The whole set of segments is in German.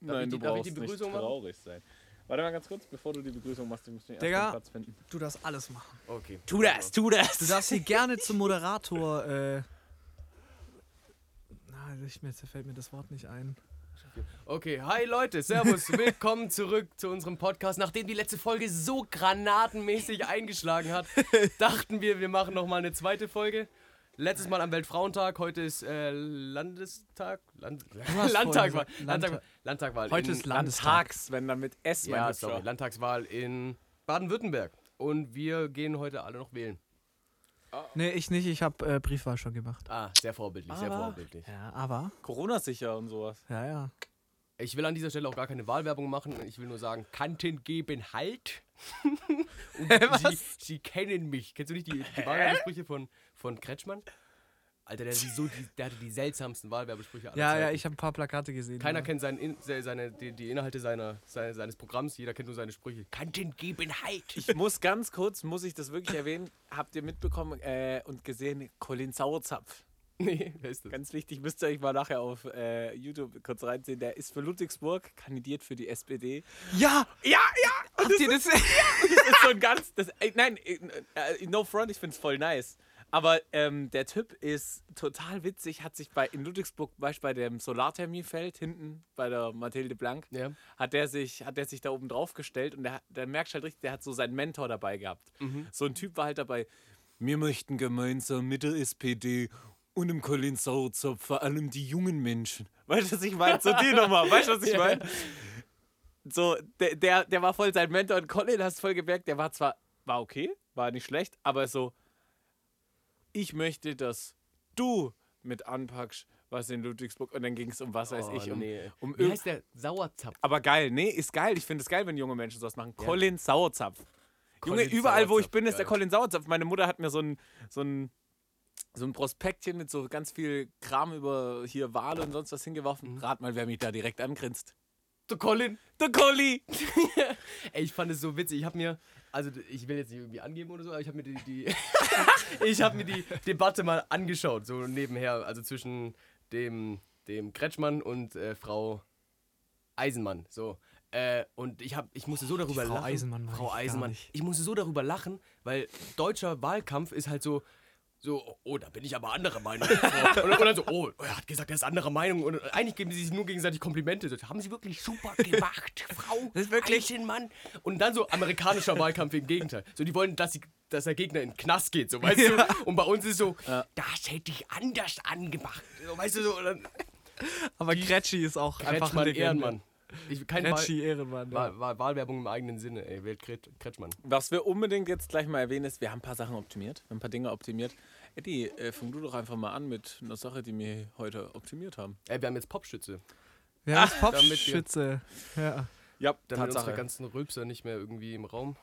Nein, ich du die- darf ich brauchst die nicht Begrüßung machen? traurig sein. Warte mal ganz kurz, bevor du die Begrüßung machst, ich muss den ersten Platz finden. Du darfst alles machen. Okay. Tu das, tu das! Du darfst hier gerne zum Moderator. Äh, na, ich, mir fällt mir das Wort nicht ein. Okay, hi Leute, servus, willkommen zurück zu unserem Podcast. Nachdem die letzte Folge so granatenmäßig eingeschlagen hat, dachten wir, wir machen nochmal eine zweite Folge. Letztes Mal am Weltfrauentag, heute ist äh, Landestag? Land hast Landtag. Landtagwahl. Heute ist Landestag. Landtags, wenn da mit S, mein Ja, sorry, Landtagswahl in Baden-Württemberg. Und wir gehen heute alle noch wählen. Nee, ich nicht. Ich habe äh, Briefwahl schon gemacht. Ah, sehr vorbildlich, sehr Aber- vorbildlich. Ja, aber. Corona-sicher und sowas. Ja, ja. Ich will an dieser Stelle auch gar keine Wahlwerbung machen. Ich will nur sagen, Kanten geben Halt. Und sie, sie kennen mich. Kennst du nicht die, die Wahlwerbesprüche von, von Kretschmann? Alter, der, hat die so, die, der hatte die seltsamsten Wahlwerbesprüche aller Ja, Zeiten. ja, ich habe ein paar Plakate gesehen. Keiner ja. kennt seinen, In- se- seine, die, die Inhalte seiner, seine, seines Programms, jeder kennt nur seine Sprüche. Kanten geben Halt. Ich muss ganz kurz, muss ich das wirklich erwähnen, habt ihr mitbekommen äh, und gesehen, Colin Sauerzapf. nee, wer ist das? Ganz wichtig, müsst ihr euch mal nachher auf äh, YouTube kurz reinziehen. Der ist für Ludwigsburg, kandidiert für die SPD. Ja! Ja, ja! Habt ihr das? Das ist so ein ganz. Das, äh, nein, äh, äh, no front, ich find's voll nice. Aber ähm, der Typ ist total witzig, hat sich bei in Ludwigsburg, beispielsweise bei dem Solarthermiefeld hinten bei der Mathilde Blank, Ja. hat der sich, hat der sich da oben drauf gestellt und der, der merkt halt richtig, der hat so seinen Mentor dabei gehabt. So ein Typ war halt dabei, wir möchten gemeinsam mit der SPD und dem Colin Sauerzopf vor allem die jungen Menschen. Weißt du, was ich meine? So die Nummer, weißt du, was ich meine? So, der, der, der war voll sein Mentor und Colin hast voll gemerkt, der war zwar, war okay, war nicht schlecht, aber so, ich möchte, dass du mit anpackst, was in Ludwigsburg und dann ging es um was weiß Oh, ich, um, nee. um Wie heißt der? Sauerzapf. aber geil, nee, ist geil. Ich finde es geil, wenn junge Menschen sowas machen. Colin Sauerzapf. Junge, Colin überall, wo ich Sauerzapf, bin, ist der geil. Colin Sauerzapf. Meine Mutter hat mir so ein, so ein, so ein Prospektchen mit so ganz viel Kram über hier Wale und sonst was hingeworfen. Rat mal, wer mich da direkt angrinst. Der Colin. Der Colli! Ey, ich fand es so witzig. Ich habe mir, also ich will jetzt nicht irgendwie angeben oder so, aber ich habe mir die, die ich habe mir die Debatte mal angeschaut, so nebenher, also zwischen dem, dem Kretschmann und äh, Frau Eisenmann, so. Äh, und ich, hab, ich musste so darüber Frau lachen. Eisenmann Frau ich Eisenmann. nicht. Ich musste so darüber lachen, weil deutscher Wahlkampf ist halt so, so, oh, da bin ich aber anderer Meinung. und, und dann so, oh, er hat gesagt, er ist anderer Meinung. Und eigentlich geben sie sich nur gegenseitig Komplimente. So, haben sie wirklich super gemacht, Frau Das ist wirklich- Eisenmann. Und dann so amerikanischer Wahlkampf im Gegenteil. So, die wollen, dass, sie, dass der Gegner in den Knast geht, so, weißt du? Und bei uns ist so, das hätte ich anders angemacht. So, weißt du, so, Aber Kretschi ist auch einfach Kretschmann, ein Legende. Ehrenmann. Ich, kein Wahl, Kretschi Ehrenmann. Ja. Wahl, Wahl, Wahlwerbung im eigenen Sinne, ey, wählt Kret- Kretschmann. Was wir unbedingt jetzt gleich mal erwähnen ist, wir haben ein paar Sachen optimiert. Wir haben ein paar Dinge optimiert. Eddie, äh, fang du doch einfach mal an mit einer Sache, die wir heute optimiert haben. Ey, wir haben jetzt Popschütze. Ja, das damit wir- Popschütze. Ja. Ja, Damit unsere ganzen Rülpser nicht mehr irgendwie im Raum.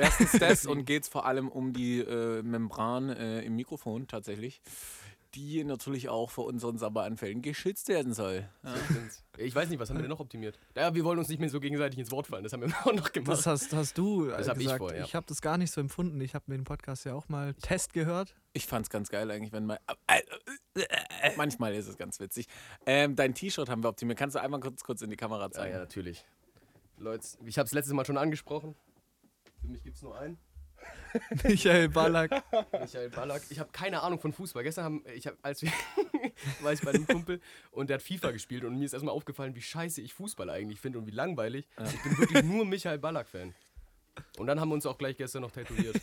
Erstens das und geht es vor allem um die äh, Membran äh, im Mikrofon tatsächlich, die natürlich auch vor unseren Sabberanfällen geschützt werden soll. Ja. Ich weiß nicht, was haben wir denn noch optimiert? Ja, wir wollen uns nicht mehr so gegenseitig ins Wort fallen. Das haben wir auch noch gemacht. Das hast, hast du Das äh, hab ich gesagt. vor, ja. Ich habe das gar nicht so empfunden. Ich habe mir den Podcast ja auch mal Test gehört. Ich fand's ganz geil eigentlich, wenn mal. Äh, äh, manchmal ist es ganz witzig. Ähm, dein T-Shirt haben wir optimiert. Kannst du einmal kurz, kurz in die Kamera ja, zeigen? ja, natürlich. Leute, ich habe es letztes Mal schon angesprochen. Für mich gibt es nur einen. Michael Ballack. Michael Ballack. Ich habe keine Ahnung von Fußball. Gestern haben, ich hab, als wir, war ich bei einem Kumpel und der hat FIFA gespielt und mir ist erstmal aufgefallen, wie scheiße ich Fußball eigentlich finde und wie langweilig. Ich bin wirklich nur Michael Ballack-Fan. Und dann haben wir uns auch gleich gestern noch tätowiert.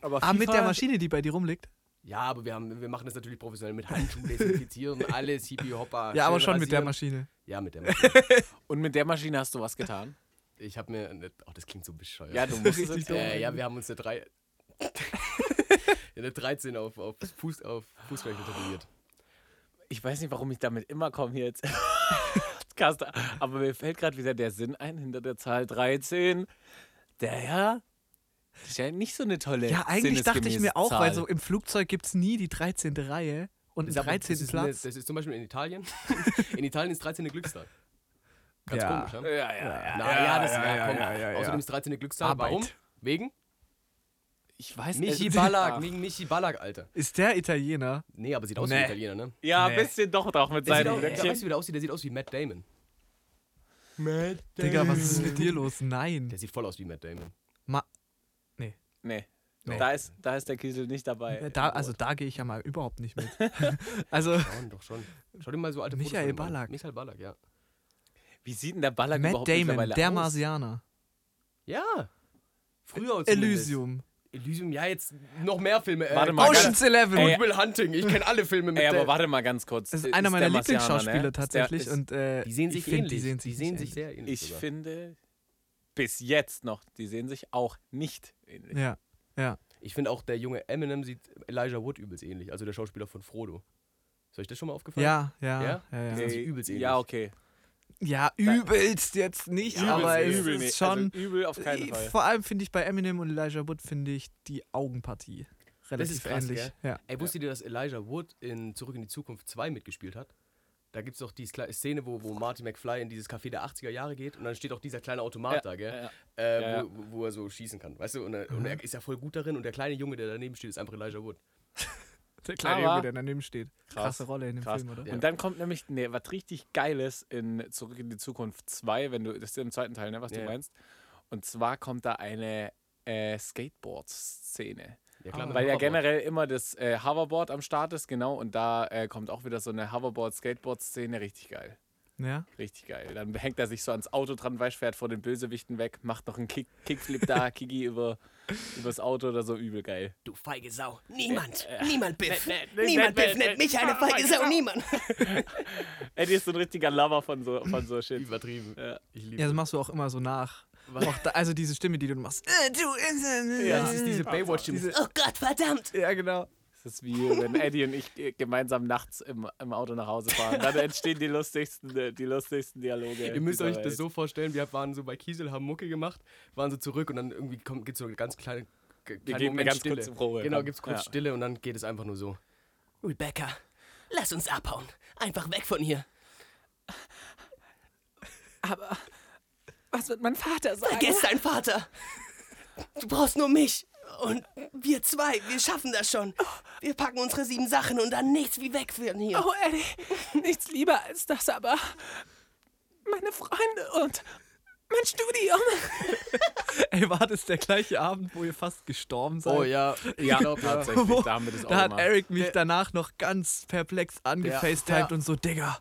Aber Ah, mit der Maschine, die bei dir rumliegt. Ja, aber wir, haben, wir machen das natürlich professionell mit Handschuhen desinfizieren, alles, Hippie Hopper. Ja, aber schon mit der rasieren. Maschine. Ja, mit der Maschine. Und mit der Maschine hast du was getan? Ich habe mir. Eine, oh, das klingt so bescheuert. Ja, du musst es. Äh, ja, wir haben uns eine 3. eine 13 auf, auf, Fuß, auf Fußfläche tätowiert. Ich weiß nicht, warum ich damit immer komme hier jetzt. Aber mir fällt gerade wieder der Sinn ein hinter der Zahl 13. Der ja. Das ist ja nicht so eine tolle Ja, eigentlich dachte ich mir auch, Zahl. weil so im Flugzeug gibt es nie die 13. Reihe und den Ist aber- 13. das ist eine- Platz. Das ist zum Beispiel in Italien. in Italien ist 13. Glückszahl. Ganz Ja. komisch, ja? Ja, ja, ja. Na ja, das ja, ja, ja, komm. ja, ja, ja. Außerdem ist 13. Glückszahl. Arbeit. Warum? Wegen? Ich weiß Michi es- Ballack, wegen Michi Ballack, Alter. Ist der Italiener? Nee, aber sieht aus wie Nee. ein Italiener, ne? Ja, Nee. ein bisschen doch doch mit Der sieht seinen aus, ja, Löckchen. weißt du, wie der aussieht? Der sieht aus wie Matt Damon. Digga, was ist mit dir los? Nein. Der sieht voll aus wie Matt Damon. Ma Nee. Nee. Da, ist, da ist der Kiesel nicht dabei. da, also da gehe ich ja mal überhaupt nicht mit. also Schon, doch schon. Schau dir mal so alte Michael. Ballack. Michael Ballack, ja. Wie sieht denn der Ballack Matt überhaupt Damon, mittlerweile der aus? Marsianer. Ja. Früher zumindest. Elysium. Elysium, ja, jetzt noch mehr Filme. Äh, Warte mal, Ocean's Eleven. Ey, Will Hunting. Ich kenne alle Filme mit Ey, der- aber warte mal ganz kurz. Das ist Ist einer meiner Marsianer, Lieblingsschauspieler ne? Ist der- tatsächlich. ist- und, äh, Die sehen ich sich find, ähnlich. Die sehen sich, die sehen sich ähnlich. sehr ähnlich. Ich sogar. finde, bis jetzt noch, die sehen sich auch nicht ähnlich. Ja, ja. Ich finde auch, der junge Eminem sieht Elijah Wood übelst ähnlich. Also der Schauspieler von Frodo. Ist euch das schon mal aufgefallen? Ja, ja, Ja? ja. ja, ja. Die sehen sich übelst ähnlich. Ja, okay. Ja, übelst jetzt nicht, Übel, aber es übel, ist nee. schon. Also übel auf keinen äh, Fall. Vor allem finde ich bei Eminem und Elijah Wood finde ich die Augenpartie relativ ist krass, ähnlich. gell? Ja. Ey, wusstet ihr, dass Elijah Wood in Zurück in die Zukunft 2 mitgespielt hat? Da gibt es doch die Szene, wo, wo Marty McFly in dieses Café der 80er Jahre geht und dann steht auch dieser kleine Automat Ja, da, gell? ja. Äh, Ja, ja. Wo, wo er so schießen kann, weißt du? Und er, und er ist ja voll gut darin und der kleine Junge, der daneben steht, ist einfach Elijah Wood. Der kleine Aber- Junge, der daneben steht. Krasse Rolle in dem Krass. Film, oder? Ja. Und dann kommt nämlich ne, was richtig Geiles in Zurück in die Zukunft 2, wenn du, das ist im zweiten Teil, ne, was Ja, du meinst. Und zwar kommt da eine äh, Skateboard-Szene. Ja, Ah. Weil ja generell immer das äh, Hoverboard am Start ist, genau. Und da äh, kommt auch wieder so eine Hoverboard-Skateboard-Szene. Richtig geil. Ja. Richtig geil. Dann hängt er sich so ans Auto dran, weißt, fährt vor den Bösewichten weg, macht noch einen Kick, Kickflip da, Kiki über übers Auto oder so, übel geil. Du feige Sau. Niemand, Äh, niemand Biff. ne, ne, niemand ne, Biff ne, nennt mich eine ne, feige Sau, niemand. Eddie ist so ein richtiger Lover von so, von so Shit. Übertrieben. Ja. Ich ja, das machst du auch immer so nach. Auch da, also diese Stimme, die du machst. Äh, du, äh, ja, das ist diese Baywatch-Stimme. Oh Gott, verdammt. Ja, genau. Das ist wie wenn Eddie und ich gemeinsam nachts im, im Auto nach Hause fahren. Dann entstehen die lustigsten, die lustigsten Dialoge. Ihr müsst euch das Welt. so vorstellen, wir waren so bei Kiesel, haben Mucke gemacht, waren so zurück und dann irgendwie kommt, gibt es so eine ganz kleine Wir geben eine ganz Stille. kurze Probe. Genau, gibt es kurz Ja. Stille und dann geht es einfach nur so. Rebecca, lass uns abhauen. Einfach weg von hier. Aber was wird mein Vater sagen? Vergiss deinen Vater. Du brauchst nur mich. Und wir zwei, wir schaffen das schon. Wir packen unsere sieben Sachen und dann nichts wie weg von hier. Oh, Eddie, nichts lieber als das, aber meine Freunde und mein Studium. Ey, war das der gleiche Abend, wo ihr fast gestorben seid? Oh ja, Ja, glaub, ja. tatsächlich, da haben wir das auch Da hat gemacht. Eric mich Der- danach noch ganz perplex angefacetimed und so, Digga.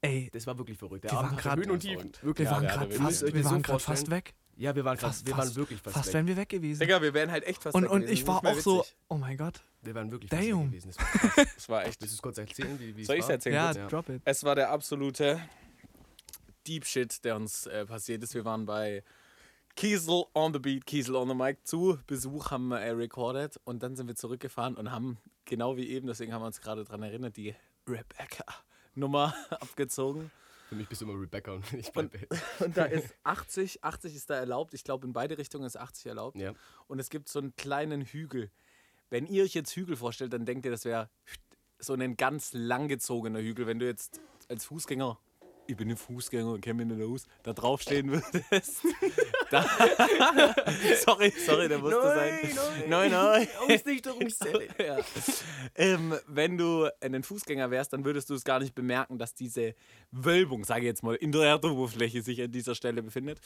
Ey, Das war wirklich verrückt. Der Wir Abend waren grad- Höhen und Tiefen. Wirklich. waren gerade wir waren fast weg. Ja, wir waren fast, Fast, wir fast, waren wirklich fast, Fast weg. wären wir weg gewesen. Digga, wir wären halt echt fast und, weg und gewesen. ich war auch so, oh mein Gott. Wir waren wirklich fast Damn. weg gewesen. Das war. Das war echt. Willst du es kurz erzählen, wie, wie Soll ich es erzählen? Ja, ja. drop it. Es war der absolute Deep Shit, der uns äh, passiert ist. Wir waren bei Kiesel on the Beat, Kiesel on the Mic zu Besuch, haben äh, recorded und dann sind wir zurückgefahren und haben, genau wie eben, deswegen haben wir uns gerade daran erinnert, die Rebecca-Nummer abgezogen. Für mich bist du immer Rebecca und ich bleibe. Und da ist 80, 80 ist da erlaubt. Ich glaube, in beide Richtungen ist 80 erlaubt. Ja. Und es gibt so einen kleinen Hügel. Wenn ihr euch jetzt Hügel vorstellt, dann denkt ihr, das wäre so ein ganz langgezogener Hügel. Wenn du jetzt als Fußgänger, ich bin ein Fußgänger und kenne mich nicht aus, da draufstehen würdest. da, sorry, sorry, der musste sein. Nein, nein. Ausdichterungsstelle. ja. ähm, wenn du ein Fußgänger wärst, dann würdest du es gar nicht bemerken, dass diese Wölbung, sage ich jetzt mal, in der Erdoberfläche sich an dieser Stelle befindet.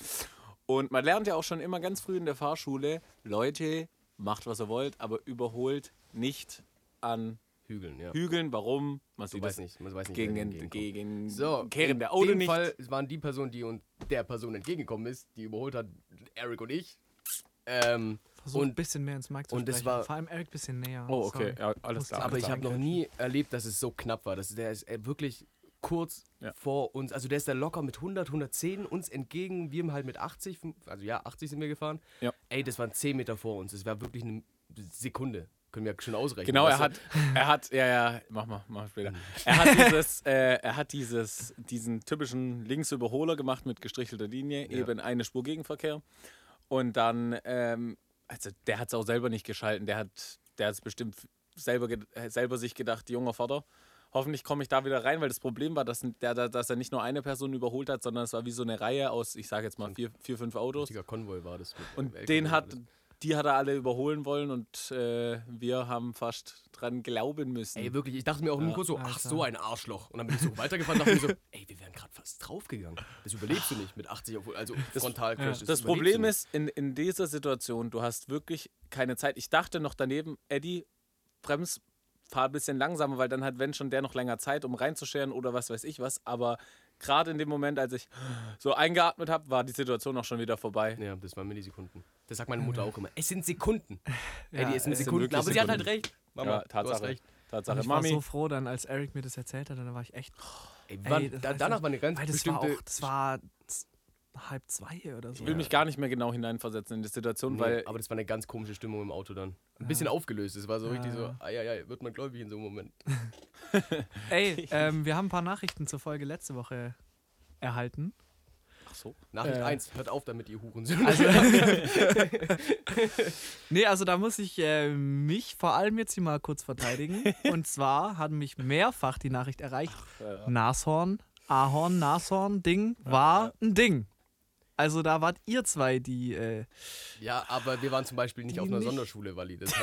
Und man lernt ja auch schon immer ganz früh in der Fahrschule, Leute, macht was ihr wollt, aber überholt nicht an Hügeln, ja. Hügeln. Warum? Man Du sieht weißt das nicht, man weiß nicht, gegen, gegen, gegen So, Kehren in der Auto dem nicht. Fall es waren die Personen, die und der Person entgegengekommen ist, die überholt hat, Eric und ich. Ähm, Versuch ein und, bisschen mehr ins Mic zu und das sprechen. war- Vor allem Eric ein bisschen näher. Oh, okay, ja, alles klar. aber ich habe noch nie erlebt, dass es so knapp war. Das, der ist äh, wirklich kurz Ja. vor uns. Also der ist da locker mit 100, 110 uns entgegen. Wir halt mit 80, fünf- also ja, 80 sind wir gefahren. Ja. Ey, das waren 10 Meter vor uns. Das war wirklich eine Sekunde. Können wir schon ausrechnen. Genau, er hat, er hat, ja, ja, mach mal, mach später. Er hat dieses, äh, er hat dieses, diesen typischen Linksüberholer gemacht mit gestrichelter Linie, Ja. eben eine Spur Gegenverkehr. Und dann, ähm, also der hat es auch selber nicht geschalten, der hat, der hat es bestimmt selber, äh, selber sich gedacht, junger Vater. Hoffentlich komme ich da wieder rein, weil das Problem war, dass, der, dass er nicht nur eine Person überholt hat, sondern es war wie so eine Reihe aus, ich sage jetzt mal vier, vier fünf Autos. Richtiger Konvoi war das. Und den hat, alles. Die hat er alle überholen wollen und äh, wir haben fast dran glauben müssen. Ey, wirklich, ich dachte mir auch nur kurz so, ach Alter. so ein Arschloch. Und dann bin ich so weitergefahren und dachte mir so, ey, wir wären gerade fast draufgegangen. Das überlebst du nicht mit 80 auf, also Frontalcrash. das überlebst Problem du nicht. ist, in, in dieser Situation, du hast wirklich keine Zeit. Ich dachte noch daneben, Eddie, Brems, fahr ein bisschen langsamer, weil dann hat, wenn schon der noch länger Zeit, um reinzuscheren oder was weiß ich was. Aber gerade in dem Moment, als ich so eingeatmet habe, war die Situation auch schon wieder vorbei. Ja, das waren Millisekunden. Das sagt meine Mutter auch immer. Es sind Sekunden. Ey, die es sind es sind Sekunden. wirklich Aber sie hat halt recht. Mama, ja, du hast Tatsache. recht. Tatsache. ich war Mami, so froh dann, als Eric mir das erzählt hat, und dann war ich echt. Ey, wann, Ey, das da, danach war eine ganz Weil das war bestimmte... auch, das war halb zwei oder so. ich will mich gar nicht mehr genau hineinversetzen in die Situation, Nee, weil aber das war eine ganz komische Stimmung im Auto dann. Ein bisschen aufgelöst. Es war so richtig so, Ja. ai, ai, ai, wird man gläubig in so einem Moment. Ey, ähm, wir haben ein paar Nachrichten zur Folge letzte Woche erhalten. ach so. Nachricht Äh. 1, hört auf damit, ihr Hurensöhne. Also, nee, also da muss ich äh, mich vor allem jetzt hier mal kurz verteidigen. Und zwar hat mich mehrfach die Nachricht erreicht, Ja. Nashorn, Ahorn, Nashorn, Ding war ein Ding. Also da wart ihr zwei, die. Äh, ja, aber wir waren zum Beispiel nicht auf einer nicht. Sonderschule, Wally. Das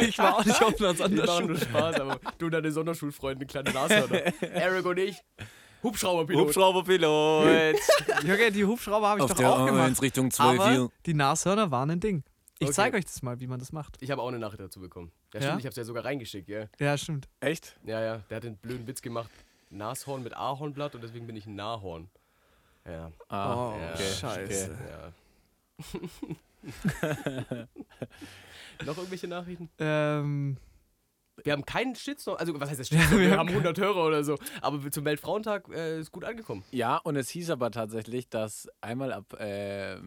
ich war auch nicht auf einer Die machen nur Sonderschule. Spaß, aber du und deine Sonderschulfreunde, kleine Nashörner. Eric und ich, Hubschrauberpilot. Hubschrauberpilot. Jürgen, die Hubschrauber habe ich Auf doch der auch gemacht. A1 Richtung Aber 12 die Nashörner waren ein Ding. Ich Okay. zeige euch das mal, wie man das macht. Ich habe auch eine Nachricht dazu bekommen. Ja, Ja? stimmt, ich habe es ja sogar reingeschickt, ja. Ja, stimmt. Echt? Ja, ja, der hat den blöden Witz gemacht. Nashorn mit Ahornblatt und deswegen bin ich ein Nahorn. Ja, Ah, Oh, okay. scheiße. ja. Noch irgendwelche Nachrichten? Ähm, Wir haben keinen Shitstorm, also was heißt das Shitstorm? wir wir, haben haben 100 Hörer oder so, aber zum Weltfrauentag äh, ist gut angekommen. Ja, und es hieß aber tatsächlich, dass einmal ab der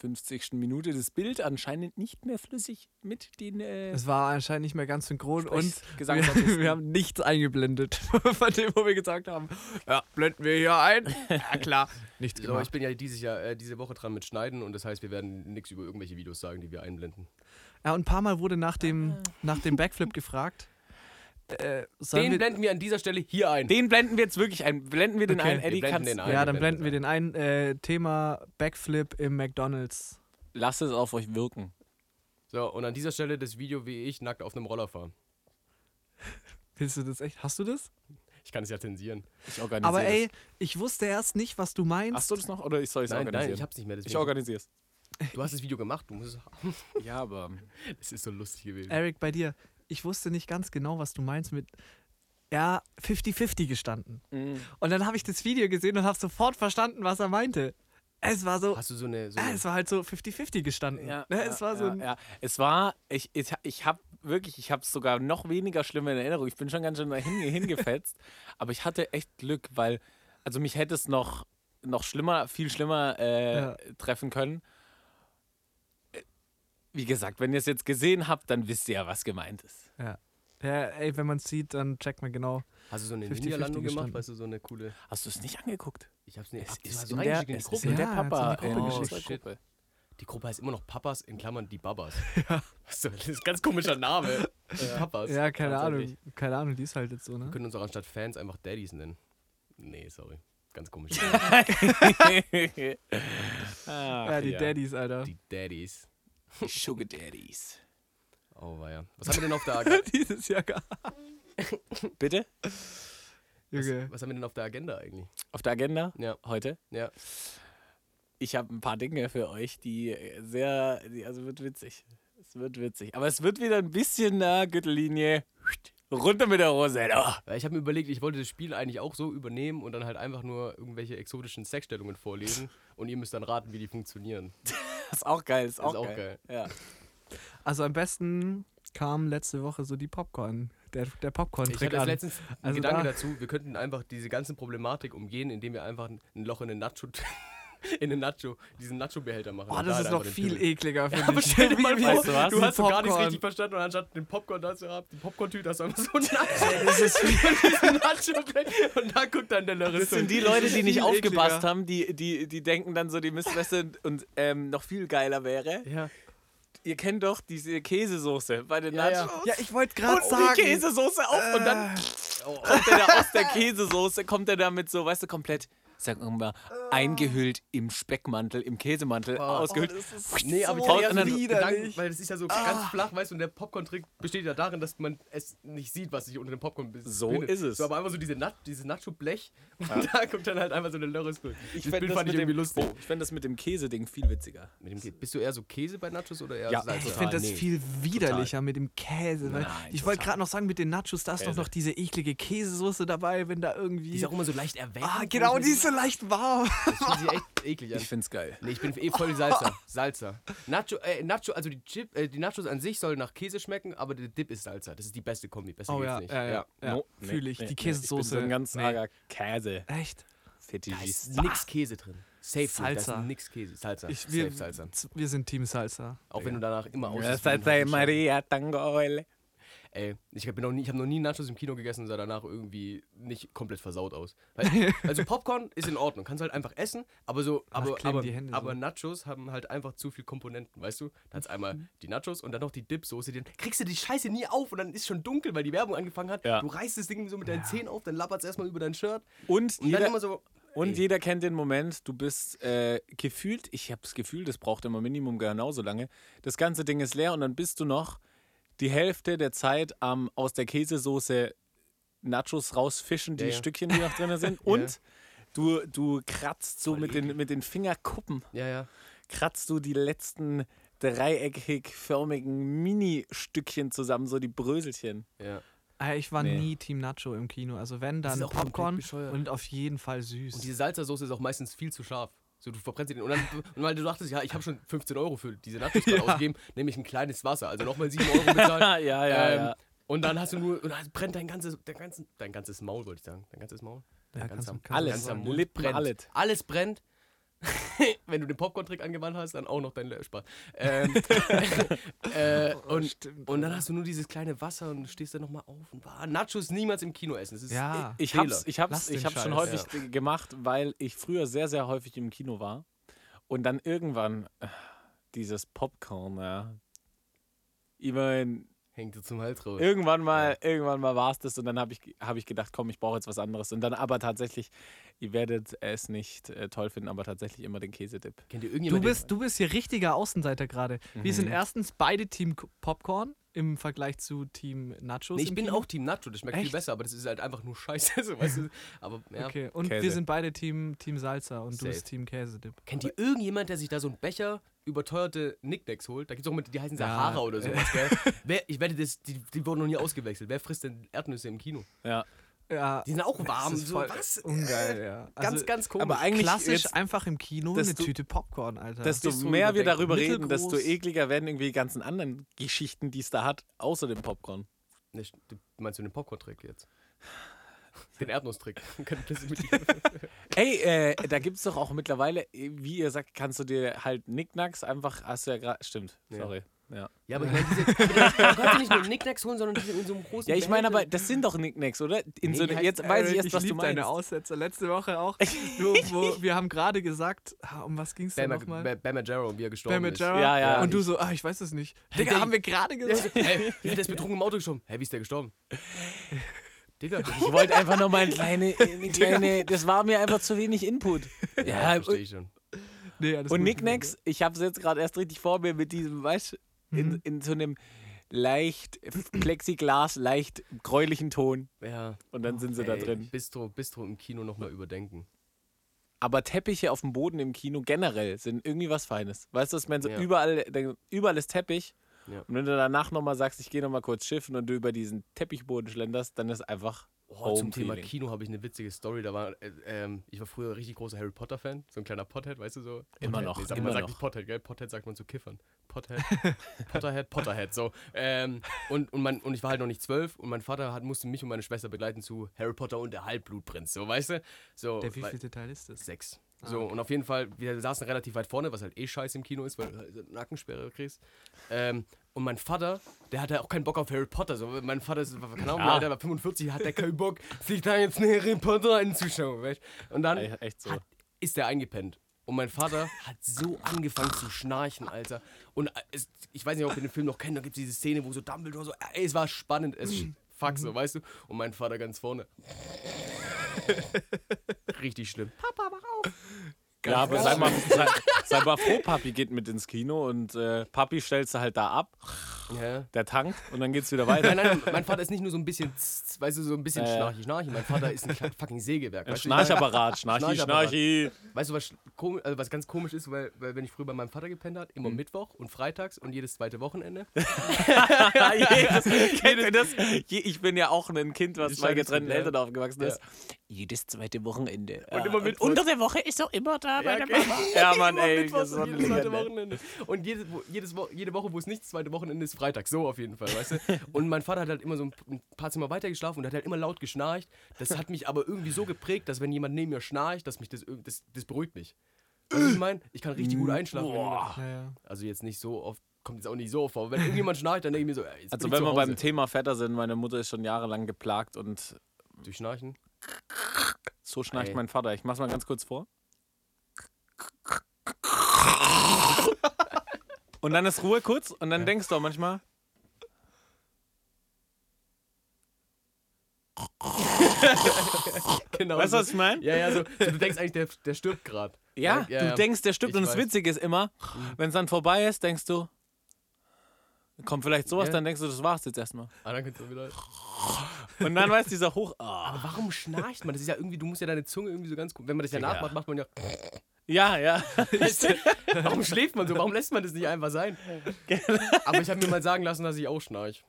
50. Minute das Bild anscheinend nicht mehr flüssig mit den äh, es war anscheinend nicht mehr ganz synchron und Gesangsartisten. wir, wir haben nichts eingeblendet von dem, wo wir gesagt haben. Ja, blenden wir hier ein. Ja, klar. Nichts So, gemacht. ich bin ja dieses Jahr, äh, diese Woche dran mit Schneiden und das heißt, wir werden nichts über irgendwelche Videos sagen, die wir einblenden. Ja, und ein paar Mal wurde nach dem, nach dem Backflip gefragt. Äh, Den wir, blenden wir an dieser Stelle hier ein. Den blenden wir jetzt wirklich ein. Blenden wir den Okay. ein. Eddie, Wir kannst, den ein. ja, dann blenden wir den ein. Äh, Thema Backflip im McDonalds. lasst es auf euch wirken. So, und an dieser Stelle das Video, wie ich nackt auf einem Roller fahre. Willst du das echt? Hast du das? Ich kann es ja zensieren. Ich organisiere Aber ey, ich wusste erst nicht, was du meinst. Hast du das noch oder ich soll es Nein, organisieren? nein, ich hab's nicht mehr. ich Deswegen. organisiere es. Du hast das Video gemacht, du musst es haben. Ja, aber Es ist so lustig gewesen. Eric, bei dir. Ich wusste nicht ganz genau, was du meinst mit. Ja, 50-50 gestanden. Und dann habe ich das Video gesehen und habe sofort verstanden, was er meinte. Es war so. Hast du so eine. So eine es war halt so 50-50 gestanden. Ja, ne? ja, es war so ja, ein. ja. Es war, ich, ich, ich habe wirklich, ich habe es sogar noch weniger schlimm in Erinnerung. Ich bin schon ganz schön dahin, hingefetzt. Aber ich hatte echt Glück, weil, also mich hätte es noch, noch schlimmer, viel schlimmer äh, Ja. treffen können. Wie gesagt, wenn ihr es jetzt gesehen habt, dann wisst ihr ja, was gemeint ist. Ja. ja, ey, wenn man es sieht, dann checkt man genau. Hast du so eine 50-50 Ninja-Landung gemacht? Weißt du, so eine coole. Hast du es nicht angeguckt? Ich hab's nicht. Es ist so in der, in die es ist Gruppe. in der Ja, hat's Papa. in die Gruppe unserer Gruppe. Die Gruppe heißt immer noch Papas, in Klammern die Babas. Was soll- das ist ein ganz komischer Name. Die Papas. Ja, keine. Ahnung. Keine Ahnung, die ist halt jetzt so, Wir ne? können uns auch anstatt Fans einfach Daddies nennen. Nee, sorry. Ganz komisch. Ach, Ja, die ja. Daddies, Alter. die Daddies. Die Sugar Daddies. Oh, weia. Was haben wir denn auf der Agenda? Dieses Jahr gar. Bitte? Junge. Was haben wir denn auf der Agenda eigentlich? Auf der Agenda Ja, heute? ja. Ich habe ein paar Dinge für euch, die äh, sehr, die, also wird witzig. Es wird witzig. Aber es wird wieder ein bisschen na Gürtellinie. Runter mit der Hose. Da. Weil Ich habe mir überlegt, ich wollte das Spiel eigentlich auch so übernehmen und dann halt einfach nur irgendwelche exotischen Sexstellungen vorlesen und ihr müsst dann raten, wie die funktionieren. Das ist auch geil. Ist auch, auch geil. Ja. Also am besten kam letzte Woche so die Popcorn, der, der Ich Popcorn-Trick hatte an. letztens Also Gedanke da- dazu, wir könnten einfach diese ganze Problematik umgehen, indem wir einfach ein Loch in den Nacho, in den Nacho, diesen Nacho-Behälter machen. Oh, das da ist halt noch viel Pimmel. ekliger, finde Aber ich. stell dir mal Wie- vor, Weißt du was? du hast so gar nichts richtig verstanden und anstatt den Popcorn da zu haben, die Popcorn-Tüte hast du einfach so ein Nacho. Das ist diesen Nacho und da guckt dann der Das Larissa. sind die Leute, die nicht aufgepasst ekliger. haben, die, die, die denken dann so, die Missweste und ähm, noch viel geiler wäre. Ja. Ihr kennt doch diese Käsesoße bei den Ja, ja. Nachos. ja, ich wollte gerade Und sagen. die Käsesoße auf und dann kommt er da aus der Käsesoße, kommt er da mit so, weißt du, komplett sagen wir mal, eingehüllt im Speckmantel, im Käsemantel, ausgehüllt. Nee, aber ich so hatte den widerlich. Gedanken, weil das ist ja so ganz flach, weißt du, und der Popcorn-Trick besteht ja darin, dass man es nicht sieht, was sich unter dem Popcorn befindet. So ist es. So, aber einfach so diese Nat dieses Nacho-Blech und da kommt dann halt einfach so eine Lörres durch. Das fänd Bild fand ich mit irgendwie dem, lustig. Oh, ich fände das mit dem Käse-Ding viel witziger. Mit dem Kä- Bist du eher so Käse bei Nachos oder eher Ja, Salz? Ich total. finde das nee. viel widerlicher mit dem Käse. Weil Nein, ich wollte total. gerade noch sagen, mit den Nachos, da ist doch Käse. noch diese eklige Käsesoße dabei, wenn da irgendwie. Die ist auch immer so leicht erwärmt. ah, genau, die ist leicht warm. Ich finde sie echt eklig an. Ich finde es geil. Nee, ich bin eh voll Salsa. Salsa. Nacho, äh, Nacho, also die, Chip, äh, die Nachos an sich sollen nach Käse schmecken, aber der Dip ist Salsa. Das ist die beste Kombi. Besser Oh geht's ja, nicht. ja, ja. ja. No, nee, Fühle ich. nee, die nee, Ich bin Käsesoße. so ein ganz nee. arger Käse. Echt? Da ist Fetischist. nix Käse drin. Safe. Salsa. Da Salsa. ist nix Käse. Salsa. Ich, wir, Safe Salsa. wir sind Team Salsa. Auch wenn du danach immer Ja, aussiehst. Salsa ein Haufen Scheiße. Ey, ich habe noch, nie- ich hab noch nie Nachos im Kino gegessen und sah danach irgendwie nicht komplett versaut aus. Weil, also Popcorn ist in Ordnung, kannst halt einfach essen, aber so, aber, aber, die Hände aber so. Nachos haben halt einfach zu viel Komponenten, weißt du? Da hat's einmal die Nachos und dann noch die Dipsoße, dann kriegst du die Scheiße nie auf und dann ist schon dunkel, weil die Werbung angefangen hat. Ja. Du reißt das Ding so mit deinen Zähnen auf, dann lappert's erstmal über dein Shirt Und und dann jeder, immer so. und ey. jeder kennt den Moment, du bist äh, gefühlt, ich habe das Gefühl, das braucht immer Minimum genauso lange. Das ganze Ding ist leer und dann bist du noch die Hälfte der Zeit am aus der Käsesoße Nachos rausfischen, die Ja, ja. Stückchen, die noch drin sind. Und du, du kratzt so mit den, mit den Fingerkuppen, Ja, ja. kratzt du die letzten dreieckig förmigen Mini-Stückchen zusammen, so die Bröselchen. ja. Ah, Ich war Nee. nie Team Nacho im Kino. Also wenn, dann Popcorn und auf jeden Fall süß. Und diese Salsa-Soße ist auch meistens viel zu scharf. So, du verbrennst den. Und, dann, und weil du dachtest, ja, ich habe schon 15 Euro für diese Nachos gerade ausgegeben, nehme ich ein kleines Wasser. Also nochmal 7 Euro bezahlt. ja, ähm, Und dann hast du nur, und dann brennt dein ganzes, dein ganzes, dein ganzes Maul, wollte ich sagen. Dein ganzes Maul. Dein Ja, ganzer, kannst kannst Alles. ganzer. Mund brennt. alles. Alles brennt. Wenn du den Popcorn-Trick angewandt hast, dann auch noch dein Spaß. Ähm, äh, Oh, und, stimmt, und dann hast du nur dieses kleine Wasser und stehst dann nochmal auf. Und bah, Nachos niemals im Kino essen. Das ist Ja. Ich Fehler. hab's, ich hab's, ich hab's schon häufig gemacht, weil ich früher sehr, sehr häufig im Kino war. Und dann irgendwann äh, dieses Popcorn, ja. Immerhin, Hängt dir zum Hals raus. irgendwann mal, irgendwann mal war es das und dann habe ich, hab ich gedacht, komm, ich brauche jetzt was anderes. Und dann aber tatsächlich, ihr werdet es nicht äh, toll finden, aber tatsächlich immer den Käsedip. Kennt ihr Du irgendjemand? bist, du bist hier richtiger Außenseiter gerade. Wir Mhm. sind erstens beide Team Popcorn im Vergleich zu Team Nachos. Nee, ich bin Kino. auch Team Nacho, das schmeckt viel Echt? besser, aber das ist halt einfach nur scheiße. So, weißt du? Aber ja. Okay, und Käse. wir sind beide Team, Team Salsa und du Safe. bist Team Käsedip. Kennt ihr irgendjemand, der sich da so einen Becher überteuerte Nicknacks holt? Da gibt es auch mit, die heißen Ja. Sahara oder sowas, gell? Wer, ich wette, das, die, die wurden noch nie ausgewechselt. Wer frisst denn Erdnüsse im Kino? Ja. Ja, Die sind auch das warm. ist So, voll was? Ungeil, ja. Ganz, Also, ganz komisch. aber eigentlich klassisch jetzt, einfach im Kino eine desto- Tüte Popcorn, Alter. desto mehr wir darüber reden, desto ekliger werden irgendwie die ganzen anderen Geschichten, die es da hat, außer dem Popcorn. Nicht, meinst du den Popcorn-Trick jetzt? Den Erdnusstrick. Ich das Ey, äh, da gibt es doch auch mittlerweile, wie ihr sagt, kannst du dir halt Nicknacks einfach, hast du ja gerade, stimmt, Ja. sorry. Ja, ja, aber ich meine, diese, du kannst ja nicht nur Nicknacks holen, sondern diese in so einem großen ja ich meine aber, das sind doch Nicknacks, oder? In Nee, so ne, heißen- jetzt weiß ich Äh, erst, was du lieb deine meinst. Aussätze. Letzte Woche auch. Du, wo, wir haben gerade gesagt, ah, um was ging es denn nochmal? Bam, Margera, wie er gestorben Bam ist. Margera. Ja, ja. Und du so, ah, ich weiß es nicht. Digga, der- haben wir gerade gesagt. Hey, wie hat der ist betrunken im Auto gestorben? Hä, wie ist der gestorben? Digga, Ich wollte einfach nur mal eine kleine, eine kleine, das war mir einfach zu wenig Input. Ja, verstehe ich schon. Nee, und. Nicknacks, ich habe es jetzt gerade erst richtig vor mir mit diesem, weißt du, in, Mhm. in so einem leicht Plexiglas, leicht gräulichen Ton. Ja. Und dann sind sie da Ey, drin. Bistro, Bistro im Kino nochmal überdenken. Aber Teppiche auf dem Boden im Kino generell sind irgendwie was Feines. Weißt du, ich meine, so Ja. überall, da- überall ist Teppich. Ja. Und wenn du danach nochmal sagst, ich gehe nochmal kurz schiffen und du über diesen Teppichboden schlenderst, dann ist einfach Oh, zum Thema. Kino habe ich eine witzige Story. Da war, äh, ähm, ich war früher richtig großer Harry Potter-Fan. So ein kleiner Pothead, weißt du so? Immer Pothead. noch, Nee, sag, immer man sagt noch. nicht Pothead, gell? Pothead sagt man zu Kiffern. Pothead, Potterhead, Potterhead, so. Ähm, und, und, mein, und ich war halt noch nicht zwölf und mein Vater hat, musste mich und meine Schwester begleiten zu Harry Potter und der Halbblutprinz, so, weißt du? So, Der wievielte Teil ist das? Sechs. Ah, So, und auf jeden Fall, wir saßen relativ weit vorne, was halt eh scheiße im Kino ist, weil du halt Nackensperre kriegst. Ähm, und mein Vater, der hatte auch keinen Bock auf Harry Potter. So, mein Vater ist, keine Ahnung, Ja. der war 45, hat der keinen Bock, sich da jetzt eine Harry Potter anzuschauen, weißt Und dann echt so. hat, ist der eingepennt. Und mein Vater hat so angefangen zu schnarchen, Alter. Und äh, es, ich weiß nicht, ob ihr den Film noch kennt, da gibt es diese Szene, wo so Dumbledore so, ey, es war spannend, es fuck Mhm. so, weißt du? Und mein Vater ganz vorne. Richtig schlimm. Papa, Ja, aber sei mal, sei, sei mal froh, Papi geht mit ins Kino und äh, Papi stellst du halt da ab, Ja. der tankt und dann geht's wieder weiter. Nein, nein, mein Vater ist nicht nur so ein bisschen, weißt du, so ein bisschen ja. schnarchi, schnarchi. Mein Vater ist ein fucking Sägewerk. Ein Schnarchapparat, Schnarchi, Schnarchapparat. Schnarchi. weißt du was, komisch, also was ganz komisch ist, weil, weil wenn ich früher bei meinem Vater gepennt hat, immer Mittwoch und freitags und jedes zweite Wochenende. Ja, jedes, kennt ihr das? Ich bin ja auch ein Kind, was Ich bei getrennten ja. Eltern aufgewachsen Ja. ist. Jedes zweite Wochenende. Ja. immer Mittwoch. unter der Woche ist er immer da bei der. Mama. Ja, Mann, ey. Mittwochs und jedes zweite. Wochenende. Und jedes, wo, jedes Wo jede Woche, wo es nicht das zweite Wochenende ist, freitags. So auf jeden Fall, weißt du? Und mein Vater hat halt immer so ein, paar Zimmer weiter geschlafen und hat halt immer laut geschnarcht. Das hat mich aber irgendwie so geprägt, dass wenn jemand neben mir schnarcht, dass mich das, das, das beruhigt mich. Weißt ich meine? Ich kann richtig gut einschlafen. wenn Boah. Ja, ja. Also jetzt nicht so oft, kommt jetzt auch nicht so oft vor. Aber wenn irgendjemand schnarcht, dann denke ich mir so, ey, jetzt Also bin ich wenn wir beim. Thema Vetter sind, meine Mutter ist schon jahrelang geplagt und Durch Schnarchen? So schnarcht Ey. mein Vater. Ich mach's mal ganz kurz vor. Und dann ist Ruhe kurz und dann denkst du auch manchmal, Genau. weißt du, so. was ich meine? Ja, ja, so, so du denkst eigentlich, der, der stirbt gerade. Ja, Ja, du ja. denkst, der stirbt Ich und das. Witzige ist immer, wenn es dann vorbei ist, denkst du, kommt vielleicht sowas, Ja. dann denkst du, das war's jetzt erstmal. Ah, dann du wieder. Und dann weiß dieser Hoch, ah, Aber warum schnarcht man? Das ist ja irgendwie, du musst ja deine Zunge irgendwie so ganz gut. Wenn man das ja Ja. nachmacht, macht man ja. ja, ja. Warum schläft man so? Warum lässt man das nicht einfach sein? Aber ich habe mir mal sagen lassen, dass ich auch schnarch.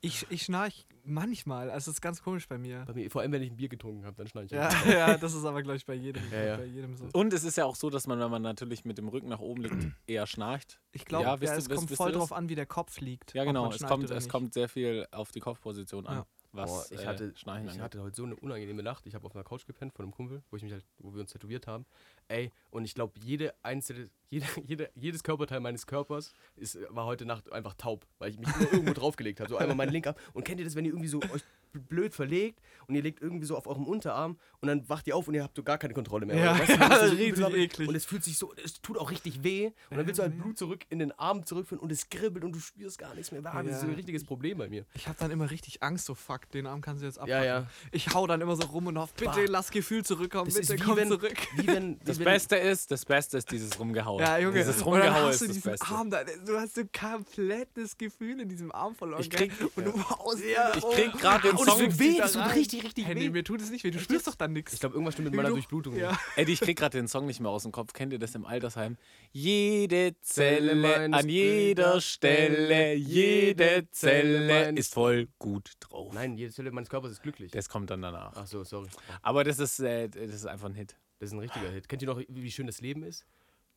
Ich, ich schnarch manchmal, also es ist ganz komisch bei mir. Bei mir, vor allem, wenn ich ein Bier getrunken habe, dann schnarch ich. Ja, ja, das ist aber, glaube ich, bei jedem, Ja, ja. bei jedem so. Und es ist ja auch so, dass man, wenn man natürlich mit dem Rücken nach oben liegt, eher schnarcht. Ich glaube, Ja, ja, wisst es wisst- kommt wisst voll das? drauf an, wie der Kopf liegt. Ja, genau. Es kommt, es kommt sehr viel auf die Kopfposition an. Was Boah, ich äh, hatte, ich hatte heute so eine unangenehme Nacht. Ich habe auf einer Couch gepennt von einem Kumpel, wo, ich mich halt, wo wir uns tätowiert haben. Ey, und ich glaube, jede einzelne, jede, jede, jedes Körperteil meines Körpers ist, war heute Nacht einfach taub, weil ich mich nur irgendwo draufgelegt habe. So einmal meinen Link ab. Und kennt ihr das, wenn ihr irgendwie so euch blöd verlegt und ihr legt irgendwie so auf eurem Unterarm und dann wacht ihr auf und ihr habt so gar keine Kontrolle mehr. Ja, Oder? Weißt du, ja, das ist so richtig eklig. Und es fühlt sich so, es tut auch richtig weh. Und dann willst du halt Blut zurück in den Arm zurückführen und es kribbelt und du spürst gar nichts mehr. Ah, Das ist so ein Ja. richtiges Problem bei mir. Ich habe dann immer richtig Angst, so fuck, den Arm kannst du jetzt abpacken. Ja, ja. Ich hau dann immer so rum und hoffe, bitte Bah. lass Gefühl zurückkommen, Das bitte komm wenn, zurück. Wie wenn, wie Das wenn, Beste ist, das Beste ist dieses Rumgehaue. Ja, Junge. Dieses und dann Rumgehaue hast ist du das Beste. Arm da, du hast so komplettes Gefühl in diesem Arm verloren. Ich krieg- und du haust Ja. Ich krieg gerade den Und es tut weh, das tut richtig, richtig hey, weh. nee, mir tut es nicht weh, du spürst doch dann nichts. Ich glaube, irgendwas stimmt mit meiner Du- Durchblutung. Ja. Eddie, ich krieg gerade den Song nicht mehr aus dem Kopf. Kennt ihr das im Altersheim? Jede Zelle an jeder Stelle, jede Zelle ist voll gut drauf. Nein, jede Zelle meines Körpers ist glücklich. Das kommt dann danach. Ach so, sorry. Aber das ist, äh, das ist einfach ein Hit. Das ist ein richtiger Hit. Kennt ihr noch, wie schön das Leben ist?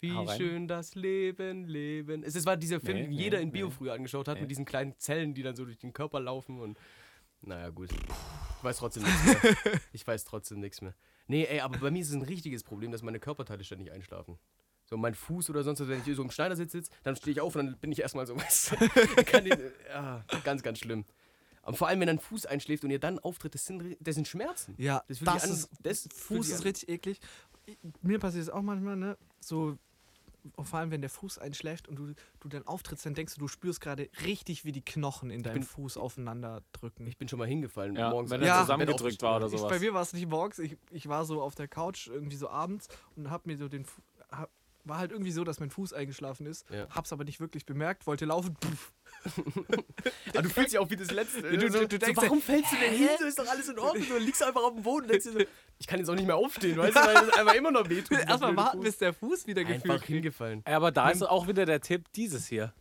Wie schön das Leben, Leben. Es es war dieser Film, Nee, den nee, jeder in Bio nee. früher angeschaut hat, Nee. mit diesen kleinen Zellen, die dann so durch den Körper laufen und. Naja, gut. Ich weiß trotzdem nichts mehr. Ich weiß trotzdem nichts mehr. Nee, ey, aber bei mir ist es ein richtiges Problem, dass meine Körperteile ständig einschlafen. So mein Fuß oder sonst was, wenn ich so im Schneidersitz sitze, dann stehe ich auf und dann bin ich erstmal so, weißt du, ja, ganz, ganz schlimm. Aber vor allem, wenn ein Fuß einschläft und ihr dann auftritt, das sind, das sind Schmerzen. Ja, Das das, an- ist, das Fuß ist richtig eklig. Mir passiert es auch manchmal, ne? So, vor allem wenn der Fuß einschläft und du, du dann auftrittst, dann denkst du, du spürst gerade richtig, wie die Knochen in deinem bin- Fuß aufeinander drücken. Ich bin schon mal hingefallen. Ja, morgens wenn er Ja. Zusammengedrückt war oder ich, sowas. bei mir war es nicht morgens, ich, ich war so auf der Couch irgendwie so abends und hab mir so den hab, war halt irgendwie so, dass mein Fuß eingeschlafen ist, Ja. hab's aber nicht wirklich bemerkt, wollte laufen, pff, Aber du fühlst dich auch wie das letzte. Du- du- so, du denkst so, warum fällst du denn hin? So ist doch alles in Ordnung. Du liegst einfach auf dem Boden und denkst dir so, ich kann jetzt auch nicht mehr aufstehen, weißt du, weil das einfach immer noch wehtut. erstmal warten, Fuß. bis der Fuß wieder Einfach gefühlt kriegt. hingefallen. Ja, aber da ist auch wieder der Tipp, dieses hier.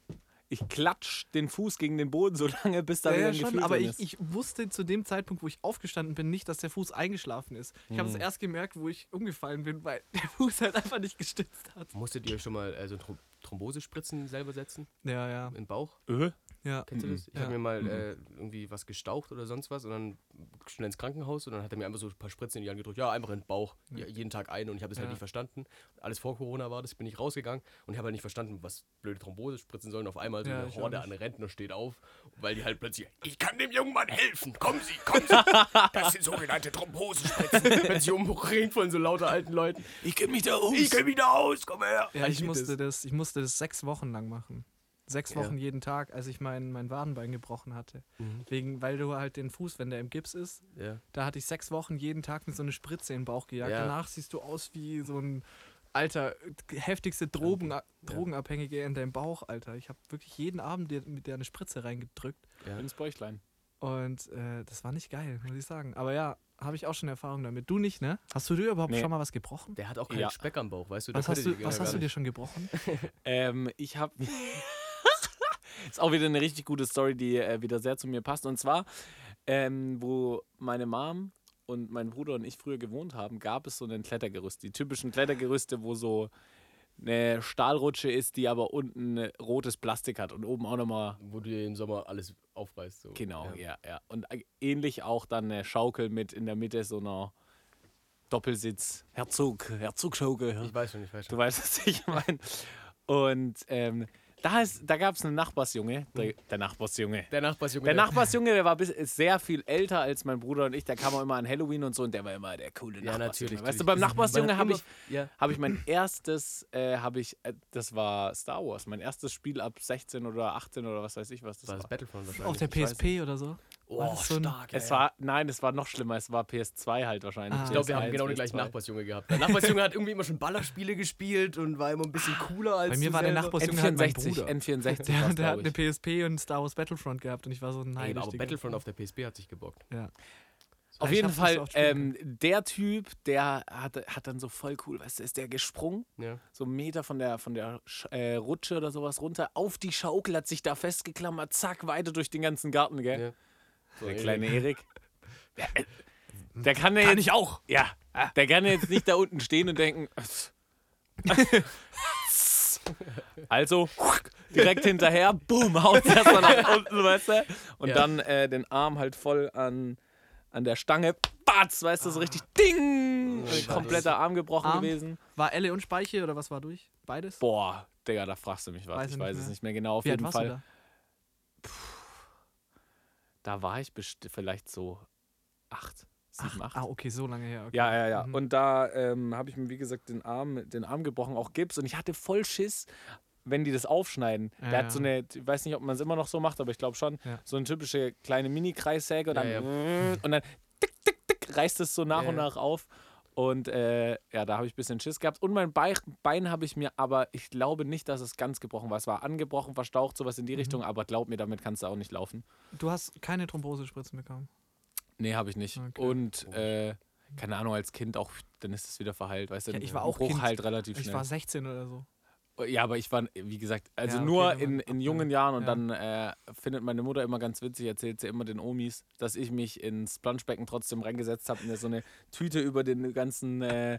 Ich klatsch den Fuß gegen den Boden so lange, bis da Ja, wieder ein schon, Gefühl aber drin ich, ist. ich wusste zu dem Zeitpunkt, wo ich aufgestanden bin, nicht, dass der Fuß eingeschlafen ist. Ich habe es erst gemerkt, wo ich umgefallen bin, weil der Fuß halt einfach nicht gestützt hat. Musstet ihr euch schon mal äh, so Throm Thrombosespritzen selber setzen? Ja, ja, Im Bauch? Äh? Ja. Kennst du das? Ich Ja. habe mir mal äh, irgendwie was gestaucht oder sonst was und dann schnell ins Krankenhaus und dann hat er mir einfach so ein paar Spritzen in die Hand gedrückt. Ja, einfach in den Bauch. Ja, jeden Tag ein und ich habe es halt Ja. nicht verstanden. Alles vor Corona war das, bin ich rausgegangen und ich habe halt nicht verstanden, was blöde Thrombosespritzen sollen. Auf einmal so Ja, eine Horde an Rentner steht auf, weil die halt plötzlich, ich kann dem jungen Mann helfen, kommen Sie, kommen Sie. Das sind sogenannte Thrombosespritzen. Wenn sich umringt von so lauter alten Leuten. Ich kenne mich da aus. Ich kenn mich da aus, komm her. Ja, ich musste das. das, ich musste das sechs Wochen lang machen. Sechs Ja. Wochen jeden Tag, als ich mein, mein Wadenbein gebrochen hatte. Mhm. Wegen, weil du halt den Fuß, wenn der im Gips ist, Ja. da hatte ich sechs Wochen jeden Tag mit so einer Spritze in den Bauch gejagt. Ja. Danach siehst du aus wie so ein alter, heftigste Drogen, Drogenabhängige in deinem Bauch, Alter. Ich habe wirklich jeden Abend dir, mit der eine Spritze reingedrückt. Ja. Ins Bäuchlein. Und äh, das war nicht geil, muss ich sagen. Aber ja, habe ich auch schon Erfahrung damit. Du nicht, ne? Hast du dir überhaupt Nee. schon mal was gebrochen? Der hat auch keinen Ja. Speck am Bauch, weißt du? Was hast du, was hast du dir schon gebrochen? Ähm, ich habe. ist auch wieder eine richtig gute Story, die äh, wieder sehr zu mir passt. Und zwar, ähm, wo meine Mom und mein Bruder und ich früher gewohnt haben, gab es so ein Klettergerüst. Die typischen Klettergerüste, wo so eine Stahlrutsche ist, die aber unten äh, rotes Plastik hat und oben auch nochmal. Wo du dir im Sommer alles aufreißt. So. Genau, ja. ja, Und äh, ähnlich auch dann eine Schaukel mit in der Mitte so einer Doppelsitz. Herzog, Herzogschaukel. Ich weiß schon, ich weiß Du schon. weißt, was ich meine. Und ähm, da, ist- da gab es einen Nachbarsjunge, der, der Nachbarsjunge. Der Nachbarsjunge. Der Nachbarsjunge, der war bis, sehr viel älter als mein Bruder und ich. Der kam auch immer an Halloween und so und der war immer der coole Ja, Nachbarsjunge. natürlich. Weißt du, beim Nachbarsjunge habe ich, Ja. hab ich mein erstes, äh, habe ich, äh, das war Star Wars, mein erstes Spiel ab 16 oder 18 oder was weiß ich, was das War war. das Battlefront wahrscheinlich? Auf der PSP oder so? Oh, War so ein- stark. Es war, nein, es war noch schlimmer, es war PS2 halt wahrscheinlich. Ah. Ich glaube, wir haben PS1, genau den gleichen PS2. Nachbarsjunge gehabt. Der Nachbarsjunge hat irgendwie immer schon Ballerspiele gespielt und war immer ein bisschen cooler als Bei mir war der. Nachbarsjunge halt mein N64, Bruder. N64 Der, der hat eine. PSP und Star Wars Battlefront gehabt und ich war so Ey, neidisch. aber Battlefront auf der PSP hat sich gebockt. Ja. Auf Ich jeden Fall, ähm, der Typ, der hat, hat dann so voll cool, weißt du, ist der gesprungen, Ja. so einen Meter von der, von der Sch äh, Rutsche oder sowas runter, auf die Schaukel, hat sich da festgeklammert, zack, weiter durch den ganzen Garten, gell? Ja. So, Der kleine Erik. Der, äh, der kann ja Kann jetzt, ich auch. Ja, der kann ja jetzt nicht da unten stehen und denken. Also direkt hinterher, boom, haut erstmal nach unten, weißt du? Und Ja. dann äh, den Arm halt voll an, an der Stange, batz, weißt du, so richtig ding! Oh, kompletter Arm gebrochen Arm? gewesen. War Elle und Speiche oder was war durch? Beides? Boah, Digga, da fragst du mich was. Weiß ich weiß nicht es mehr. nicht mehr genau. Auf Wie jeden Fall. du da? War ich vielleicht so acht, sieben, acht. Ah, okay, so lange her. Okay. Ja, ja, ja. Mhm. Und da ähm, habe ich mir, wie gesagt, den Arm, den Arm gebrochen, auch Gips. Und ich hatte voll Schiss, wenn die das aufschneiden. Ja, Der ja. hat so eine, ich weiß nicht, ob man es immer noch so macht, aber ich glaube schon, Ja. so eine typische kleine Mini-Kreissäge und dann, Ja, und dann tick, tick, tick, reißt es so nach Ja, und ja. nach auf. Und äh, ja, da habe ich ein bisschen Schiss gehabt. Und mein Bein, Bein habe ich mir aber, ich glaube nicht, dass es ganz gebrochen war. Es war angebrochen, verstaucht, sowas in die Mhm. Richtung, aber glaub mir, damit kannst du auch nicht laufen. Du hast keine Thrombosespritzen bekommen. Nee, habe ich nicht. Okay. Und äh, keine Ahnung, als Kind auch, dann ist es wieder verheilt, weißt du? Ja, ich war auch Bruch Kind. halt relativ Ich schnell. war 16 oder so. Ja, aber ich war, wie gesagt, also Ja, okay, nur in, in jungen. Jahren und Ja. dann äh, findet meine Mutter immer ganz witzig, erzählt sie immer den Omis, dass ich mich ins Planschbecken trotzdem reingesetzt habe und mir so eine Tüte über den ganzen äh,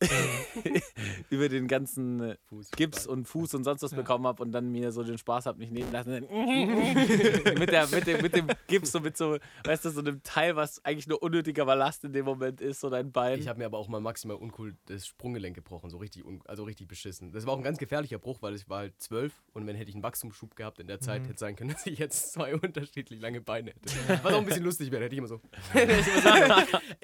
über den ganzen äh, Fuß. Gips und Fuß und sonst was Ja. bekommen habe und dann mir so den Spaß habe, nicht nehmen lassen. mit, der, mit, dem, mit dem Gips und mit so, weißt du, so einem Teil, was eigentlich nur unnötiger Ballast in dem Moment ist, so dein Bein. Ich habe mir aber auch mal maximal uncool das Sprunggelenk gebrochen, so richtig, also richtig beschissen. Das war auch ein ganz gefährlicher Bruch, weil ich war halt zwölf und wenn hätte ich einen Wachstumsschub gehabt in der Zeit, Mhm. hätte sein können, dass ich jetzt zwei unterschiedlich lange Beine hätte. Was auch ein bisschen lustig wäre, hätte ich immer so.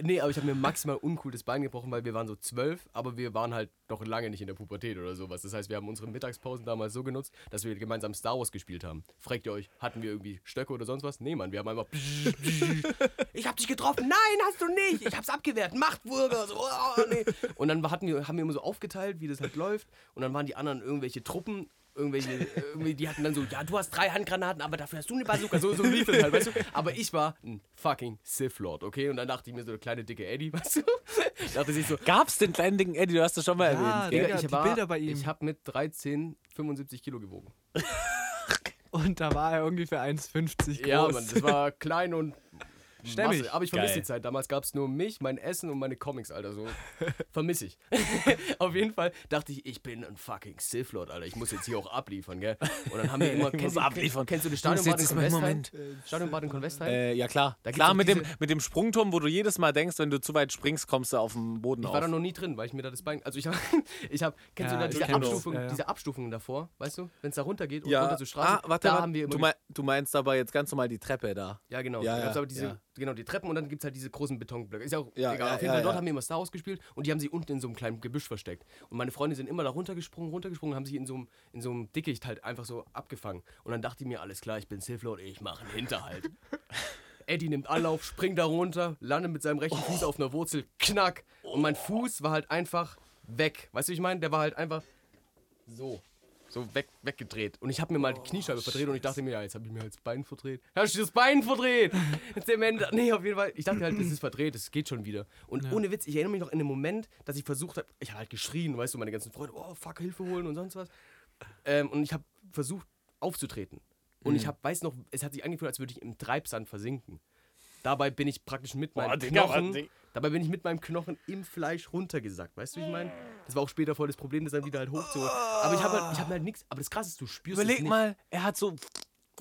nee, aber ich habe mir maximal uncool das Bein gebrochen, weil wir waren so zwölf, aber wir waren halt noch lange nicht in der Pubertät oder sowas. Das heißt, wir haben unsere Mittagspausen damals so genutzt, dass wir gemeinsam Star Wars gespielt haben. Fragt ihr euch, hatten wir irgendwie Stöcke oder sonst was? Nee, Mann, wir haben einfach. ich hab dich getroffen. Nein, hast du nicht. Ich hab's abgewehrt. Machtwürger. So, oh, nee. Und dann hatten wir, haben wir immer so aufgeteilt, wie das halt läuft. Und dann waren die anderen irgendwelche Truppen. Irgendwelche, irgendwie, die hatten dann so, ja, du hast drei Handgranaten, aber dafür hast du eine Bazooka. So, so lief das halt, weißt du? Aber ich war ein fucking Sith Lord, okay? Und dann dachte ich mir so, der kleine dicke Eddie, weißt du? dachte sich so, Gab's den kleinen dicken Eddie, du hast das schon mal Ja, erwähnt. Digga, gell? die Bilder bei ihm. Ich habe mit 13 75 Kilo gewogen. Und da war er ungefähr 1,50 groß. Ja, Mann, das war klein und Stämmig. Masse. Aber ich vermisse die Zeit. Damals gab es nur mich, mein Essen und meine Comics, Alter. So vermisse ich. Auf jeden Fall dachte ich, ich bin ein fucking Sith Lord, Alter. Ich muss jetzt hier auch abliefern, gell? Und dann haben wir immer. kennst, du- abliefern. Kennst du das Convestheim? Moment. Stadionbad in Convestheim? Äh, ja, klar. Da klar, mit dem, mit dem Sprungturm, wo du jedes Mal denkst, wenn du zu weit springst, kommst du auf den Boden Ich auf. war da noch nie drin, weil ich mir da das Bein. Also ich habe. Ich hab, kennst Ja, du da ich diese. Abstufung, Ja, ja. diese Abstufungen davor? Weißt du? Wenn es da runtergeht und ja. runter zur Straße. ah, warte, da warte. haben wir immer. du, mein, du meinst aber jetzt ganz normal die Treppe da. ja, genau. Ja, da gab's ja, aber diese ja. Genau, die Treppen und dann gibt es halt diese großen Betonblöcke. Ist ja auch Ja, egal. ja, Auf jeden ja, Fall, dort ja. haben wir immer Star Wars gespielt und die haben sich unten in so einem kleinen Gebüsch versteckt. Und meine Freunde sind immer da runtergesprungen, runtergesprungen, haben sich in so einem, in so einem Dickicht halt einfach so abgefangen. Und dann dachte ich mir, alles klar, ich bin Sith Lord, ich mache einen Hinterhalt. Eddie nimmt Anlauf, springt da runter, landet mit seinem rechten Fuß auf einer Wurzel, knack. Und mein Fuß war halt einfach weg. Weißt du, wie ich meine? Der war halt einfach so. So weg, weggedreht. Und ich habe mir mal die Kniescheibe verdreht und ich dachte mir, ja, jetzt habe ich mir halt das Bein verdreht. Hast du das Bein verdreht? Zement. Nee, auf jeden Fall. Ich dachte halt, das ist verdreht, das geht schon wieder. Und ohne Witz, ich erinnere mich noch in den Moment, dass ich versucht habe, ich habe halt geschrien, weißt du, meine ganzen Freunde, oh, fuck, Hilfe holen und sonst was. Ähm, und ich habe versucht aufzutreten. Und ich hab, weiß noch, es hat sich angefühlt, als würde ich im Treibsand versinken. Dabei bin ich praktisch mit meinem Digga, Knochen? Dabei bin ich mit meinem Knochen im Fleisch runtergesackt. Weißt du, wie ich meine? Das war auch später voll das Problem, das dann wieder halt hochzuholen. Aber ich habe halt, ich hab halt nichts. Aber das Krasse ist, du spürst es Überleg nicht. mal, er hat so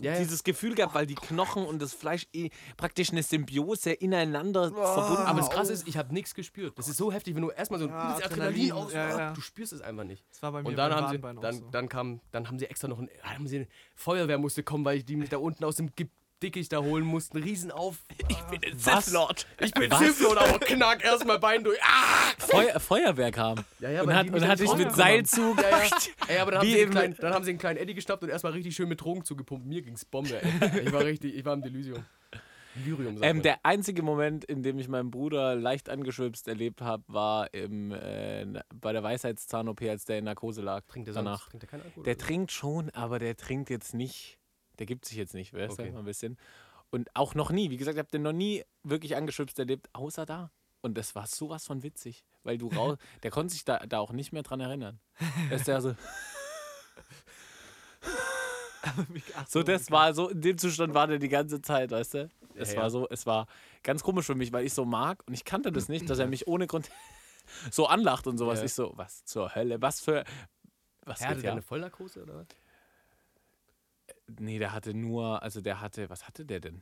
Ja, dieses Gefühl gehabt, weil die Knochen und das Fleisch eh praktisch eine Symbiose ineinander verbunden Aber das. Krasse ist, ich habe nichts gespürt. Das ist so heftig, wenn du erstmal so ein Ja, Adrenalin, Adrenalin, aus, ja, du spürst es einfach nicht. Das war bei mir Und dann haben sie, dann, so. dann kam, dann haben sie extra noch ein, haben sie, Feuerwehr musste kommen, weil die mich da unten aus dem Ge- Dickicht da holen mussten. Riesen auf. Ich bin Was? Sith-Lord. Ich bin? Sith-Lord, aber knack erstmal Bein durch. Ah! Feuer, Feuerwehr kam. Ja, ja, und hat, und hat dich mit. Seilzug. Ja, ja. Ey, aber dann haben, sie einen kleinen, dann haben sie einen kleinen Eddie gestoppt und erstmal richtig schön mit Drogen zugepumpt. Mir ging's Bombe, ey. Ich war richtig, ich war im Delirium. Delirium, Ähm, der einzige Moment, in dem ich meinen Bruder leicht angeschwipst erlebt habe, war im, äh, bei der Weisheitszahn-OP, als der in Narkose lag. Trinkt der danach. sonst, trinkt der keinen Alkohol? Der trinkt schon, aber der trinkt jetzt nicht. Der gibt sich jetzt nicht, weißt Okay. du, mal ein bisschen. Und auch noch nie, wie gesagt, ich habe den noch nie wirklich angeschwipst erlebt, außer da. Und das war sowas von witzig, weil du raus, der konnte sich da, da auch nicht mehr dran erinnern. Ist der so, so das war so, in dem Zustand war der die ganze Zeit, weißt du? Es Ja, war ja. so, es war ganz komisch für mich, weil ich so mag und ich kannte das nicht, dass er mich ohne Grund so anlacht und sowas. Ja. Ich so, was zur Hölle, was für, was Er hatte geht ja? eine Vollnarkose oder was? Nee, der hatte nur, also der hatte, was hatte der denn?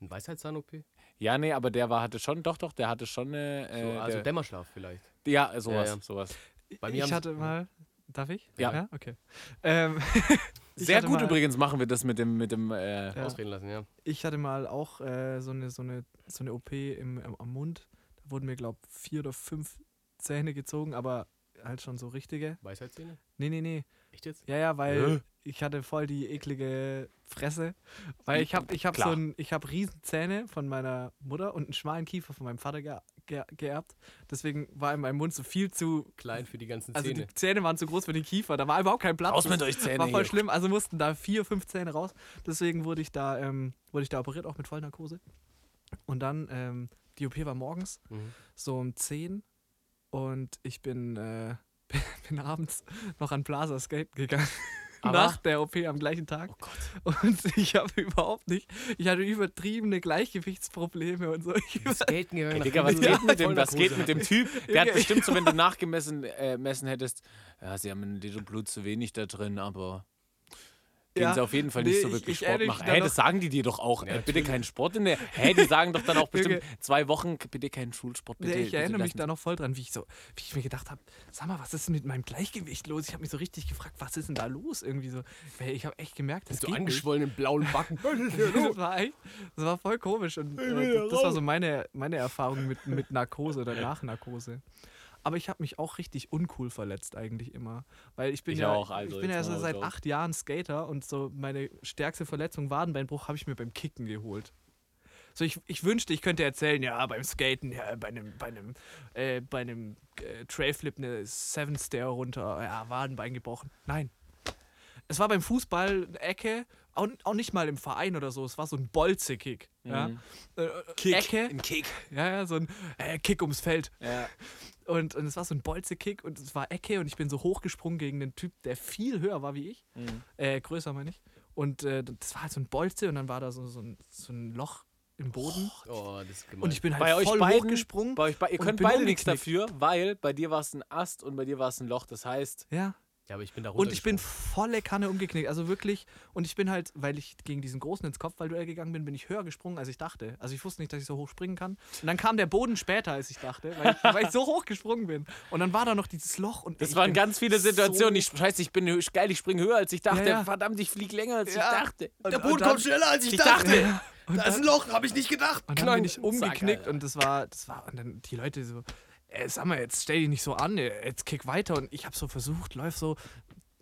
Ein Weisheitszahn-OP? Ja, nee, aber der war, hatte schon, doch, doch, der hatte schon eine. So, Äh, also der, Dämmerschlaf vielleicht. ja, sowas, Ja, ja. sowas. Bei mir ich hatte mal. Darf ich? Ja. okay. Ähm, Sehr gut mal, übrigens machen wir das mit dem, mit dem, äh, Ja. Ausreden lassen, ja. Ich hatte mal auch äh, so, eine, so, eine, so eine OP im, im, am Mund. Da wurden mir, glaube ich, vier oder fünf Zähne gezogen, aber halt schon so richtige. Weisheitszähne? Nee, nee, nee. Echt jetzt? Ja, ja, weil Hä? ich hatte voll die eklige Fresse. Weil ich habe ich hab so ein, ich hab Riesenzähne von meiner Mutter und einen schmalen Kiefer von meinem Vater ge ge geerbt. Deswegen war in meinem Mund so viel zu. Klein für die ganzen Also Zähne. die Zähne waren zu groß für den Kiefer. Da war überhaupt kein Platz. Raus mit Das euch Zähne War voll hier. schlimm. Also mussten da vier, fünf Zähne raus. Deswegen wurde ich da, ähm, wurde ich da operiert, auch mit Vollnarkose. Und dann, ähm, die OP war morgens, Mhm. so um 10. Und ich bin, äh, bin abends noch an Plaza skaten gegangen. Aber- Nach der OP am gleichen Tag. Oh Gott. Und ich habe überhaupt nicht, ich hatte übertriebene Gleichgewichtsprobleme und so. Ich, Skaten gegangen. Ey, nach Digga, was geht mit dem, was geht mit dem. Typ? Der hat bestimmt so, wenn du nachgemessen äh, messen hättest, ja, sie haben ein Liter Blut zu wenig da drin, aber gehen Ja, sie auf jeden Fall nicht nee, so ich- wirklich ich Sport erinnere machen. Hä, noch- das sagen die dir doch auch. Ja, äh, bitte keinen Sport in der. Hä, die sagen doch dann auch bestimmt Junge. zwei Wochen, bitte keinen Schulsport, bitte. Nee, ich erinnere mich lassen- da noch voll dran, wie ich so, wie ich mir gedacht habe, sag mal, was ist denn mit meinem Gleichgewicht los? Ich habe mich so richtig gefragt, was ist denn da los? Irgendwie so, ich habe echt gemerkt, das Bist du geht nicht. blauen Backen? das war echt, das war voll komisch und äh, das, das war so meine, meine Erfahrung mit, mit Narkose oder nach Narkose. Aber ich habe mich auch richtig uncool verletzt eigentlich immer, weil ich bin Ich ja, auch, also ich bin ja seit acht Jahren Skater und so meine stärkste Verletzung Wadenbeinbruch habe ich mir beim Kicken geholt. So, ich, ich wünschte, ich könnte erzählen, ja, beim Skaten, ja, bei einem, bei einem, äh, bei einem äh, Trailflip eine Seven Stair runter, ja, Wadenbein gebrochen. Nein. Es war beim Fußball Ecke, auch, auch nicht mal im Verein oder so, es war so ein Bolze-Kick. Ja? Mhm. Äh, Ecke, Ein Kick. ja, ja, so ein äh, Kick ums Feld. Ja. Und, und es war so ein Bolze-Kick und es war Ecke und ich bin so hochgesprungen gegen einen Typ, der viel höher war wie ich. Mhm. Äh, größer meine ich. Und äh, das war halt so ein Bolze und dann war da so, so, ein, so ein Loch im Boden. Oh, das ist gemein. und ich bin halt Bei euch voll beiden, hochgesprungen. bei euch be ihr könnt beide nichts dafür, weil bei dir war es ein Ast und bei dir war es ein Loch. Das heißt, Ja. Ja, aber ich bin da Und ich bin volle Kanne umgeknickt. Also wirklich. Und ich bin halt, weil ich gegen diesen Großen ins Kopfballduell gegangen bin, bin ich höher gesprungen, als ich dachte. Also ich wusste nicht, dass ich so hoch springen kann. Und dann kam der Boden später, als ich dachte, weil ich, weil ich so hoch gesprungen bin. Und dann war da noch dieses Loch. Und das ich waren ganz viele Situationen. So ich, scheiße, ich bin geil, ich springe höher als ich dachte. Ja, ja. Verdammt, ich fliege länger als Ja. ich dachte. und, Der Boden dann- kommt schneller als ich, Ich dachte. dachte, da ist ein Loch, habe ich nicht gedacht. Und dann bin ich umgeknickt Alter. und das war, das war, und dann die Leute so, ey, sag mal, jetzt stell dich nicht so an, ey, jetzt kick weiter. Und ich habe so versucht, läuft so.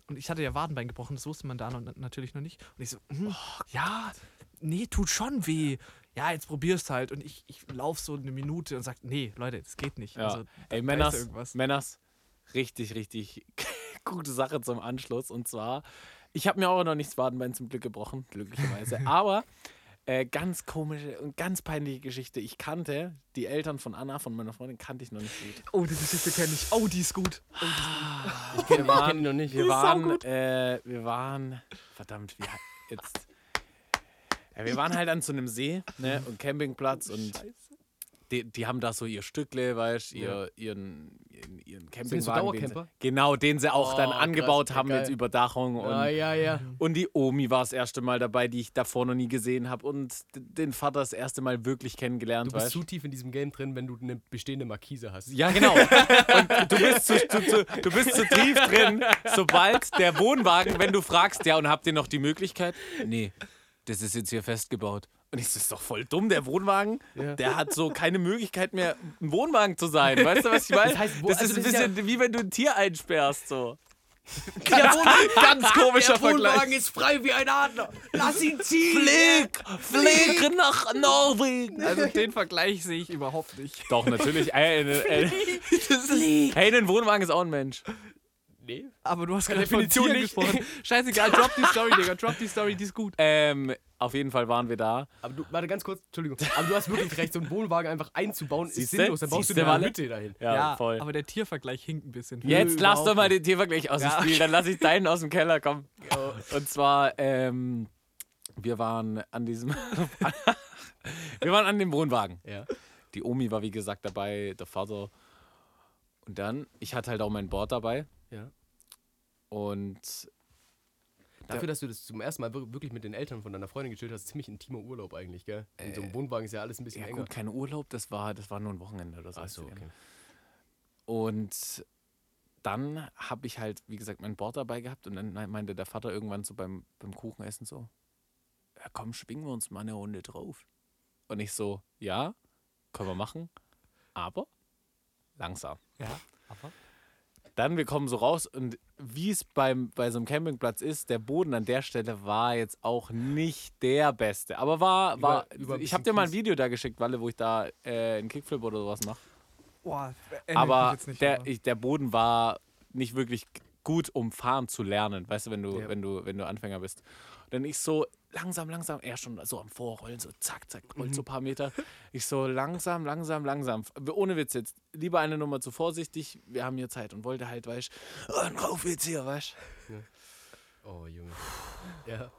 Und ich hatte ja Wadenbein gebrochen, das wusste man da noch, natürlich noch nicht. Und ich so, hm, ja, nee, tut schon weh. Ja, jetzt probier's halt. Und ich, ich laufe so eine Minute und sag, nee, Leute, das geht nicht. Ja. Also, Ey, Männers. Männers, richtig, richtig gute Sache zum Anschluss. Und zwar, ich habe mir auch noch nicht das Wadenbein zum Glück gebrochen, glücklicherweise. Aber äh, ganz komische und ganz peinliche Geschichte. Ich kannte die Eltern von Anna, von meiner Freundin, kannte ich noch nicht gut. Oh, die Geschichte kenne ich. Oh, die ist gut. Oh, Ich kenne ich kenn ihn noch nicht. Wir ist waren, äh, wir waren, verdammt, wie he- jetzt. Ja, wir waren halt an so einem See, ne, und Campingplatz und die, die haben da so ihr Stückle, weißt ihr, ihren, ihren, ihren so Campingwagen. den sie, genau, den sie auch Oh, dann krass, angebaut ja, haben geil. mit Überdachung. Und, Ja, ja, ja. und die Omi war das erste Mal dabei, die ich davor noch nie gesehen habe. Und den Vater das erste Mal wirklich kennengelernt, Du bist weißt zu tief in diesem Game drin, wenn du eine bestehende Markise hast. ja, genau. Und du bist, zu, zu, zu, du bist zu tief drin, sobald der Wohnwagen, wenn du fragst, ja, und habt ihr noch die Möglichkeit? Nee, das ist jetzt hier festgebaut. Und ich so, das ist doch voll dumm, der Wohnwagen, Ja. der hat so keine Möglichkeit mehr, ein Wohnwagen zu sein. Weißt du, was ich meine? Das heißt, das also ist ein ist bisschen wie wenn du ein Tier einsperrst, so. Der Wohnwagen, Ganz komischer der Wohnwagen ist frei wie ein Adler. Lass ihn ziehen. Flieg! Flieg nach Norwegen! Also den Vergleich sehe ich überhaupt nicht. Doch, natürlich. Ey, äh, äh, hey, ein Wohnwagen ist auch ein Mensch. Nee. Aber du hast gerade Definition nicht. gesprochen. Scheißegal, drop die Story, Digga. Drop die Story, die ist gut. Ähm, auf jeden Fall waren wir da. Aber du, warte ganz kurz, Entschuldigung. Aber du hast wirklich recht, so einen Wohnwagen einfach einzubauen ist Siehste? sinnlos. Dann baust Siehste, du eine? Hütte dahin. Ja, voll. aber der Tiervergleich hinkt ein bisschen. Jetzt Nö, lass doch mal den Tiervergleich aus dem Ja. Spiel, dann lass ich deinen aus dem Keller kommen. Und zwar, ähm, wir waren an diesem. wir waren an dem Wohnwagen. Ja. Die Omi war, wie gesagt, dabei, der Vater. Und dann, ich hatte halt auch mein Board dabei. ja. Und Dafür, dass du das zum ersten Mal wir- wirklich mit den Eltern von deiner Freundin gechillt hast, ziemlich intimer Urlaub eigentlich, gell? In so einem Wohnwagen ist ja alles ein bisschen ja, enger. gut, kein Urlaub, das war, das war nur ein Wochenende oder so. Achso, okay. Und dann habe ich halt, wie gesagt, mein Board dabei gehabt und dann meinte der Vater irgendwann so beim, beim Kuchenessen so, ja komm, schwingen wir uns mal eine Runde drauf. Und ich so, ja, können wir machen, aber langsam. Ja, aber. Dann, wir kommen so raus und wie es beim, bei so einem Campingplatz ist, der Boden an der Stelle war jetzt auch nicht der beste. Aber war, Über- war über ein ich habe dir mal ein. Video da geschickt, Walle, wo ich da äh, einen Kickflip oder sowas mache. Boah, Aber nicht, der, aber- ich, der Boden war nicht wirklich gut, um fahren zu lernen, weißt du, wenn du, Ja. wenn du, wenn du Anfänger bist. Und dann ich so langsam, langsam, er schon so am Vorrollen, so zack, zack, rollt Mhm. so ein paar Meter. Ich so langsam, langsam, langsam. Ohne Witz jetzt. Lieber eine Nummer zu vorsichtig, wir haben hier Zeit und wollte halt, weißt du, oh, drauf jetzt hier, weißt Oh, Junge. Ja.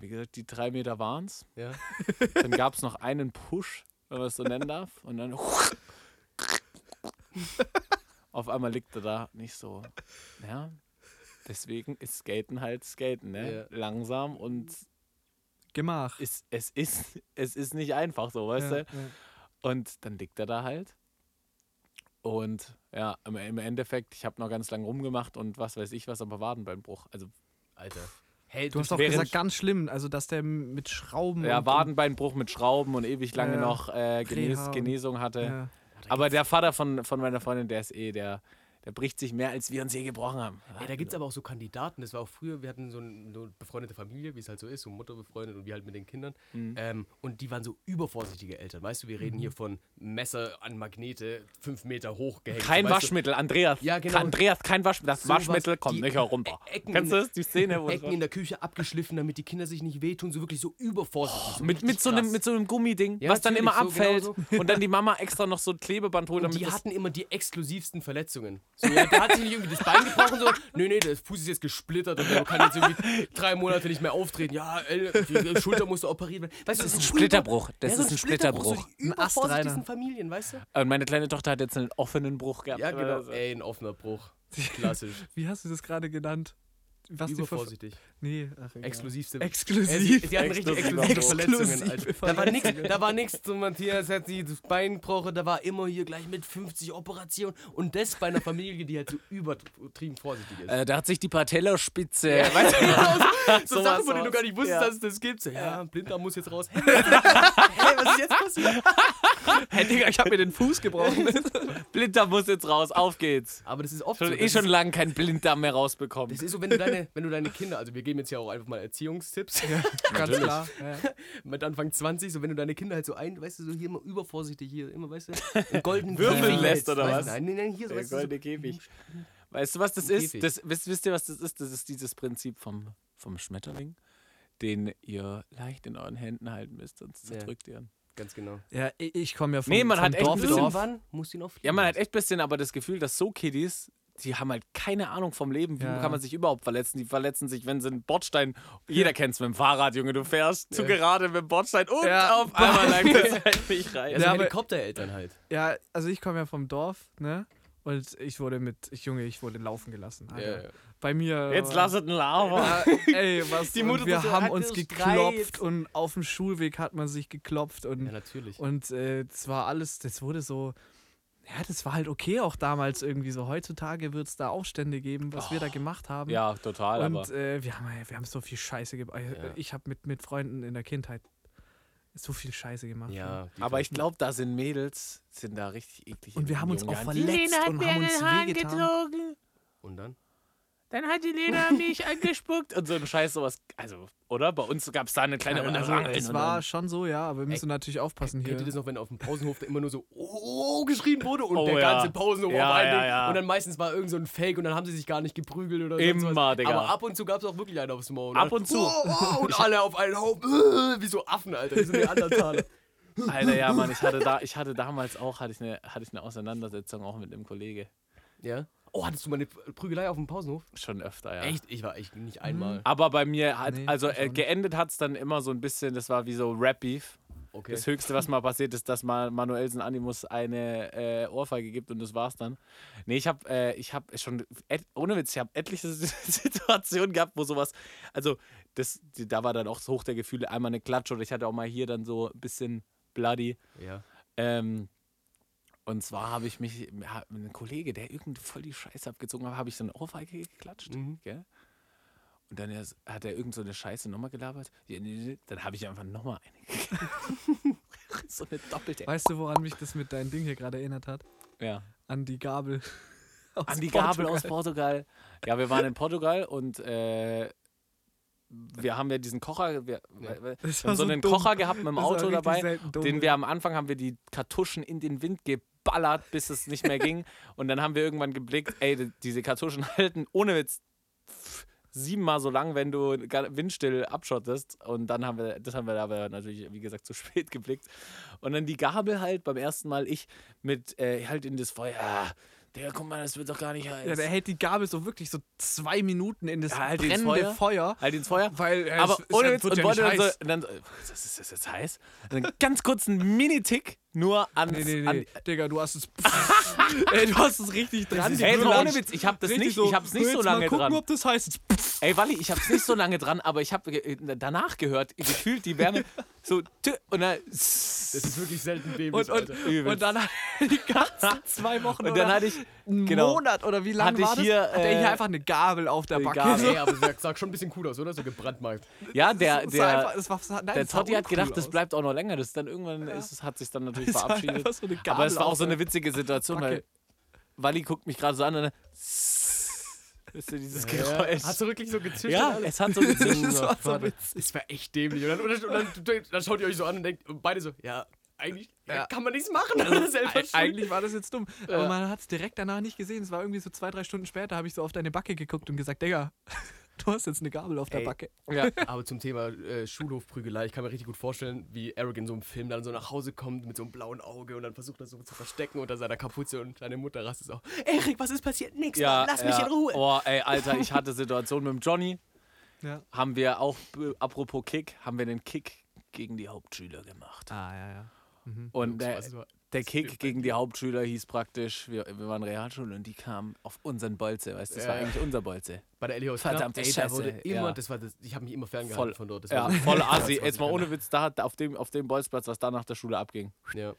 Wie gesagt, die drei Meter waren's. ja. Dann gab es noch einen Push, wenn man es so nennen darf. Und dann auf einmal liegt er da nicht so. Ja. Deswegen ist Skaten halt Skaten, ne? Ja. Langsam und Gemach. ist, es, ist, es ist nicht einfach so, weißt ja, du? Und dann liegt er da halt. Und ja, im, im Endeffekt, ich habe noch ganz lange rumgemacht und was weiß ich was, aber Wadenbeinbruch. Also Alter. Hey, Du hast doch gesagt, ganz schlimm, also dass der mit Schrauben ja, Wadenbeinbruch mit Schrauben und ewig lange Ja. noch äh, Genes, Reha Genesung hatte. Aber der Vater von, von meiner Freundin, der ist eh, der, der bricht sich mehr, als wir uns je gebrochen haben. Ey, da gibt es aber auch so Kandidaten, das war auch früher, wir hatten so, ein, so eine befreundete Familie, wie es halt so ist, so Mutter befreundet und wir halt mit den Kindern. Mhm. Ähm, und die waren so übervorsichtige Eltern, weißt du, wir reden hier von Messer an Magnete, fünf Meter hoch gehängt. Kein weißt du? Waschmittel, Andreas. Ja, genau. Andreas, kein Waschmittel. Das Sowas, Waschmittel kommt nicht herunter. E- Ecken Kennst du das? Die Szene, wo Ecken in der Küche abgeschliffen, damit die Kinder sich nicht wehtun, so wirklich so übervorsichtig. So mit, mit, so einem, mit so einem Gummiding, Ja, was dann immer so abfällt genau und dann die Mama extra noch so ein Klebeband holt, Und damit die hatten immer die exklusivsten Verletzungen. So, ja, der hat sich nicht irgendwie das Bein gebrochen, so, nö, nee, der Fuß ist jetzt gesplittert und der kann jetzt irgendwie drei Monate nicht mehr auftreten. Ja, ey, die Schulter musste operiert werden. Weißt du, das ist ein Splitterbruch. Das ist ein Splitterbruch. So die Ein übervorsichtigsten. Familien, weißt du? Und meine kleine Tochter hat jetzt einen offenen Bruch gehabt. Ja, genau. Also, Ey, ein offener Bruch. Klassisch. Wie hast du das gerade genannt? Was Übervorsichtig. Nee, ach, egal. Exklusivste. Äh, Exklusiv. sie, sie hatten richtig Exklusive Verletzungen. Alter. Da war nichts, Verletzungen. da war nichts zu Matthias hat sie das Bein gebrochen, da war immer hier gleich mit 50 Operationen und das bei einer Familie, die halt so übertrieben vorsichtig ist. Äh, da hat sich die Patellaspitze. Weißt du, so sowas Sachen, von denen du gar nicht wusstest, Ja. dass es das gibt. So, ja, Blinddarm muss jetzt raus. Hä, was ist jetzt passiert? Hey, Digga, ich hab mir den Fuß gebrochen. Blinddarm muss jetzt raus, auf geht's. Aber das ist oft Schon, so. eh schon lange kein Blinddarm mehr rausbekommen. das ist so, wenn du, deine, wenn du deine Kinder, also wir geben jetzt ja auch einfach mal Erziehungstipps, Ganz klar. Ja. mit Anfang 20, so wenn du deine Kinder halt so ein, weißt du, so hier immer übervorsichtig, hier immer, weißt du, einen goldenen Würfeln lässt oder was? Nein, nein, nein, hier so, Der weißt du, so, goldene Käfig. Weißt du, was das ist? Das, wisst, wisst ihr, was das ist? Das ist dieses Prinzip vom, vom Schmetterling, den ihr leicht in euren Händen halten müsst, sonst Ja. zerdrückt ihr ihn. Ganz genau. Ja, ich ich komme ja vom, Nee, man vom hat echt Dorf, ein bisschen Dorf. Du ihn auch fliegen Ja, man hat echt ein bisschen aber das Gefühl, dass so Kiddies, die haben halt keine Ahnung vom Leben. Wie Ja. kann man sich überhaupt verletzen? Die verletzen sich, wenn sie einen Bordstein. Jeder kennt es mit dem Fahrrad, Junge. Du fährst zu Ja. gerade mit dem Bordstein und Ja. auf einmal langt das halt nicht rein. Ja, so Ja, Helikoptereltern halt. Ja, also ich komme ja vom Dorf, ne? Und ich wurde mit, ich Junge, ich wurde laufen gelassen. Alter. Ja, ja. Bei mir. Jetzt lass es ein Lava. Ja, ey, was? Die und Mutter wir so, haben uns geklopft Streit. und auf dem Schulweg hat man sich geklopft und ja, natürlich. Und äh, das war alles, das wurde so, ja, das war halt okay auch damals irgendwie so. Heutzutage wird es da Aufstände geben, was wir da gemacht haben. Ja, total. Und aber äh, wir, haben, wir haben so viel Scheiße gemacht. Ja. Ich habe mit, mit Freunden in der Kindheit so viel Scheiße gemacht. ja, die aber ich glaube, da sind Mädels, sind da richtig eklig. Und wir haben uns auch verletzt und haben uns wehgetan. Und dann? Dann hat die Lena mich angespuckt und so ein Scheiß sowas. Also, oder? Bei uns gab es da eine kleine Also, Rangeln es war schon so, ja, aber wir müssen natürlich aufpassen Kennt ihr hier. das noch, wenn auf dem Pausenhof da immer nur so oh geschrien wurde und Oh, der ja. ganze Pausenhof Ja, auf einen ja, ja. Und dann meistens war irgend so ein Fake und dann haben sie sich gar nicht geprügelt oder Immer, sonst was. Digga. Aber ab und zu gab es auch wirklich einen aufs Maul. Ab und zu. Oh, oh, und alle auf einen Haufen. Wie so Affen, Alter. Wie so Neandertaler. Alter, ja, Mann, ich hatte, da, ich hatte damals auch hatte ich eine, hatte ich eine Auseinandersetzung auch mit einem Kollege. ja? Oh, hattest du mal eine Prügelei auf dem Pausenhof? Schon öfter, ja. Echt? Ich war echt nicht einmal. Aber bei mir hat, Nee, also äh, geendet hat es dann immer so ein bisschen, das war wie so Rap-Beef. Okay. Das Höchste, was mal passiert ist, dass mal Manuelsen Animus eine äh, Ohrfeige gibt und das war's dann. Nee, ich habe äh, ich hab schon, et, ohne Witz, ich habe etliche Situationen gehabt, wo sowas, also das, die, da war dann auch so hoch der Gefühle, einmal eine Klatsche oder ich hatte auch mal hier dann so ein bisschen bloody. Ja. Ähm, und zwar habe ich mich, ein Kollege, der irgendwie voll die Scheiße abgezogen hat, habe ich so eine Ohrfeige geklatscht. Mhm. Gell? Und dann hat er irgend so eine Scheiße nochmal gelabert. Dann habe ich einfach nochmal eine so eine doppelte. Weißt du, woran mich das mit deinem Ding hier gerade erinnert hat? Ja. An die Gabel. aus An die Gabel Portugal. aus Portugal. Ja, wir waren in Portugal und äh, wir haben ja diesen Kocher, wir, wir, haben so so einen dumm. Kocher gehabt mit dem Auto dabei. den wir am Anfang haben wir die Kartuschen in den Wind geballert, bis es nicht mehr ging. Und dann haben wir irgendwann geblickt, ey, die- diese Kartuschen halten ohne Witz siebenmal so lang, wenn du windstill abschottest. Und dann haben wir, das haben wir aber natürlich, wie gesagt, zu spät geblickt. Und dann die Gabel halt beim ersten Mal ich mit äh, halt in das Feuer. Ah, der, guck mal, das wird doch gar nicht heiß. Ja, der hält die Gabel so wirklich so zwei Minuten in das Ja, halt brennende Feuer. Feuer. halt ins Feuer. Weil äh, aber es, ohne Witz und ja wollte dann so, und dann, so, was ist das jetzt heiß? Und dann ganz kurz einen Mini-Tick nur ans, Nee, nee, an, nee. Digga, du hast es. Ey, du hast es richtig dran. Ey, aber ohne. Witz, ich hab das nicht, so, ich hab's nicht so mal lange gucken, dran. ob das heißt. Ey, Wally, ich hab's nicht so lange dran, aber ich habe danach gehört, gefühlt die Wärme so tü- und dann Das ist wirklich selten Und, dämlich, und, Alter. Übelst. und dann hat die ganzen zwei Wochen und dann hatte ich einen genau. Monat oder wie lange Hatte ich war das? hier, hat er äh, hier einfach eine Gabel auf der Backe. Gabel. Ey, aber das sah schon ein bisschen cool aus, oder? So gebrandmarkt. ja, der Das einfach- war, nein, der Totti hat gedacht, das bleibt auch noch länger. Das ist dann irgendwann ist, hat sich dann natürlich Es war verabschiedet. so aber es war auch so eine witzige Situation, weil. Wally guckt mich gerade so an und dann Wisst ihr, dieses Geräusch? Hast du wirklich so gezischt? ja, es hat so gezischt. Das war so war echt dämlich. Und dann, und dann, und dann, dann schaut ihr euch so an und denkt, und beide so, ja, eigentlich ja. Ja. kann man nichts machen. Also, Eigentlich war das jetzt dumm. Ja. Aber man hat es direkt danach nicht gesehen. Es war irgendwie so zwei, drei Stunden später, habe ich so auf deine Backe geguckt und gesagt, Digga, du hast jetzt eine Gabel auf der Ey. Backe. Ja. Aber zum Thema äh, Schulhofprügelei, ich kann mir richtig gut vorstellen, wie Eric in so einem Film dann so nach Hause kommt mit so einem blauen Auge und dann versucht er so zu verstecken unter seiner Kapuze und seine Mutter rastet so, Eric, was ist passiert? Nix, Ja, Mann, lass mich ja. in Ruhe. Oh, ey, Alter, ich hatte Situation mit dem Johnny. Ja. Haben wir auch, äh, apropos Kick, haben wir den Kick gegen die Hauptschüler gemacht. Ah, ja, ja. Und äh, was war- Der Kick gegen die Hauptschüler hieß praktisch, wir, wir waren Realschule und die kamen auf unseren Bolze, weißt du, das war Ja. eigentlich unser Bolze. Bei der Ellie Verdammte Ey, da wurde immer, ja. das war das, ich habe mich immer ferngehalten Voll- von dort. Das Ja, war voll assi. Jetzt mal kann. ohne Witz, da auf dem, auf dem Bolzplatz, was da nach der Schule abging. Ja.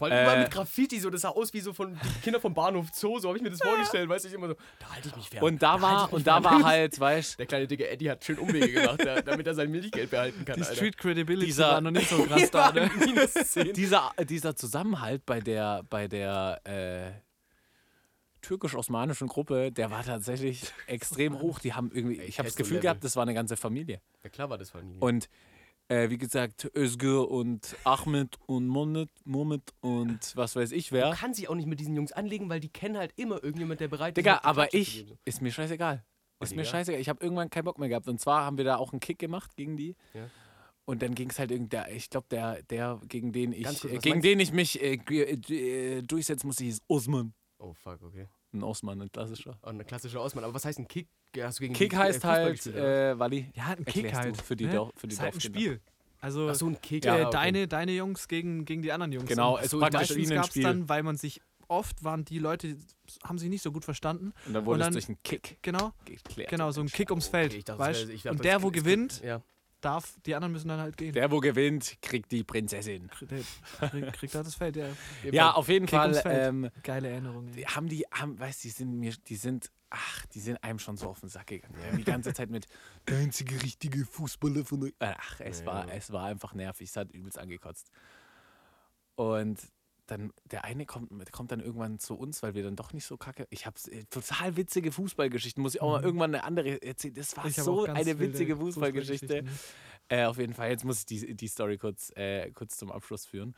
Vor allem Äh, mit Graffiti, so, das sah aus wie so von Kinder vom Bahnhof Zoo, so habe ich mir das vorgestellt, weiß ich immer so, da halte ich mich fern. Und da halte war, und da war halt, weißt Der kleine dicke Eddie hat schön Umwege gemacht, da, damit er sein Milchgeld behalten kann. Die Alter. Street Credibility Dieser- war noch nicht so krass da, ne? Minus 10. dieser, dieser Zusammenhalt bei der, bei der äh, türkisch-osmanischen Gruppe, der war tatsächlich extrem hoch. Die haben irgendwie, ich habe das Gefühl gehabt, das war eine ganze Familie. Ja klar war das Familie. Und äh, wie gesagt, Özgür und Ahmed und Monet, Mohammed und was weiß ich wer. Man kann sich auch nicht mit diesen Jungs anlegen, weil die kennen halt immer irgendjemand, der bereit ist. Digga, aber ich, ist mir scheißegal. Ist mir scheißegal. Ich habe irgendwann keinen Bock mehr gehabt. Und zwar haben wir da auch einen Kick gemacht gegen die. Ja. Und dann ging es halt irgendwie, der, ich glaube, der, der, gegen den ich, kurz, äh, gegen den ich mich äh, ge- äh, durchsetzen musste, hieß Osman. Oh fuck, okay. Ein Osman, ein klassischer. Oh, ein klassischer Ausmann. Aber was heißt ein Kick? Hast du gegen Kick die, heißt Fußball halt, äh, Wally, Ja, ein Kick halt. für die, ne? Dorf, für die ist halt ein. Spiel. Also Ach so, ein Kick. äh, ja, okay. deine, deine Jungs gegen, gegen die anderen Jungs. Genau, Und es so, praktisch wie ein gab's Spiel. dann, weil man sich oft waren die Leute, haben sich nicht so gut verstanden. und dann wurde und es dann- durch einen Kick Genau, geklärt. genau, so ein Kick ums Feld. Okay, ich dachte, das weißt? wär- ich dachte, und das- der, wo es gewinnt, Ja. Darf, die anderen müssen dann halt gehen. Der, wo gewinnt, kriegt die Prinzessin. Der kriegt, kriegt da das Feld, ja. Ja, auf jeden Kick Fall. Ähm, Geile Erinnerung. Ey. die haben die, haben, weißt du, die sind mir, die sind, ach, die sind einem schon so auf den Sack gegangen. Die haben die ganze Zeit mit der einzige richtige Fußballer von euch. Ach, es Ja, war, ja. es war einfach nervig. Es hat übelst angekotzt. Und dann, der eine kommt, kommt dann irgendwann zu uns, weil wir dann doch nicht so kacke. Ich habe total witzige Fußballgeschichten. Muss ich auch mal Mhm. irgendwann eine andere erzählen. Das war so eine witzige Fußballgeschichte. Äh, auf jeden Fall, jetzt muss ich die, die Story kurz, äh, kurz zum Abschluss führen.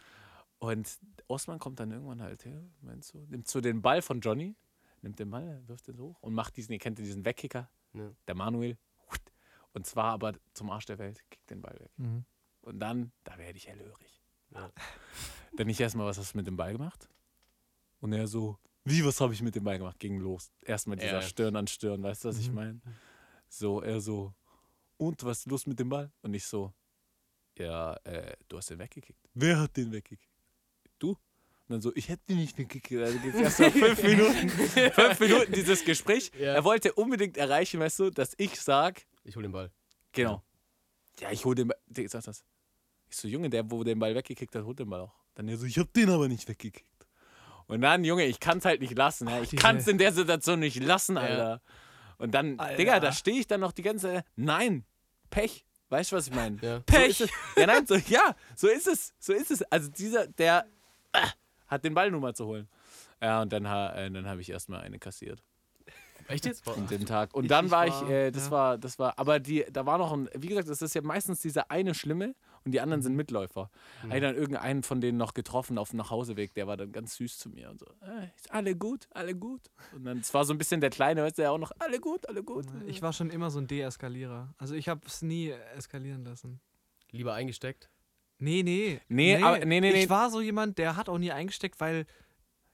Und Osman kommt dann irgendwann halt her, meinst du, nimmt so den Ball von Johnny, nimmt den Ball, wirft den hoch und macht diesen, ihr kennt diesen Wegkicker, Ja. der Manuel. Und zwar aber zum Arsch der Welt, kickt den Ball weg. Mhm. Und dann, da werde ich hellhörig. Ja. Dann ich erstmal, was hast du mit dem Ball gemacht? Und er so, wie, was habe ich mit dem Ball gemacht? Ging los. Erstmal dieser Ja. Stirn an Stirn, weißt du, was ich Mhm. meine? So, er so, und was ist los mit dem Ball? Und ich so, ja, äh, du hast den weggekickt. Wer hat den weggekickt? Du? Und dann so, ich hätte den nicht weggekickt. Also geht's erst mal fünf Minuten, fünf Minuten dieses Gespräch. Ja. Er wollte unbedingt erreichen, weißt du, dass ich sag, Ich hol den Ball. Genau. Ja, ich hole den Ball. Sag das. Ich so, Junge, der, wo den Ball weggekickt hat, holt den Ball auch. Dann er so, ich hab den aber nicht weggekickt. Und dann, Junge, ich kann's halt nicht lassen. Ja. Ich kann's in der Situation nicht lassen, Alter. Und dann, Alter. Digga, da stehe ich dann noch die ganze Zeit. Nein, Pech. Weißt du, was ich meine? Ja. So Pech. es. Ja, nein, so, ja, so ist es. So ist es. Also dieser, der äh, hat den Ball nur mal zu holen. Ja, und dann, äh, dann habe ich erstmal eine kassiert Echt jetzt? an dem Tag. Und Ich- dann ich war ich, äh, das ja. war, das war, aber die, da war noch ein, wie gesagt, das ist ja meistens dieser eine Schlimme und die anderen Mhm. sind Mitläufer. Habe ich dann irgendeinen von denen noch getroffen auf dem Nachhauseweg, der war dann ganz süß zu mir und so, äh, ist alle gut, alle gut. Und dann, es war so ein bisschen der Kleine, weißt du, der auch noch, alle gut, alle gut. Ich war schon immer so ein Deeskalierer. Also ich habe es nie eskalieren lassen. Lieber eingesteckt. Nee, nee. Nee, aber- nee, nee, nee. Ich war so jemand, der hat auch nie eingesteckt, weil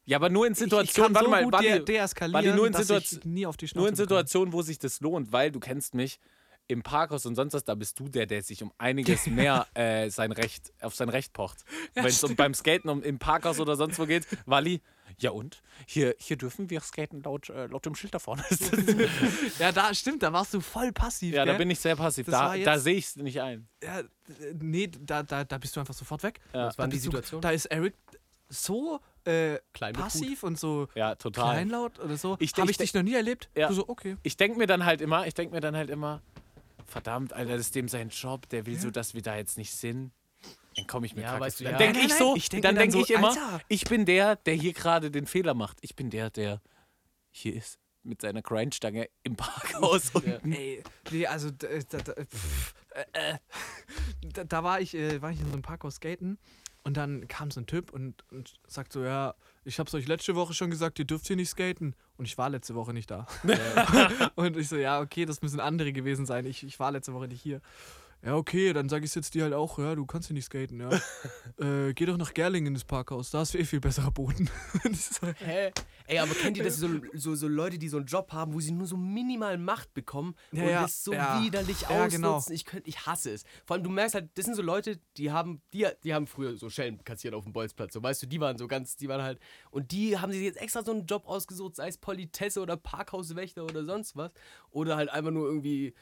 ja, aber nur in Situationen, kann warte so mal, de deeskalieren, warte, nur in Situation- Schnauze nur in. Situationen, wo sich das lohnt, weil du kennst mich, im Parkhaus und sonst was, da bist du der, der sich um einiges mehr äh, sein Recht, auf sein Recht pocht. Wenn es um beim Skaten um, im Parkhaus oder sonst wo geht, Wally, ja und? Hier, hier dürfen wir skaten laut, äh, laut dem Schild da vorne. Ja, da stimmt, da warst du voll passiv. ja, da gell? bin ich sehr passiv. Das Da, war da sehe ich es nicht ein. Ja, äh, nee, da, da, da bist du einfach sofort weg. Ja, Was waren da die bist du- Situationen? Da ist Eric so äh, passiv und so ja total. kleinlaut oder so. Ich- Habe ich ich dich noch nie erlebt. Ja. Du so, okay. Ich denke mir dann halt immer, ich denke mir dann halt immer, verdammt, Alter, das ist dem sein Job, der will so, dass wir da jetzt nicht sind. Dann komme ich mir Ja, weißt du, vor. ja. Dann denke ich so, ich denk dann dann denke so, ich immer, Alter. ich bin der, der hier gerade den Fehler macht. Ich bin der, der hier ist mit seiner Grindstange im Parkhaus. Und Ja. Ey, nee, also da, da, da, pff, äh, äh, da, da war ich, äh, war ich in so einem Parkhaus skaten und dann kam so ein Typ und, und sagt so, ja, ich hab's euch letzte Woche schon gesagt, ihr dürft hier nicht skaten. Und ich war letzte Woche nicht da. und ich so, ja, okay, das müssen andere gewesen sein. Ich, ich war letzte Woche nicht hier. Ja, okay, dann sag ich jetzt dir halt auch, ja, du kannst hier nicht skaten, ja. äh, geh doch nach Gerlingen ins Parkhaus, da ist eh viel besserer Boden. Hä? Ey, aber kennt ihr das, so, so, so Leute, die so einen Job haben, wo sie nur so minimal Macht bekommen Ja, und ja, das so ja. widerlich Ja, ausnutzen? genau. Ich, könnt, ich hasse es. Vor allem, du merkst halt, das sind so Leute, die haben, die, die haben früher so Schellen kassiert auf dem Bolzplatz. So, weißt du, die waren so ganz, die waren halt, und die haben sich jetzt extra so einen Job ausgesucht, sei es Politesse oder Parkhauswächter oder sonst was. Oder halt einfach nur irgendwie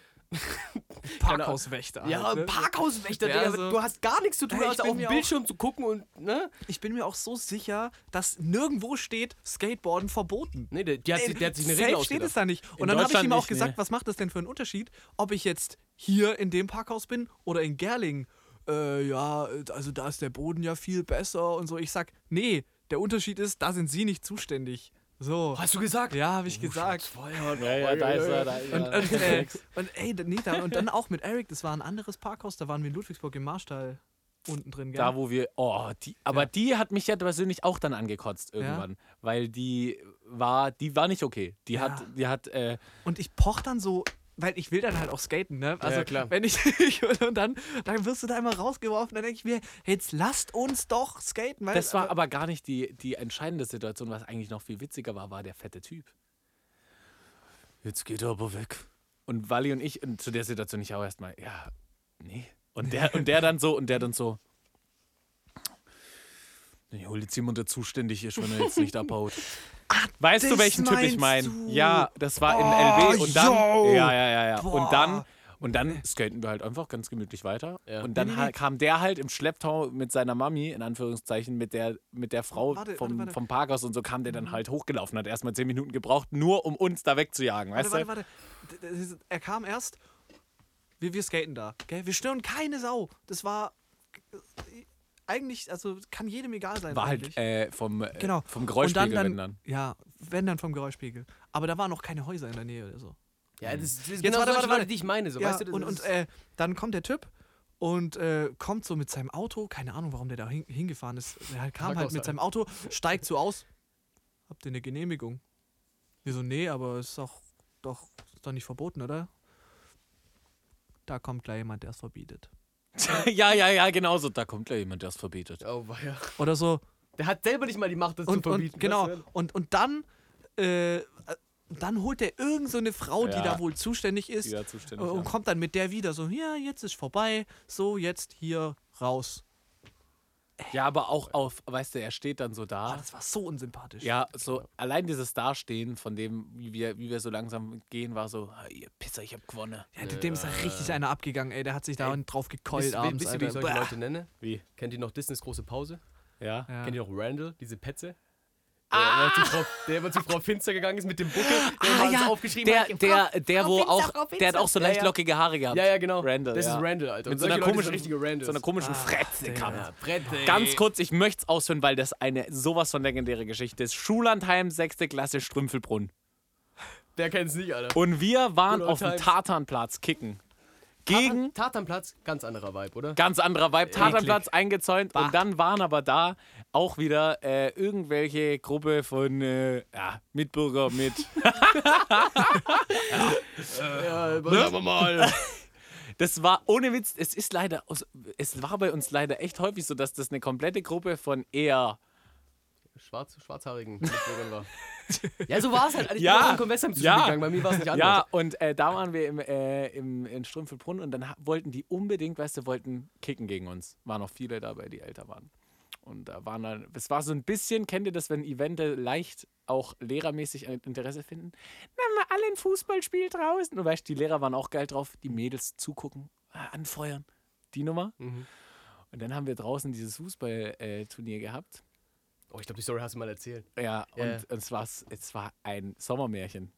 Parkhauswächter. Ja, halt, ne? Parkhauswächter, Ja, Digga, so- du hast gar nichts zu tun, als auf dem mir auch- Bildschirm zu gucken und, ne? Ich bin mir auch so sicher, dass nirgendwo steht, Skateboarden verboten. Nee, der, die hat, der hat sich eine Regel steht es ausgedacht. da nicht. Und In dann habe ich ihm auch nicht, gesagt, nee. was macht das denn für einen Unterschied, ob ich jetzt hier in dem Parkhaus bin oder in Gerlingen. Äh, ja, also da ist der Boden ja viel besser und so. Ich sag, nee, der Unterschied ist, da sind sie nicht zuständig. So. Hast du gesagt? Ja, habe ich gesagt. Feuer. Ja, ja, da ist er. Da ist Und, er. und, äh, und ey, nee, da, und dann auch mit Eric, das war ein anderes Parkhaus, da waren wir in Ludwigsburg im Marstall unten drin, gell? Da, wo wir. Oh, die, aber Ja. die hat mich ja persönlich auch dann angekotzt irgendwann. Weil die war, die war nicht okay. Die Ja. hat, die hat, äh, Und ich poch dann so, weil ich will dann halt auch skaten, ne? Also Ja, klar. wenn ich und dann, dann wirst du da immer rausgeworfen, dann denke ich mir, jetzt lasst uns doch skaten. Weil, das war aber gar nicht die, die entscheidende Situation. Was eigentlich noch viel witziger war, war der fette Typ. Jetzt geht er aber weg. Und Wally und ich, und zu der Situation ich auch erstmal, ja, nee. Und der, und der dann so, und der dann so. Ich hol jetzt jemand, der zuständig ist, wenn er jetzt nicht abhaut. weißt du, welchen Typ ich meine? Ja, das war in Oh, LW und dann. yo. Ja, ja, ja, ja. Boah. Und dann. Und dann skaten wir halt einfach ganz gemütlich weiter. Ja. Und dann Nee, nee, kam der halt im Schlepptau mit seiner Mami, in Anführungszeichen, mit der, mit der Frau Warte, vom, warte, warte. vom Parkhaus und so kam der dann halt hochgelaufen, hat erstmal zehn Minuten gebraucht, nur um uns da wegzujagen, weißt warte, du? warte, warte. Er kam erst, wir, wir skaten da, gell? Wir stören keine Sau. Das war eigentlich, also kann jedem egal sein. War eigentlich. halt äh, vom, äh, Genau. vom Geräuschpegel, dann, wenn dann. Ja, wenn dann vom Geräuschpegel. Aber da waren noch keine Häuser in der Nähe oder so. Ja, das, das ist Jetzt genau warte, warte, warte. die ich meine. So, ja, weißt du, das und, und äh, dann kommt der Typ und äh, kommt so mit seinem Auto, keine Ahnung, warum der da hin, hingefahren ist. Er kam halt Parkhaus mit halt. seinem Auto, steigt so aus. Habt ihr eine Genehmigung? Wir so, nee, aber ist doch, doch, ist doch nicht verboten, oder? Da kommt gleich jemand, der es verbietet. ja, ja, ja, genau so. Da kommt gleich jemand, der es verbietet. Oh, weia. Oder so. Der hat selber nicht mal die Macht, das Und, zu verbieten. und genau. Und, und dann, äh, dann holt er irgend so eine Frau, die Ja. da wohl zuständig Die ist, zuständig und waren. kommt dann mit der wieder so, ja, jetzt ist vorbei, so, jetzt hier raus. Ja, aber auch auf, weißt du, er steht dann so Ah, da. das war so unsympathisch. Ja, so allein dieses Dastehen von dem, wie wir, wie wir so langsam gehen, war so, "Ah, ihr Pisser, ich hab gewonnen. Ja, dem ist da richtig einer abgegangen, ey. Der hat sich da Ey, drauf gekeult Wisst, abends, wisst ihr, wie ich solche. Leute nenne? Wie? Kennt ihr noch Disneys große Pause? Ja? Ja. Kennt ihr noch Randall, diese Petze? Der, immer zu Frau, der immer zu Frau Finster gegangen ist mit dem Buckel, der immer alles aufgeschrieben der, hat. der, der, Frau wo Finster, auch, Frau der hat auch so Ja, leicht ja. lockige Haare gehabt. Ja, ja, genau. Randall, das ja. ist Randall, Alter. Mit Und so einer komischen, richtige so einer komischen Ah, Fretze ja. Ganz kurz, ich möchte es ausführen, weil das eine sowas von legendäre Geschichte ist. Schullandheim, 6. Klasse, Strümpfelbrunn. Der kennt's nicht, Alter. Und wir waren Good auf dem. Tatanplatz kicken. Gegen Tatanplatz, ganz anderer Vibe, oder? ganz anderer Vibe, Tatanplatz eingezäunt und dann waren aber da auch wieder äh, irgendwelche Gruppe von äh, ja, Mitbürger mit Ja, sagen wir mal. Das war ohne Witz, es ist leider, es war bei uns leider echt häufig so, dass das eine komplette Gruppe von eher, Schwarz, schwarzhaarigen Mitbürgern war. Ja, so war es halt. Ich Ja. bin auch Convestheim zu Ja. gegangen, bei mir war es nicht anders. ja, und äh, da waren wir im, äh, im, in Strümpfelbrunn und dann wollten die unbedingt, weißt du, wollten kicken gegen uns. Waren noch viele dabei, die älter waren. Und da waren dann, es war so ein bisschen, kennt ihr das, wenn Evente leicht auch lehrermäßig ein Interesse finden? Na, mal alle ein Fußballspiel draußen. Und weißt du, die Lehrer waren auch geil drauf, die Mädels zugucken, äh, anfeuern. Die Nummer. Mhm. Und dann haben wir draußen dieses Fußballturnier gehabt. Oh, ich glaube, die Story hast du mal erzählt. Ja, und Ja. es, war, es war ein Sommermärchen.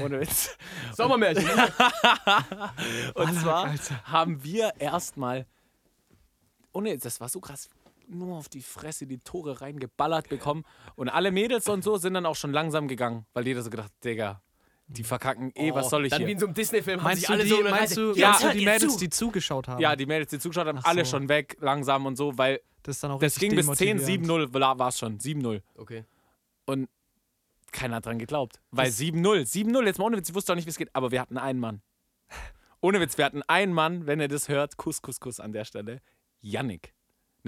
Ohne Witz. Sommermärchen. Und zwar haben wir erstmal, ohne, das war so krass, nur auf die Fresse die Tore reingeballert bekommen. Und alle Mädels und so sind dann auch schon langsam gegangen, weil jeder so gedacht, Digga, die verkacken eh, was soll ich Dann wie hier? in so einem Disney-Film haben sich alle die, so meinst du, Ja, meinst du die Mädels, zu? die zugeschaut haben? Ja, die Mädels, die zugeschaut haben, Ach alle so. schon weg, langsam und so, weil das dann auch das ging bis 10, demotivierend. 7-0 war es schon, 7-0. Okay. Und keiner hat dran geglaubt. Weil Das- 7-0, 7-0, jetzt mal ohne Witz, ich wusste auch nicht, wie es geht, aber wir hatten einen Mann. Ohne Witz, wir hatten einen Mann, wenn ihr das hört, Kuss, Kuss, Kuss an der Stelle. Yannick.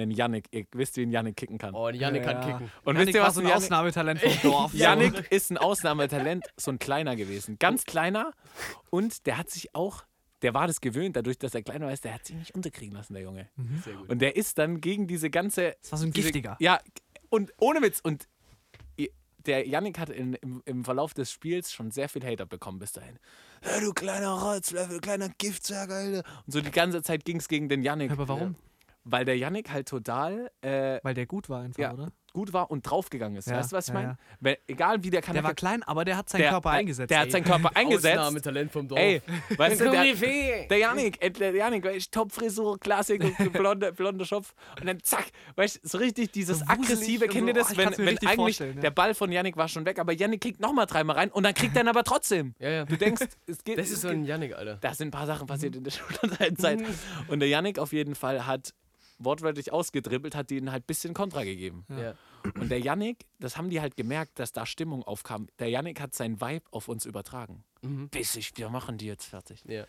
Einen Yannick. Ihr wisst, wie ein Yannick kicken kann. Oh, ein Janik Ja. kann kicken. Und Janik wisst ihr, war was so ein Yannick... Ausnahmetalent vom Dorf. Yannick ist ein Ausnahmetalent, so ein kleiner gewesen. Ganz kleiner. Und der hat sich auch, der war das gewöhnt, dadurch, dass er kleiner ist, der hat sich nicht unterkriegen lassen, der Junge. Sehr gut. Und der ist dann gegen diese ganze. Das war so ein diese, giftiger. Ja, und ohne Witz. Und der Yannick hat in, im, im Verlauf des Spiels schon sehr viel Hater bekommen bis dahin. Ja, du kleiner Rotzlöffel, kleiner Giftzwerg, Alter. Und so die ganze Zeit ging es gegen den Yannick. Aber warum? Weil der Yannick halt total äh, Weil der gut war einfach, Ja. oder? gut war und draufgegangen ist. Ja, weißt du, was ich ja, meine? ja. Weil Egal wie der kann Der war klein, aber der hat seinen der, Körper eingesetzt. Der hat ey. seinen Körper eingesetzt. Ausnahmetalent vom Dorf. Ey, weißt du, der, der Janik, äh, der du, Topfrisur, Klassik, und blonder, blonder Schopf und dann zack, weißt du, so richtig dieses So aggressive, kennt ihr das, Oh, ich wenn, wenn richtig eigentlich der Ball von Janik war schon weg, aber Janik kickt nochmal dreimal rein und dann kriegt er ihn aber trotzdem. Ja, ja. Du denkst, es geht. Das ist so ein Janik, Alter. da sind ein paar Sachen passiert in der Schulzeit. Und der Janik auf jeden Fall hat wortwörtlich ausgedribbelt, hat denen halt ein bisschen Kontra gegeben. Ja. Und der Yannick, das haben die halt gemerkt, dass da Stimmung aufkam. Der Yannick hat sein Vibe auf uns übertragen. Mhm. Bissig, wir machen die jetzt fertig. Ja.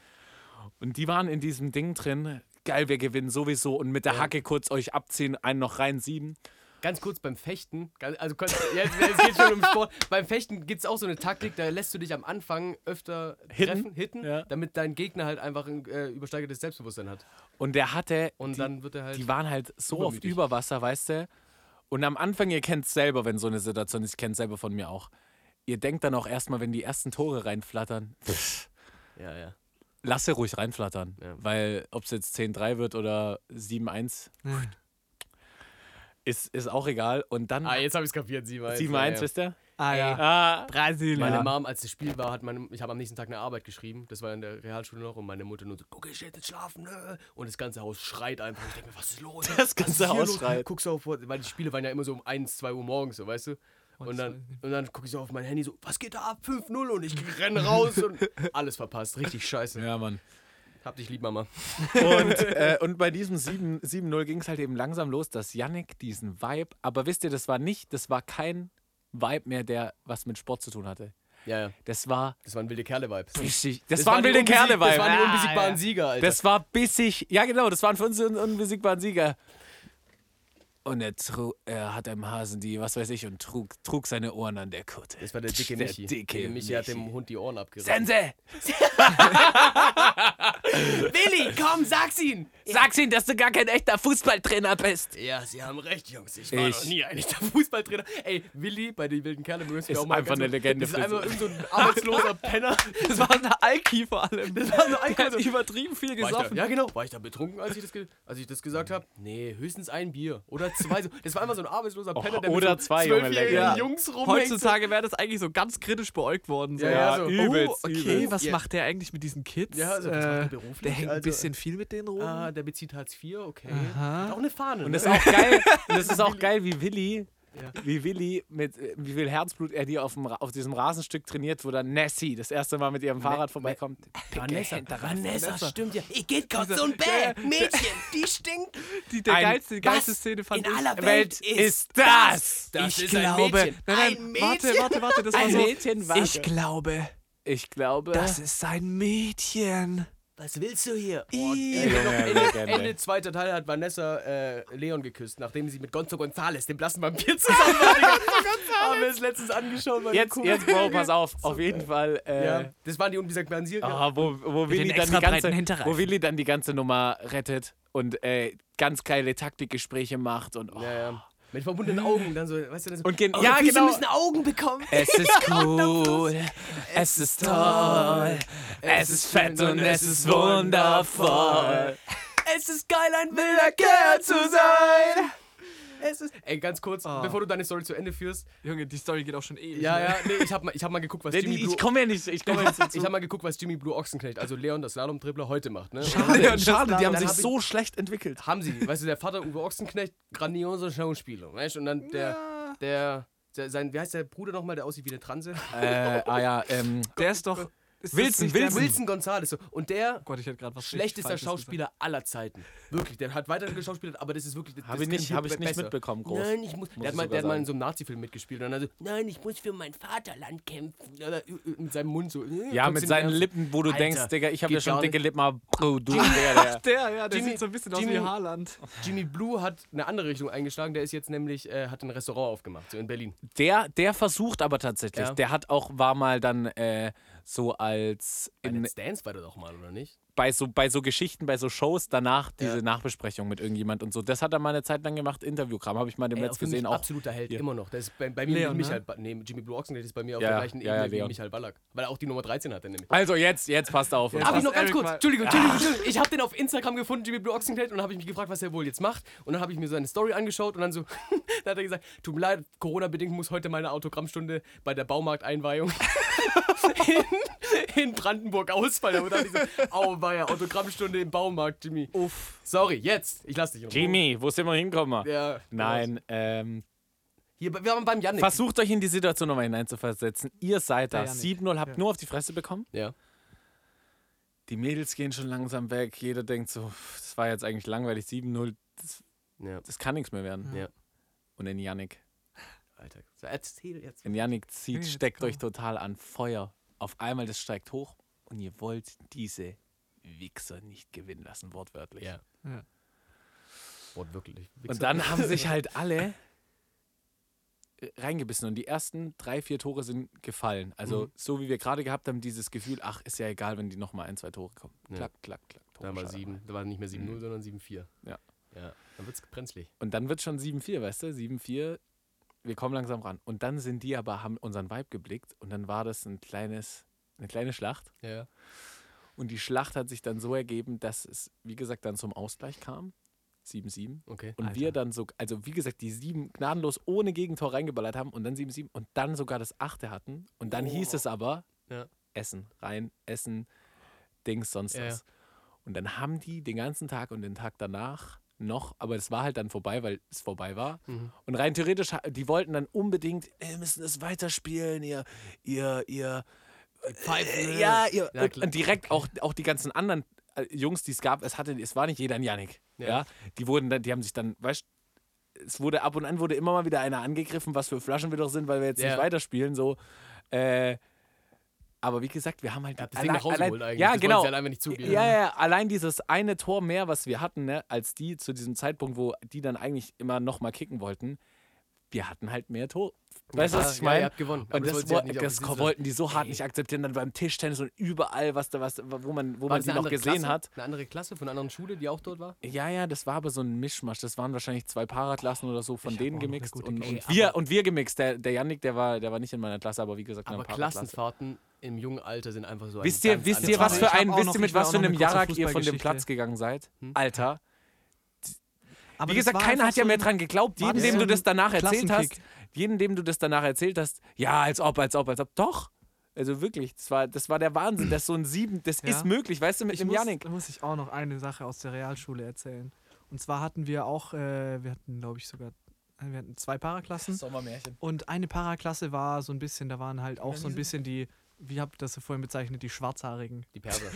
Und die waren in diesem Ding drin. Geil, wir gewinnen sowieso und mit der Hacke kurz euch abziehen, einen noch rein sieben. Ganz kurz beim Fechten, also jetzt, jetzt geht schon um Sport. Beim Fechten gibt es auch so eine Taktik, da lässt du dich am Anfang öfter Hitten? treffen, hitten, Ja. damit dein Gegner halt einfach ein äh, übersteigertes Selbstbewusstsein hat. Und der hatte, Und die, dann wird er halt. die waren halt so auf übermütig. Überwasser, weißt du. Und am Anfang, ihr kennt es selber, wenn so eine Situation ist, ich kenne es selber von mir auch. Ihr denkt dann auch erstmal, wenn die ersten Tore reinflattern, pff, ja, ja. lasse ruhig reinflattern. Ja. Weil ob es jetzt 10-3 wird oder 7-1, Ja. Ist, ist auch egal. Und dann Ah, jetzt habe ich es kapiert, 7-1. 7-1, ja, ja. wisst ihr? Ah ja. Ah, Brasilien. Meine. Mom, als das Spiel war, hat meine, ich habe am nächsten Tag eine Arbeit geschrieben. Das war in der Realschule noch und meine Mutter nur so, guck, ich jetzt schlafen. Ne? Und das ganze Haus schreit einfach. Ich denke mir, was ist los? Das Was ganze Haus los? schreit. Guckst du auf, weil die Spiele waren ja immer so um 1, 2 Uhr morgens, so, weißt du? Und dann, und dann gucke ich so auf mein Handy so, was geht da ab? 5-0 und ich renne raus und alles verpasst. Richtig scheiße. ja, Mann. Hab dich lieb, Mama. Und, äh, und bei diesem 7 7-0 ging es halt eben langsam los, dass Yannick diesen Vibe, aber wisst ihr, das war nicht, das war kein Vibe mehr, der was mit Sport zu tun hatte. Ja, ja. Das war Das waren wilde Kerle-Vibes. bissig. Das, waren die wilde unbesieg- Kerle-Vibe. Das waren die Ah, unbesiegbaren ja. Sieger, Alter. Das war bissig. Ja, genau, das waren für uns die un unbesiegbaren Sieger. Und er, er hat einem Hasen die, was weiß ich, und trug, trug seine Ohren an der Kutte. Das war der dicke Der Michi. dicke der Michi hat Michi. dem Hund die Ohren abgerissen. Sense! Willi, komm, sag's ihn! Sag's ihm, dass du gar kein echter Fußballtrainer bist. Ja, Sie haben recht, Jungs. Ich war Ich- noch nie ein echter Fußballtrainer. Ey, Willi bei den wilden Kerlen müssen wir Ist auch mal einfach eine Legende Das ist einfach so- irgend so ein arbeitsloser Penner. Das war eine Alki vor allem. Das war so ein Der hat übertrieben viel ich da, gesoffen. ja, genau. War ich da betrunken, als ich das, als ich das gesagt habe? Nee, höchstens ein Bier. Oder zwei. So. Das war einfach so ein arbeitsloser Penner, der oder mit so zwei, zwölfjährigen. Jungs rumhängt. Heutzutage wäre das eigentlich so ganz kritisch beäugt worden. So. Ja, ja, so. übelst, oh, okay, übelst. was macht der eigentlich mit diesen Kids? Ja, also, was macht der beruflich? der hängt ein Also, bisschen viel mit denen rum. Ah, der bezieht Hartz IV, okay. Aha. Hat auch eine Fahne. Und ne? das ist auch geil, und das ist auch geil, wie Willi, Ja. wie Willi mit wie viel Herzblut er die auf, dem, auf diesem Rasenstück trainiert, wo dann Nessie das erste Mal mit ihrem Fahrrad vorbeikommt. Vanessa. Vanessa, Vanessa. stimmt ja. Ich geht kurz so ein Bäh. Mädchen, die stinkt. die, der ein- geilste, die geilste Szene fand in ich. aller Welt ist das? Das ich ist ein glaube. Mädchen. Nein, nein, Ein warte, Mädchen. warte, warte. Das war Ein so. Mädchen, warte. Ich glaube, Ich glaube. das ist ein Mädchen. Was willst du hier? Oh, Ende, Ende, zweiter Teil hat Vanessa äh, Leon geküsst, nachdem sie mit Gonzo Gonzales, dem blassen Vampir, zusammen war. Haben wir es letztens angeschaut. jetzt, cool. jetzt, Bro, pass auf. Auf jeden Fall. Äh, Ja, das waren die unbesiegbaren Sieger. ah, wo, wo, Mit Willi dann die ganze, wo Willi dann die ganze Nummer rettet und äh, ganz geile Taktikgespräche macht und. Oh. Ja, ja. Mit verbundenen Augen, dann so, weißt du, dann so, Und gen- eure ja, Füße genau. müssen Augen bekommen. Es ist cool, es ist toll, es ist fett und es ist wundervoll. Es ist geil, ein wilder Kerl zu sein. Es ist. Ey, ganz kurz, Ah. bevor du deine Story zu Ende führst. Junge, die Story geht auch schon ewig. Ja, ne? ja, nee, ich hab mal, ich hab mal geguckt, was Nee, Jimmy Blue. Ich komme ja nicht, ich komme ja. Ich habe mal geguckt, was Jimmy Blue Ochsenknecht, also Leon, das Slalom-Dribbler, heute macht. Ne? Schade, schade, die haben sich hab ich- so schlecht entwickelt. Haben sie. Weißt du, der Vater Uwe Ochsenknecht, grandioser Schauspieler. Weißt du, und dann der, der, der, sein, wie heißt der Bruder nochmal, der aussieht wie eine Transe? äh, ah ja, ähm, Der ist doch. Ist Wilson, der- Wilson. Wilson Gonzalez. So. Und der Oh Gott, schlechtester Schauspieler aller Zeiten. Wirklich, der hat weiter geschauspielert, aber das ist wirklich. Hab das ich nicht- hab ich nicht mitbekommen, groß. Nein, ich muss. Muss der hat, mal, der hat mal in so einem Nazi-Film mitgespielt und dann so, nein, ich muss für mein Vaterland kämpfen. Oder, äh, Mit seinem Mund so. äh, Ja, mit in seinen. Lippen, wo du Alter, denkst, Digga, ich habe ja schon dicke. Lippen, aber Bro, du, Digga, der. Der, ja, der Jimmy- sieht so ein bisschen aus Jimmy- wie Haaland. Jimmy Blue hat eine andere Richtung eingeschlagen. Der ist jetzt nämlich, äh, hat ein Restaurant aufgemacht, so in Berlin. Der, der versucht aber tatsächlich. Ja. Der hat auch, war mal dann äh, so als Bei in, Let's Dance war der doch mal, oder nicht? Bei, so, bei so Geschichten, bei so Shows danach diese Ja. Nachbesprechung mit irgendjemand und so. Das hat er mal eine Zeit lang gemacht, Interviewkram, habe ich mal dem Netz mich gesehen. Auch absoluter Held, hier. immer noch. Der ist bei, bei mir Leon, mit ne? Nee, Jimmy Blue Ochsenknecht ist bei mir auf Ja, der gleichen ja, Ebene wie. Michael Ballack. Weil er auch die Nummer 13 hat, er nämlich. Also jetzt, jetzt passt auf. Jetzt Darf ich noch ganz kurz? Entschuldigung, Entschuldigung, Entschuldigung. Ich habe den auf Instagram gefunden, Jimmy Blue Ochsenknecht, und dann habe ich mich gefragt, was er wohl jetzt macht. Und dann habe ich mir seine Story angeschaut und dann so, da hat er gesagt, tut mir leid, Corona-bedingt muss heute meine Autogrammstunde bei der Baumarkteinweihung in, in Brandenburg ausfallen. Und dann dachte ich so, auweia, Autogrammstunde im Baumarkt, Jimmy. Uff. Sorry, jetzt. Ich lass dich Ruhe. Jimmy, wo sind wir hinkommen? Ja, Nein, ähm, Hier, wir waren beim Janik. versucht euch in die Situation nochmal hineinzuversetzen. Ihr seid da, Der Yannick. 7-0, habt Ja. nur auf die Fresse bekommen. Ja. Die Mädels gehen schon langsam weg. Jeder denkt so, das war jetzt eigentlich langweilig. 7-0, das, Ja. das kann nichts mehr werden. Ja. Und in Yannick. Alter, so, erzähl jetzt. In Yannick zieht, steckt komm. euch total an Feuer. Auf einmal, das steigt hoch und ihr wollt diese Wichser nicht gewinnen lassen, wortwörtlich. Ja. Ja. Wortwörtlich. Und dann haben sich halt alle äh, reingebissen und die ersten drei, vier Tore sind gefallen. Also Mhm. so wie wir gerade gehabt haben, dieses Gefühl, ach, ist ja egal, wenn die nochmal ein, zwei Tore kommen. Ja. Klack, klack, klack. Tore Da war sieben. Da war nicht mehr 7-0, sondern 7-4. Ja. Ja. Dann wird's brenzlig. Und dann wird schon 7-4, weißt du? 7-4, wir kommen langsam ran. Und dann sind die aber, haben unseren Vibe geblickt und dann war das ein kleines, eine kleine Schlacht. Ja. Und die Schlacht hat sich dann so ergeben, dass es, wie gesagt, dann zum Ausgleich kam. 7-7. Okay. Und Alter. wir dann so, also wie gesagt, die sieben gnadenlos ohne Gegentor reingeballert haben und dann 7-7 und dann sogar das achte hatten. Und dann hieß es aber, Ja. Essen, rein, Essen, Dings, sonst Ja, was. Und dann haben die den ganzen Tag und den Tag danach noch, aber es war halt dann vorbei, weil es vorbei war. Mhm. Und rein theoretisch, die wollten dann unbedingt, wir müssen es weiterspielen, ihr, ihr, ihr, Pfeifen, äh, ne? ja, ihr, Ja, und, direkt auch, auch die ganzen anderen äh, Jungs, die es gab, es hatte, es war nicht jeder ein Janik. Ja. Ja. Die wurden dann, die haben sich dann, weißt es wurde ab und an wurde immer mal wieder einer angegriffen, was für Flaschen wir doch sind, weil wir jetzt Ja. nicht weiterspielen. So. Äh, aber wie gesagt, wir haben halt habt das Ding nach Hause geholt eigentlich. Ja, Das genau. halt einfach nicht zugeben. Ja, ja, allein dieses eine Tor mehr, was wir hatten, ne, als die zu diesem Zeitpunkt, wo die dann eigentlich immer noch mal kicken wollten, wir hatten halt mehr Tor. Weißt du, Ja, was ich ja, meine? ihr habt gewonnen. Und das das, wollten das wollten die so hart Ey. nicht akzeptieren, dann beim Tischtennis und überall, was da, was, wo man, wo War man sie noch gesehen Klasse? hat. Eine andere Klasse von einer anderen Schule, die auch dort war? Ja, ja, das war aber so ein Mischmasch. Das waren wahrscheinlich zwei Paraklassen oder so von Ich denen gemixt. Und, und, wir, und wir gemixt. Der, der Yannick, der war, der war nicht in meiner Klasse, aber wie gesagt, in Aber einer Paraklasse. Klassenfahrten im jungen Alter sind einfach so ein Wisst ihr, ganz wisst ihr, was für ein, wisst ihr, mit was für einem Jarak ihr von dem. Platz gegangen seid? Hm? Alter. Aber Wie gesagt, keiner hat ja mehr dran geglaubt. das dem du das danach erzählt hast? Jeden, dem du das danach erzählt hast, ja, als ob, als ob, als ob. Doch. Also wirklich, das war, das war der Wahnsinn. Das ist so ein Sieben, das Ja. ist möglich, weißt du, mit ich dem muss, Yannick. Da muss ich auch noch eine Sache aus der Realschule erzählen. Und zwar hatten wir auch, äh, wir hatten, glaube ich, sogar, wir hatten zwei Paraklassen. Sommermärchen. Und eine Paraklasse war so ein bisschen, da waren halt auch so ein bisschen die, wie habt ihr das vorhin bezeichnet, die Schwarzhaarigen. Die Perser.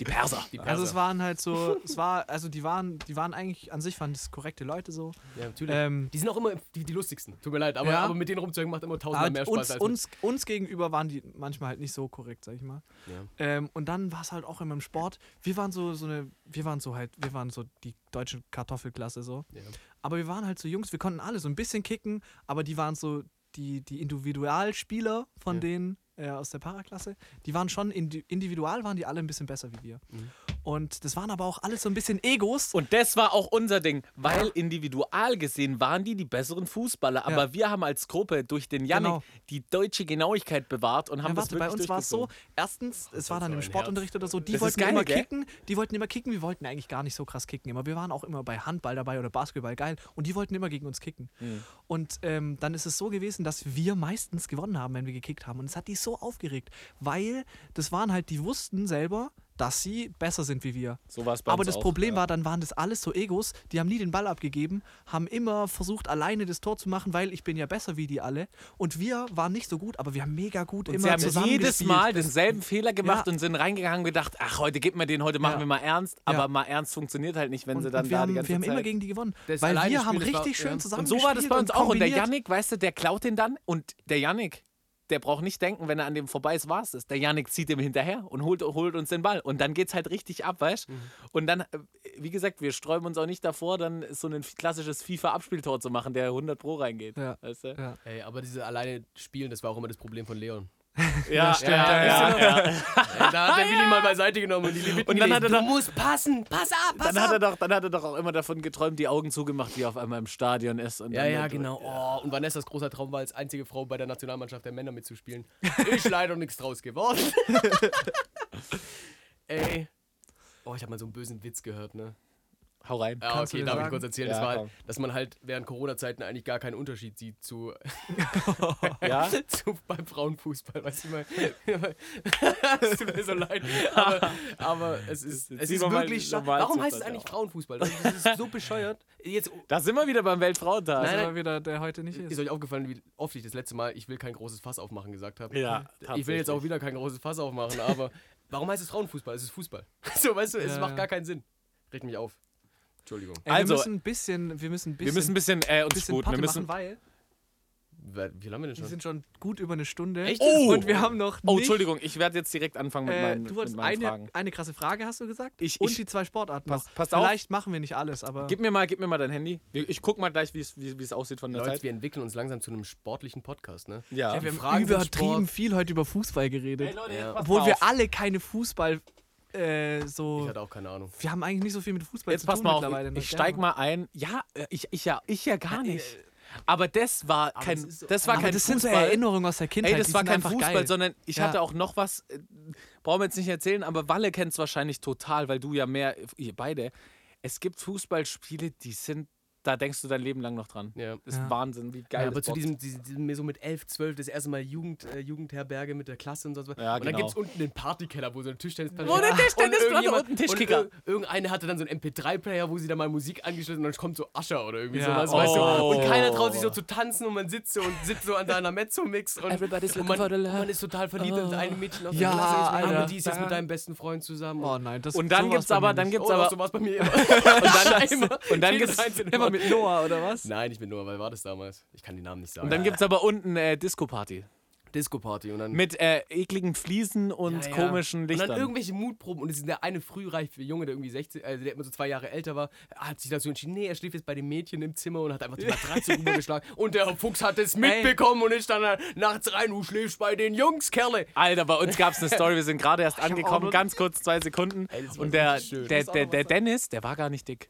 Die Perser. Die Perser. Also es waren halt so, es war, also die waren, die waren eigentlich, an sich waren das korrekte Leute so. ja, natürlich. Ähm, die sind auch immer die, die lustigsten. Tut mir leid, aber, Ja. aber mit denen rumzuhängen macht immer tausendmal mehr Spaß uns, als uns, uns gegenüber waren die manchmal halt nicht so korrekt, sag ich mal. ja. Ähm, und dann war es halt auch immer im Sport. Wir waren so, so eine, wir waren so halt, wir waren so die deutsche Kartoffelklasse so. Ja. Aber wir waren halt so Jungs, wir konnten alle so ein bisschen kicken, aber die waren so die, die Individualspieler von denen äh, aus der Paraklasse, die waren schon indi individual, waren die alle ein bisschen besser wie wir. Mhm. Und das waren aber auch alles so ein bisschen Egos. Und das war auch unser Ding, weil individual gesehen waren die die besseren Fußballer. Aber Ja. wir haben als Gruppe durch den Yannick Genau. die deutsche Genauigkeit bewahrt und haben Ja, das warte, wirklich bei uns war es so, erstens, es war dann im Sportunterricht oder so, die Das wollten geil, immer gell? kicken, die wollten immer kicken, wir wollten eigentlich gar nicht so krass kicken, aber wir waren auch immer bei Handball dabei oder Basketball, geil, und die wollten immer gegen uns kicken. Mhm. Und ähm, dann ist es so gewesen, dass wir meistens gewonnen haben, wenn wir gekickt haben und es hat die so aufgeregt, weil das waren halt, die wussten selber, dass sie besser sind wie wir. So war's bei Aber uns das auch, Problem ja. war, dann waren das alles so Egos, die haben nie den Ball abgegeben, haben immer versucht, alleine das Tor zu machen, weil ich bin ja besser wie die alle. Und wir waren nicht so gut, aber wir haben mega gut Und immer sie haben zusammen jedes gespielt. Mal denselben Fehler gemacht Ja. und sind reingegangen und gedacht, ach, heute gibt mir den, heute machen Ja. wir mal ernst. Aber mal ernst funktioniert halt nicht, wenn und, sie dann da haben, die ganze wir haben Zeit... immer gegen die gewonnen. Das weil wir haben das war- richtig schön zusammen und so war das bei uns auch. Und der. Yannick, weißt du, der klaut den dann und der Yannick, der braucht nicht denken, wenn er an dem vorbei ist, war es das. Der Yannick zieht ihm hinterher und holt, holt uns den Ball. Und dann geht's halt richtig ab, weißt du? Mhm. Und dann, äh, wie gesagt, wir sträuben uns auch nicht davor, dann so ein klassisches FIFA-Abspieltor zu machen, der 100 Pro reingeht. Ja. Weißt du? Ja. Ey, aber diese alleine Spielen, das war auch immer das Problem von Leon. Ja, stimmt, ja, ja, ja, ja. Ey, da hat der Willi mal beiseite genommen und die Liebe Und dann hat er du doch- musst passen, pass ab, pass Dann hat, er ab. doch, dann hat er doch auch immer davon geträumt, die Augen zugemacht, wie er auf einmal im Stadion ist. Und Ja, dann ja, dort- genau. Oh, und Vanessas großer Traum war als einzige Frau bei der Nationalmannschaft der Männer mitzuspielen. Ich leider nichts draus geworden. Ey. Oh, ich habe mal so einen bösen Witz gehört, ne? Hau rein. Ja, Kannst du okay, darf ich sagen? kurz erzählen? Ja, das war halt, komm. dass man halt während Corona-Zeiten eigentlich gar keinen Unterschied sieht zu, Ja? zu beim Frauenfußball. Weißt du, mal, es tut mir so leid. Aber, aber es ist, es ist wir mal wirklich. normal Warum heißt es eigentlich ja. Frauenfußball? Das ist so bescheuert. Jetzt Da sind wir wieder beim Weltfrauentag. Nein, nein. wieder, der heute nicht ist ist. euch aufgefallen, wie oft ich das letzte Mal, ich will kein großes Fass aufmachen, gesagt habe. Ja, Ich will jetzt auch wieder kein großes Fass aufmachen, aber warum heißt es Frauenfußball? Es ist Fußball. So, weißt du, es Ja, macht gar keinen Sinn. Regt mich auf. Entschuldigung. Ey, Also- wir müssen ein bisschen, wir müssen ein bisschen, Wir müssen ein bisschen äh, uns bisschen sputen. Wir müssen, machen, weil Wie lange haben wir denn wir schon? sind schon gut über eine Stunde. Echt? Oh! Und wir haben noch oh, nicht, Entschuldigung, ich werde jetzt direkt anfangen mit Äh, meinen, du mit wolltest meinen eine, Fragen. eine krasse Frage, hast du gesagt? Ich- Und ich- die zwei Sportarten Pass- noch. passt auf. Vielleicht machen wir nicht alles, aber Gib mir mal, gib mir mal dein Handy. Ich guck mal gleich, wie es aussieht von der Leute, Zeit. wir entwickeln uns langsam zu einem sportlichen Podcast, ne? Ja. Ja, wir haben Fragen übertrieben Sport. viel heute über Fußball geredet. Leute, Ja. pass Obwohl wir alle keine Fußball äh, Ich so. hatte auch keine Ahnung. Wir haben eigentlich nicht so viel mit Fußball Jetzt zu pass tun mal auf, mittlerweile. ne? ich steig mal ein. Ja, äh, ich, ich ja, ich ja gar nicht. Aber das war kein, das so- das war Aber kein das sind so Fußball. Erinnerungen aus der Kindheit. Ey, das die war kein Fußball, geil. sondern ich Ja. hatte auch noch was, äh, brauchen wir jetzt nicht erzählen, aber Walle kennt es wahrscheinlich total, weil du ja mehr, ihr beide, es gibt Fußballspiele, die sind, da denkst du dein Leben lang noch dran. Ja. Das ist Ja. Wahnsinn, wie geil Ja, aber zu diesem, diesem, so mit 11, 12, das erste Mal Jugend, äh, Jugendherberge mit der Klasse und so was. Ja, und dann genau. gibt es unten den Partykeller, wo so eine Tischtennisplatte Wo eine steht. Tischtennisplatte Und und ein Tischkicker. Und ir- irgendeine hatte dann so einen MP3-Player, wo sie dann mal Musik angeschlossen und dann kommt so Ascher oder irgendwie Ja. sowas, weißt du. Oh. Und keiner traut sich so zu tanzen und man sitzt so und sitzt so an seiner Mezzo-Mix und, Everybody's und, looking man, for the und love. man ist total verliebt in das eine Mädchen aus der Ja, Klasse. Ist, Alter. aber die ist jetzt mit deinem besten Freund zusammen. Oh nein, das Und dann gibt's aber- dann gibt's oh, aber- so war's bei mir immer. Und dann, und dann gibt's, Immer Mal. Mit Noah oder was? Nein, nicht mit Noah, weil war das damals? Ich kann den Namen nicht sagen. und dann gibt's aber unten äh, Disco-Party. Disco-Party und dann Mit äh, ekligen Fliesen und Ja, ja. komischen Und Lichtern. dann irgendwelche Mutproben. Und es ist der eine frühreife Junge, der irgendwie 16, also der immer so zwei Jahre älter war, hat sich dazu entschieden, nee, er schläft jetzt bei den Mädchen im Zimmer und hat einfach die Matratze rübergeschlagen. Und der Fuchs hat es mitbekommen und ist dann äh, nachts rein, du schläfst bei den Jungs, Kerle. Alter, bei uns gab es eine Story, wir sind gerade erst angekommen, ganz kurz, zwei Sekunden. Ey, und der, der, der, der Dennis, der war gar nicht dick.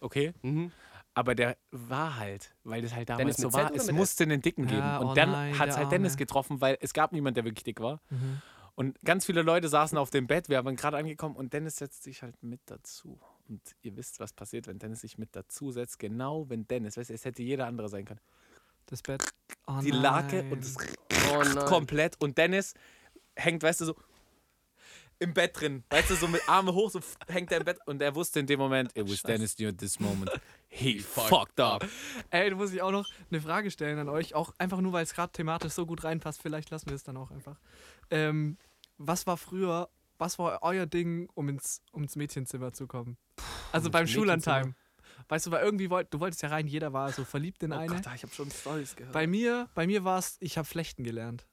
Okay? Mhm. Aber der war halt, weil das halt damals so Z war, es musste einen Dicken geben. Ja, und oh dann hat es halt Dennis Arme. getroffen, weil es gab niemanden, der wirklich dick war. Mhm. Und ganz viele Leute saßen auf dem Bett, wir haben gerade angekommen und Dennis setzt sich halt mit dazu. Und ihr wisst, was passiert, wenn Dennis sich mit dazu setzt. Genau, wenn Dennis, weißt du, es hätte jeder andere sein können. Das Bett. Oh Die Lake und das Oh komplett. Und Dennis hängt, weißt du, so im Bett drin. Weißt du, so mit Arme hoch, so hängt er im Bett. Und er wusste in dem Moment, it was Dennis knew at this moment. He fucked up. Ey, da muss ich auch noch eine Frage stellen an euch. Auch einfach nur, weil es gerade thematisch so gut reinpasst. Vielleicht lassen wir es dann auch einfach. Ähm, was war früher, was war euer Ding, um ins, um ins Mädchenzimmer zu kommen? Also beim? Schullandheim. Weißt du, weil irgendwie wollt, du wolltest ja rein, jeder war so verliebt in Oh eine. Gott, ich habe schon Stories gehört. bei mir, bei mir war es, ich habe Flechten gelernt.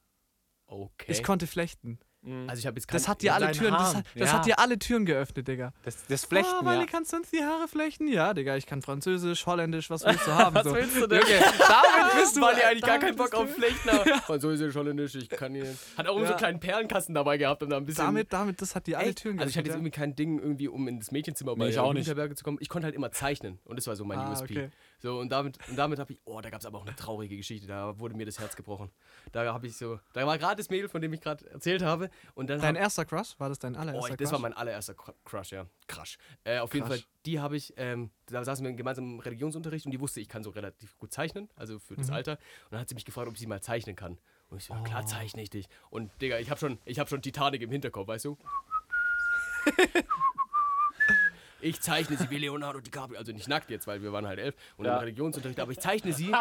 Okay. Ich konnte flechten. Mhm. also ich habe jetzt Das hat dir alle Türen, das, hat, das Ja. hat dir alle Türen geöffnet, Digga. das, das Flechten, ah, Wally, ja. kannst du uns die Haare flechten? Ja, Digga, ich kann Französisch, Holländisch, was willst du haben? Was so. willst du denn? Junge, damit bist du weil eigentlich gar keinen Bock auf Flechten haben. Französisch, Holländisch, ich kann hier. Hat auch so Ja. einen kleinen Perlenkasten dabei gehabt, um da ein bisschen. Damit, damit, das hat dir alle Echt? Türen Also ich hatte jetzt geöffnet, irgendwie kein Ding, irgendwie um in das Mädchenzimmer bei Nee, ich auch nicht. Zu kommen. Ich konnte halt immer zeichnen und das war so mein Ah, USP. okay. So und damit, und damit habe ich, oh, da gab es aber auch eine traurige Geschichte, da wurde mir das Herz gebrochen. Da habe ich so, da war gerade das Mädel, von dem ich gerade erzählt habe und dann Dein hab, erster Crush? War das dein oh, allererster das Crush? war mein allererster Cru- Crush, ja, Crush. Äh, auf jeden Crush. Fall, die habe ich, ähm, da saßen wir gemeinsam im Religionsunterricht und die wusste, ich kann so relativ gut zeichnen, also für Mhm. das Alter. Und dann hat sie mich gefragt, ob sie mal zeichnen kann. Und ich so, Oh. klar zeichne ich dich. Und Digga, ich habe schon, ich habe schon Titanic im Hinterkopf, weißt du? Ich zeichne sie wie Leonardo DiCaprio, also nicht nackt jetzt, weil wir waren halt elf und Ja. im Religionsunterricht, aber ich zeichne sie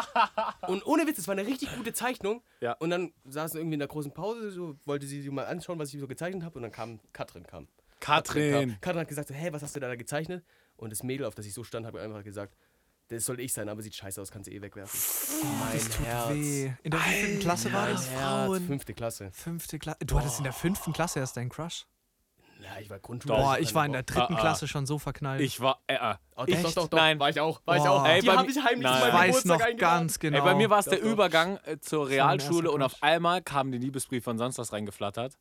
und ohne Witz, es war eine richtig gute Zeichnung Ja. und dann saßen irgendwie in der großen Pause, so wollte sie sich mal anschauen, was ich so gezeichnet habe und dann kam Katrin kam. Katrin. Kam. Katrin hat gesagt, so, hey, was hast du da gezeichnet? Und das Mädel, auf das ich so stand, hat mir einfach gesagt, das soll ich sein, aber sieht scheiße aus, kannst du eh wegwerfen. mein Herz. Weh. In der wievielten Klasse war das? Frauen. Fünfte Klasse. Fünfte Klasse. Du hattest in der fünften Klasse erst deinen Crush? Ja, ich war Grundschule. Boah, ich war in der dritten Ah, ah. Klasse schon so verknallt. Ich war. Äh, äh. Oh, doch, ich, doch, doch, doch. Nein. War ich auch. War ich auch. Ey, Die bei habe ich heimlich Nein. zu meinem weiß Geburtstag noch ganz genau. Ey, bei mir war es der. Übergang äh, zur Realschule und auf einmal kam die Liebesbrief von sonst was reingeflattert.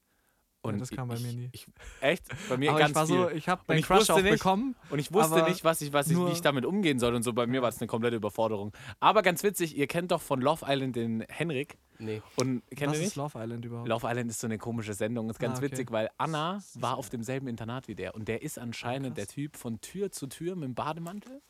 Und das kam bei ich, mir nie. Ich, echt? Bei mir Aber ganz ich war viel. so, ich habe Und meinen ich Crush wusste auch nicht- bekommen. Und ich wusste nicht, was ich, was ich, wie ich damit umgehen soll und so. Bei mir war es eine komplette Überforderung. Aber ganz witzig, ihr kennt doch von Love Island den Henrik. Nee. Und kennt Was ihr ist nicht? Love Island überhaupt? Love Island ist so eine komische Sendung. Ist ganz Ah, okay. witzig, weil Anna war auf demselben Internat wie der. Und der ist anscheinend der Typ von Tür zu Tür mit dem Bademantel.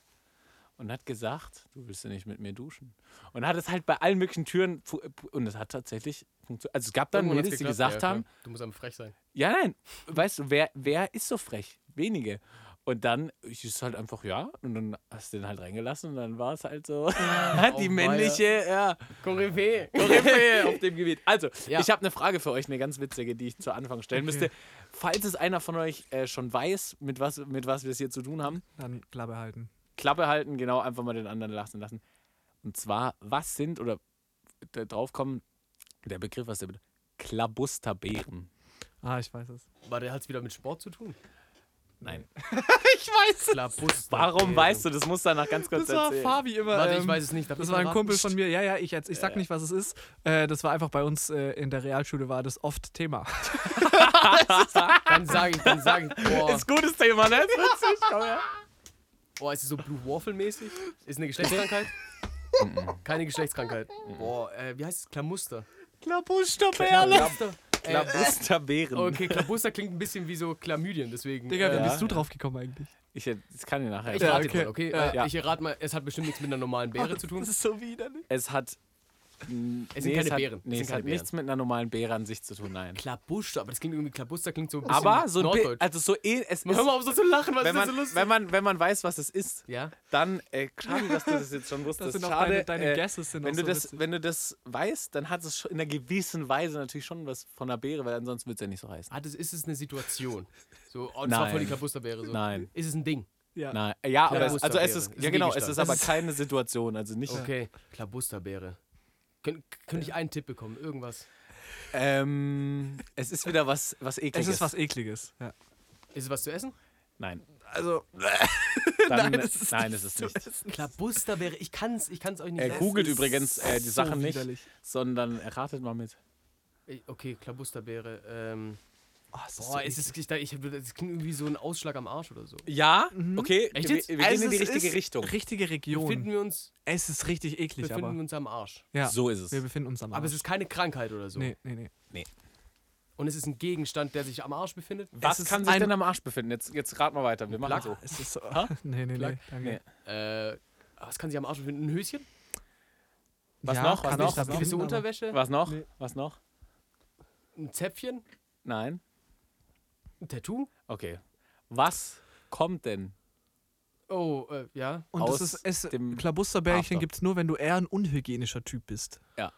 Und hat gesagt, du willst ja nicht mit mir duschen. Und hat es halt bei allen möglichen Türen. Und es hat tatsächlich funktioniert. Also es gab dann Mädels, die gesagt ja, haben. Du musst einfach frech sein. ja, nein, weißt du, wer, wer ist so frech? Wenige. Und dann ist es halt einfach, ja, und dann hast du den halt reingelassen und dann war es halt so die Oh, männliche, ja, Koryphäe. Koryphäe auf dem Gebiet. Also, Ja. ich habe eine Frage für euch, eine ganz witzige, die ich zu Anfang stellen Okay. müsste. Falls es einer von euch äh, schon weiß, mit was, mit was wir es hier zu tun haben, Dann Klappe halten. Klappe halten, genau, einfach mal den anderen lachen lassen. Und zwar, was sind, oder drauf kommen, der Begriff, was der bedeutet, Klabusterbeeren. Ah, ich weiß es. War der hat's wieder mit Sport zu tun? Nein. Ich weiß Klabuster. Warum weißt du, das muss danach ganz kurz Das war erzählen. Fabi immer. Warte, ich ähm, weiß es nicht. Darf Das war ein? Kumpel von mir. Ja, ja, ich, jetzt, ich sag nicht, was es ist. Äh, das war einfach bei uns äh, in der Realschule war das oft Thema. Dann sage ich, dann sage ich, boah, Ist gutes Thema, ne? Ist witzig. Komm her. Boah, ist es so Blue Waffle mäßig? Ist eine Geschlechtskrankheit? Keine Geschlechtskrankheit. Boah, äh, wie heißt es? Klamuster. Klabusterbeeren. Klabuster. Äh, Klabusterbeeren. okay, Klabuster klingt ein bisschen wie so Chlamydien, deswegen. Digga, wie äh, bist du drauf gekommen eigentlich? Ich, das kann ich nachher. Ich Ja, rate okay. mal, okay? Äh, Ja. Ich rate mal, es hat bestimmt nichts mit einer normalen Beere zu tun. ist so widerlich. Es hat. Es sind keine hat, Beeren. Es Nee, sind es keine hat nichts mit einer normalen Beere an sich zu tun, nein. Klabuster, aber das klingt irgendwie, Klabuster klingt so ein bisschen Aber so ein also so eh, es ist, Hör mal auf so zu lachen, was wenn ist denn man, so lustig? wenn man wenn man weiß, was es ist, ja? dann äh, schade, dass du das jetzt schon wusstest. Das sind auch schade, deine, deine äh, Guesses sind wenn auch du so das, witzig. wenn du das weißt, dann hat es in einer gewissen Weise natürlich schon was von einer Beere, weil ansonsten wird es ja nicht so heißen. Ah, das, ist es eine Situation? So, oh, das war voll die Nein. Klabusterbeere so. Nein. Ist es ein Ding? ja. Nein, ja, aber es, also es ist, ja genau, es ist aber keine Situation, also nicht. Okay, Klabusterbeere. Kön könnte ich einen Tipp bekommen? Irgendwas? Ähm, es ist wieder was, was Es ekliges. ist was ekliges. Ja. Ist es was zu essen? Nein. Also, Dann, Nein, es ist nein, nicht es ist zu nicht. Klabusterbeere, ich kann's, ich kann's euch nicht Er googelt übrigens äh, die so Sachen nicht, widerlich. sondern erratet mal mit. Okay, Klabusterbeere. Ähm, Oh, es ist boah, so es ist, ich, ich, das klingt irgendwie so ein Ausschlag am Arsch oder so. Ja, Mhm. okay, Echt wir, jetzt? wir gehen Also in die es richtige ist Richtung. Richtige Region. Befinden wir uns, es ist richtig eklig, befinden aber. wir uns am Arsch. Ja, So ist es. wir befinden uns am Arsch. Aber es ist keine Krankheit oder so. Nee, nee, nee. Und es ist ein Gegenstand, der sich am Arsch befindet. Was kann sich denn am Arsch befinden? Jetzt, jetzt rat mal weiter. Wir machen Plug? so. Es ist so. Nee, nee, nee. Plug? Danke. Nee. Äh, was kann sich am Arsch befinden? Ein Höschen? Was ja, noch? Was noch? Gewisse befinden, Unterwäsche? Was noch? Nee. Was noch? Ein Zäpfchen? Nein. Ein Tattoo? Okay. Was kommt denn? Oh, äh, ja. Und aus das ist, es, dem Klabusterbärchen After. gibt es nur, wenn du eher ein unhygienischer Typ bist. Ja.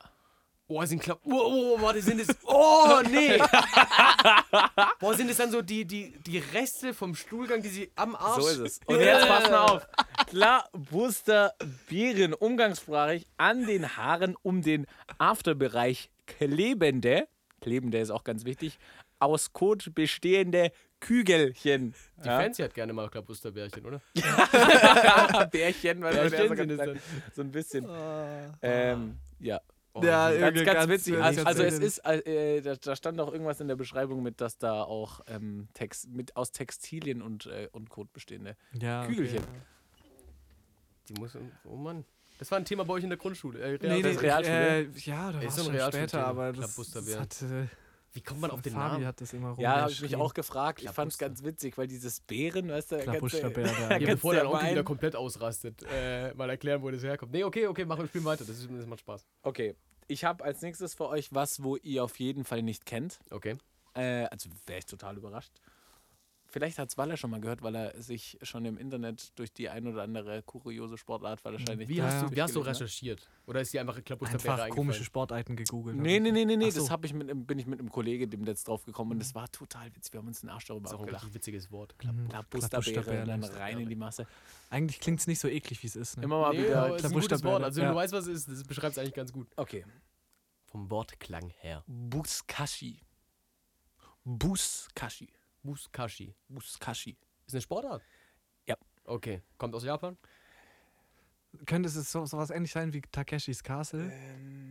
Oh, sind Kla oh, oh, warte, sind es. Oh, nee! Boah, sind es dann so die, die, die Reste vom Stuhlgang, die sie am Arsch. So ist es. Und jetzt pass mal auf. Klabusterbieren, umgangssprachig, an den Haaren um den Afterbereich klebende, klebende ist auch ganz wichtig, aus Kot bestehende Kügelchen. Die Fancy hat gerne mal Klabusterbärchen, oder? Bärchen, ja so, sind es so ein bisschen. Ähm, ja. Ja, Ganz, ganz ganz witzig. Also, also es ist, äh, da, da stand auch irgendwas in der Beschreibung mit, dass da auch ähm, Text, mit aus Textilien und, äh, und Kot bestehende Ja, Kügelchen. Die muss. Oh Mann. Das war ein Thema bei euch in der Grundschule. Äh, Nee, Das nee, ist Realschule. äh, ja, da Ist war ein schon später, aber das, das Klabusterbären. Wie kommt man auf den Fabi Namen? hat das immer Ja, habe ich mich auch gefragt. Ich fand es ganz witzig, weil dieses Beeren, weißt du, Klabusterbär, da ja. Bevor ja Onkel wieder komplett ausrastet, äh, mal erklären, wo das herkommt. Nee, okay, okay, machen wir spielen weiter. Das, ist, das macht Spaß. Okay, ich habe als nächstes für euch was, wo ihr auf jeden Fall nicht kennt. Okay. Äh, also wäre ich total überrascht. Vielleicht hat es Walle schon mal gehört, weil er sich schon im Internet durch die ein oder andere kuriose Sportart wahrscheinlich. Wie hast du, wie hast du recherchiert? Oder ist dir einfach Klapustabäre Einfach komische Sportarten gegoogelt. Nee, nee, nee, nee, nee. So. das hab ich mit, bin ich mit einem Kollegen dem letzt drauf gekommen und das war total witzig. Wir haben uns den Arsch darüber Das ist auch ein abgelacht. witziges Wort. Mhm. Klappusterbeere, Klappusterbeere. dann rein in die Masse. Eigentlich klingt es nicht so eklig, wie es ist. Ne? Immer mal Nee, wieder. Wort. Also wenn ja. du weißt, was es ist, das beschreibt es eigentlich ganz gut. Okay. Vom Wortklang her. Buskashi. Buskashi. Muskashi. Buskashi. Ist eine Sportart? Ja. Okay. Kommt aus Japan? Könnte es so, sowas ähnlich sein wie Takeshis Castle?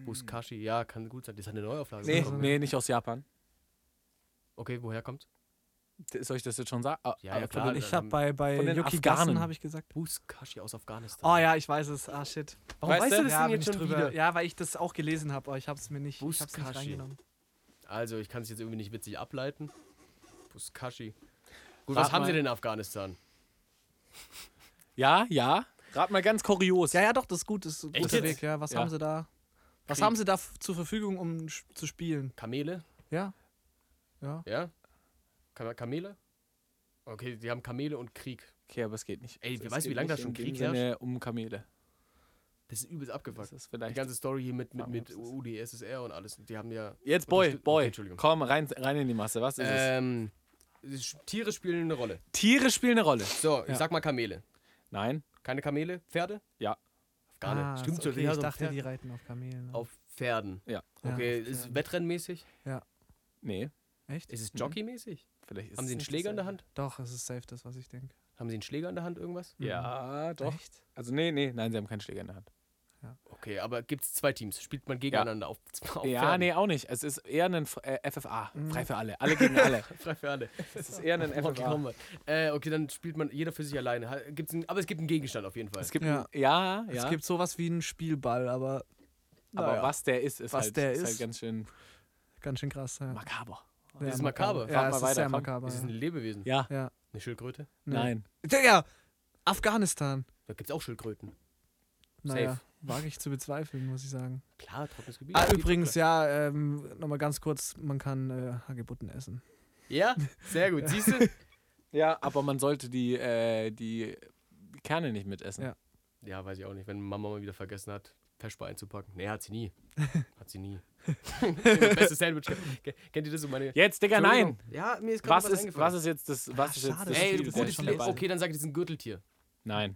Muskashi, ja, kann gut sein. Das hat eine Neuauflage. Nee, bekommen. nee, nicht aus Japan. Okay, woher kommt? Soll ich das jetzt schon sagen? Ah, Ja, ja, klar. den- ich habe bei, bei Yuki. Gassen, habe ich gesagt. Muskashi aus Afghanistan. Oh ja, ich weiß es. Ah, shit. Warum Weißt weißt du? das ja, denn jetzt ich schon drüber. wieder? Ja, weil ich das auch gelesen habe, aber ich habe es mir nicht, ich hab's nicht Buskashi. reingenommen. Also, ich kann es jetzt irgendwie nicht witzig ableiten. Muskashi. Gut, Rat was haben mal. sie denn in Afghanistan? Ja, ja. Rat mal ganz kurios. Ja, ja, doch, das ist gut, das ist ein guter? Weg. Ja, was Ja. haben sie da? Was Krieg. haben sie da zur Verfügung, um zu spielen? Kamele? Ja. Ja. Ja? Kam Kamele? Okay, die haben Kamele und Krieg. Okay, aber es geht nicht. Ey, Es wer weiß, wie lange da schon Krieg Sinne um Kamele. Das ist übelst abgefuckt. Das ist Die vielleicht. ganze Story hier mit, mit, mit UdSSR und alles. Die haben ja. Jetzt, Boy, Boy. Okay, Entschuldigung. Komm, rein, rein in die Masse. Was ist? Ähm, es- Tiere spielen eine Rolle. Tiere spielen eine Rolle. So, ich Ja. sag mal Kamele. Nein. Keine Kamele? Pferde? Ja. Afghane. Ah, Stimmt okay, ja, ich so dachte, die reiten auf Kamelen. Auf Pferden. Ja. Ja, Okay, auf ist es Pferden. Wettbrennmäßig? Nee. Echt? Ist es Mhm. Jockeymäßig? Vielleicht ist Haben sie einen Schläger in der. Hand? Doch, es ist safe das, was ich denke. Haben sie einen Schläger in der Hand, irgendwas? Ja, doch. Echt? Also, nee, nee, nein, sie haben keinen Schläger in der Hand. Okay, aber gibt es zwei Teams? Spielt man gegeneinander auf, auf ja, Pferden? nee, auch nicht. Es ist eher ein F- äh, FFA. Mhm. Frei für alle. Alle gegen alle. Frei für alle. Es ist eher ein FFA. Äh, okay, dann spielt man jeder für sich alleine. Gibt's einen, aber es gibt einen Gegenstand auf jeden Fall. Es gibt Ja. Ein, ja, ja. Es gibt sowas wie einen Spielball, aber, aber naja, was der ist, ist, Was halt, der ist ist. halt ganz schön ganz schön krass. Ja. makaber. Ja, ist makaber. Ja, es mal ist weiter, sehr makaber. Ist es ein Ja. Lebewesen? Ja, ja. Eine Schildkröte? Nee. nein. Digga! Afghanistan. Da gibt es auch Schildkröten. Naja, wage ich zu bezweifeln, muss ich sagen. Klar, trockenes Gebiet. Ah, übrigens, ja, ähm, nochmal ganz kurz, man kann äh, Hagebutten essen. Ja, sehr gut. Siehst du? Ja, aber man sollte die, äh, die Kerne nicht mitessen. Ja. ja, weiß ich auch nicht. Wenn Mama mal wieder vergessen hat, Feschbar einzupacken. Nee, hat sie nie. Hat sie nie. Bestes Sandwich. Ke- Kennt ihr das so meine. Jetzt, Digga, nein! Ja, mir ist gerade Was ist, was ist jetzt das, was Ah, ist jetzt schade. das Ey, Spiel? gut, Der ist schon dabei. okay, dann sag ich, das ist ein Gürteltier. Nein.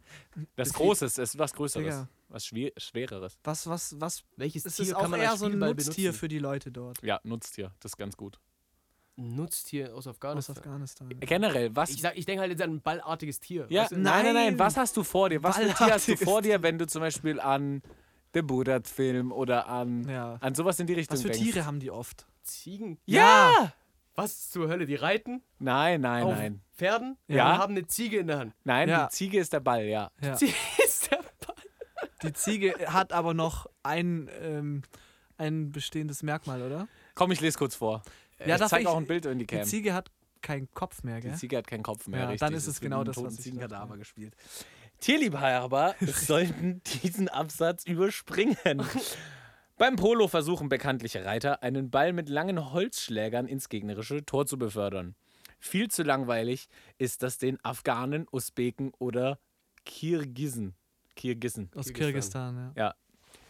Das Das Großes, es ist was Größeres. Digga. Was schwer, Schwereres. Was, was, was? Welches Es Tier ist kann auch man eher als so ein Spielball Nutztier benutzen? für die Leute dort Ja, Nutztier. Das ist ganz gut. Ein Nutztier aus aus Afghanistan. Afghanistan. Generell, was. Ich, sag- ich denke halt jetzt an ein ballartiges Tier. ja, weißt du? nein, nein, nein. Nein. Was hast du vor dir? Was für ein Tier hast du Ballartiges vor dir, wenn du zum Beispiel an The Buddha-Film oder an, Ja. an sowas in die Richtung Was für denkst? Tiere haben die oft? Ziegen. Ja! Was zur Hölle? Die reiten Nein, nein, auf nein. Pferden Ja. und haben eine Ziege in der Hand. Nein, Ja. die Ziege ist der Ball, ja. Ja. Ziege. Die Ziege hat aber noch ein, ähm, ein bestehendes Merkmal, oder? Komm, ich lese kurz vor. Ja, ich darf zeig ich- auch ein Bild in die Die Cam. Ziege hat keinen Kopf mehr, Die gell? Ziege hat keinen Kopf mehr. Ja, richtig. dann ist es genau das, was ich Ziegenkadaver dachte. gespielt. Tierliebhaber sollten diesen Absatz überspringen. Beim Polo versuchen bekanntliche Reiter, einen Ball mit langen Holzschlägern ins gegnerische Tor zu befördern. Viel zu langweilig ist das den Afghanen, Usbeken oder Kirgisen. Kirgisen. Aus Kirgisistan. Kirgistan, ja. Ja.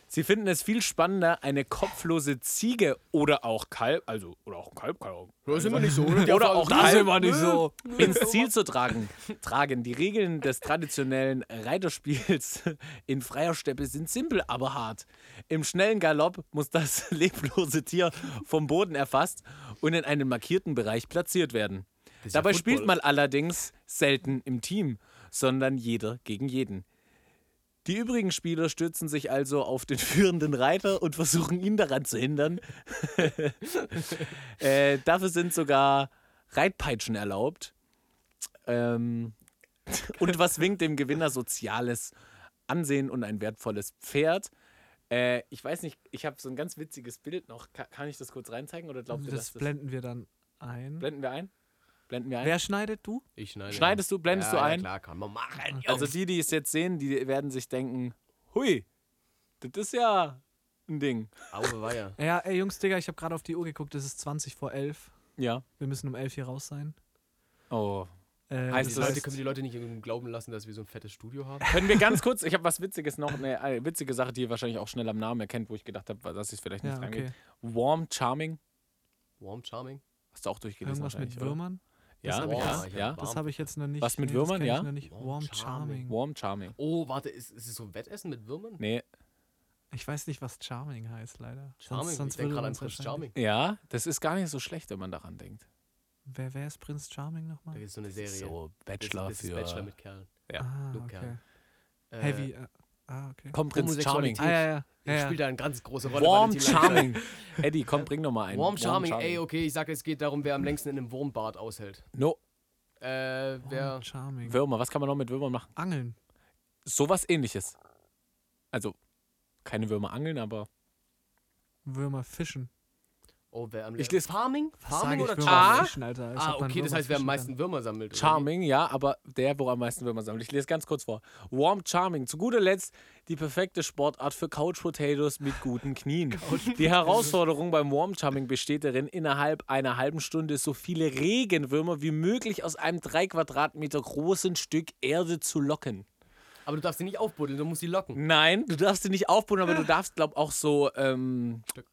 Sie finden es viel spannender, eine kopflose Ziege oder auch Kalb, also oder auch ein Kalb, auch Das sind wir nicht so, oder? Oder auch Das Kalb sind wir nicht so. ins Ziel zu tragen. tragen. Die Regeln des traditionellen Reiterspiels in freier Steppe sind simpel, aber hart. Im schnellen Galopp muss das leblose Tier vom Boden erfasst und in einen markierten Bereich platziert werden. ist ja Dabei Football. spielt man allerdings selten im Team, sondern jeder gegen jeden. Die übrigen Spieler stürzen sich also auf den führenden Reiter und versuchen ihn daran zu hindern. äh, dafür sind sogar Reitpeitschen erlaubt. Ähm, und was winkt dem Gewinner soziales Ansehen und ein wertvolles Pferd? Äh, ich weiß nicht, ich habe so ein ganz witziges Bild noch. Ka kann ich das kurz reinzeigen oder glaubt ihr, Das dass das blenden wir dann ein. blenden wir ein? Blenden wir ein? Wer schneidet du? Ich schneide. Schneidest du, blendest ja, du ein? Ja, klar, kann man machen. Also die, die es jetzt sehen, die werden sich denken, hui, das ist ja ein Ding. Auge war ja. Ja, ey Jungs, Digga, ich habe gerade auf die Uhr geguckt, es ist 20 vor 11. Ja. Wir müssen um 11 hier raus sein. Oh, Äh, Heißt Die das- Leute, können die Leute nicht irgendwie glauben lassen, dass wir so ein fettes Studio haben? Können wir ganz kurz, ich habe was Witziges noch, eine, eine witzige Sache, die ihr wahrscheinlich auch schnell am Namen erkennt, wo ich gedacht habe, dass es vielleicht nicht ja, reingeht. okay. Warm Charming, Warm Charming? hast du auch durchgelesen Irgendwas mit wahrscheinlich, oder? Würmern? Ja, Das hab ich ja, habe ich jetzt noch nicht. Was mit das Würmern, ja? Warm Warm Charming. Warm Charming. Oh, warte, ist, ist es so ein Wettessen mit Würmern? Nee, Ich weiß nicht, was Charming heißt, leider. Charming, Sonst, sonst ich denke gerade an uns Prinz Charming. ja, das ist gar nicht so schlecht, wenn man daran denkt. Wer, wer ist Prinz Charming Da nochmal? gibt es so eine Serie. So, Das- Bachelor das ist für... Bachelor mit Kerlen. Ja. Ah, Luke okay. Kern. Äh, Heavy. Äh, ah, okay. Komm, Prinz Charming. Ah, ja, ja. Ja, ja, spielt ja. da eine ganz große Rolle. Warm. Charming. Eddie, komm, bring noch mal einen. Warm Charming, ey, okay, ich sag, es geht darum, wer am längsten in einem Wurmbad aushält. No, Äh, wer. Warm Charming. Würmer, was kann man noch mit Würmern machen? Angeln. Sowas ähnliches. Also, keine Würmer angeln, aber... Würmer fischen. Oh, wer am Ich lese- Farming? Farming oder Charming? Ah. Alter. Ah, okay, das heißt, wer am meisten. Würmer sammelt. oder Charming, ja, aber der, wo am meisten Würmer sammelt. Ich lese ganz kurz vor. Warm Charming. Zu guter Letzt die perfekte Sportart für Couch Potatoes mit guten Knien. Die Herausforderung beim Warm Charming besteht darin, innerhalb einer halben Stunde so viele Regenwürmer wie möglich aus einem drei Quadratmeter großen Stück Erde zu locken. Aber du darfst sie nicht aufbuddeln, du musst sie locken. Nein, du darfst sie nicht aufbauen, aber du darfst, glaub auch so, ähm, Stück.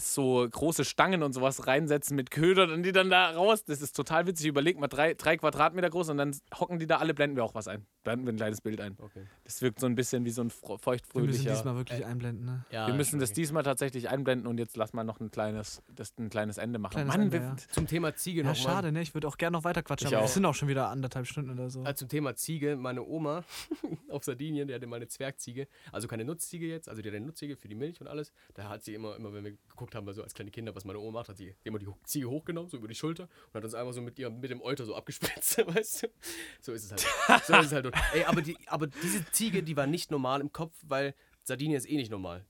So große Stangen und sowas reinsetzen mit Ködern und die dann da raus. Das ist total witzig. Überleg mal, drei, drei Quadratmeter groß und dann hocken die da alle, blenden wir auch was ein. Blenden wir ein kleines Bild ein. Okay. Das wirkt so ein bisschen wie so ein fro- Wir müssen feuchtfröhlicher. diesmal wirklich einblenden, ne? Ja, wir müssen das okay. diesmal tatsächlich einblenden und jetzt lass mal noch ein kleines, das, ein kleines Ende machen. Kleines Mann, Ende, wir, ja. Zum Thema Ziege Ja, nochmal. schade, ne? Ich würde auch gerne noch weiter quatschen, Ich aber es sind auch schon wieder anderthalb Stunden oder so. Äh, zum Thema Ziege, meine Oma auf Sardinien, die hatte mal eine Zwergziege, also keine Nutzziege jetzt, also die hatte eine Nutzziege für die Milch und alles. Da hat sie immer, immer wenn wir geguckt haben, so als kleine Kinder, was meine Oma macht, hat sie immer die Ziege hochgenommen, so über die Schulter und hat uns einfach so mit ihr mit dem Euter so abgespritzt, weißt du? So ist es halt. So ist es halt. Ey, aber, die, aber diese Ziege, die war nicht normal im Kopf, weil Sardinien ist eh nicht normal.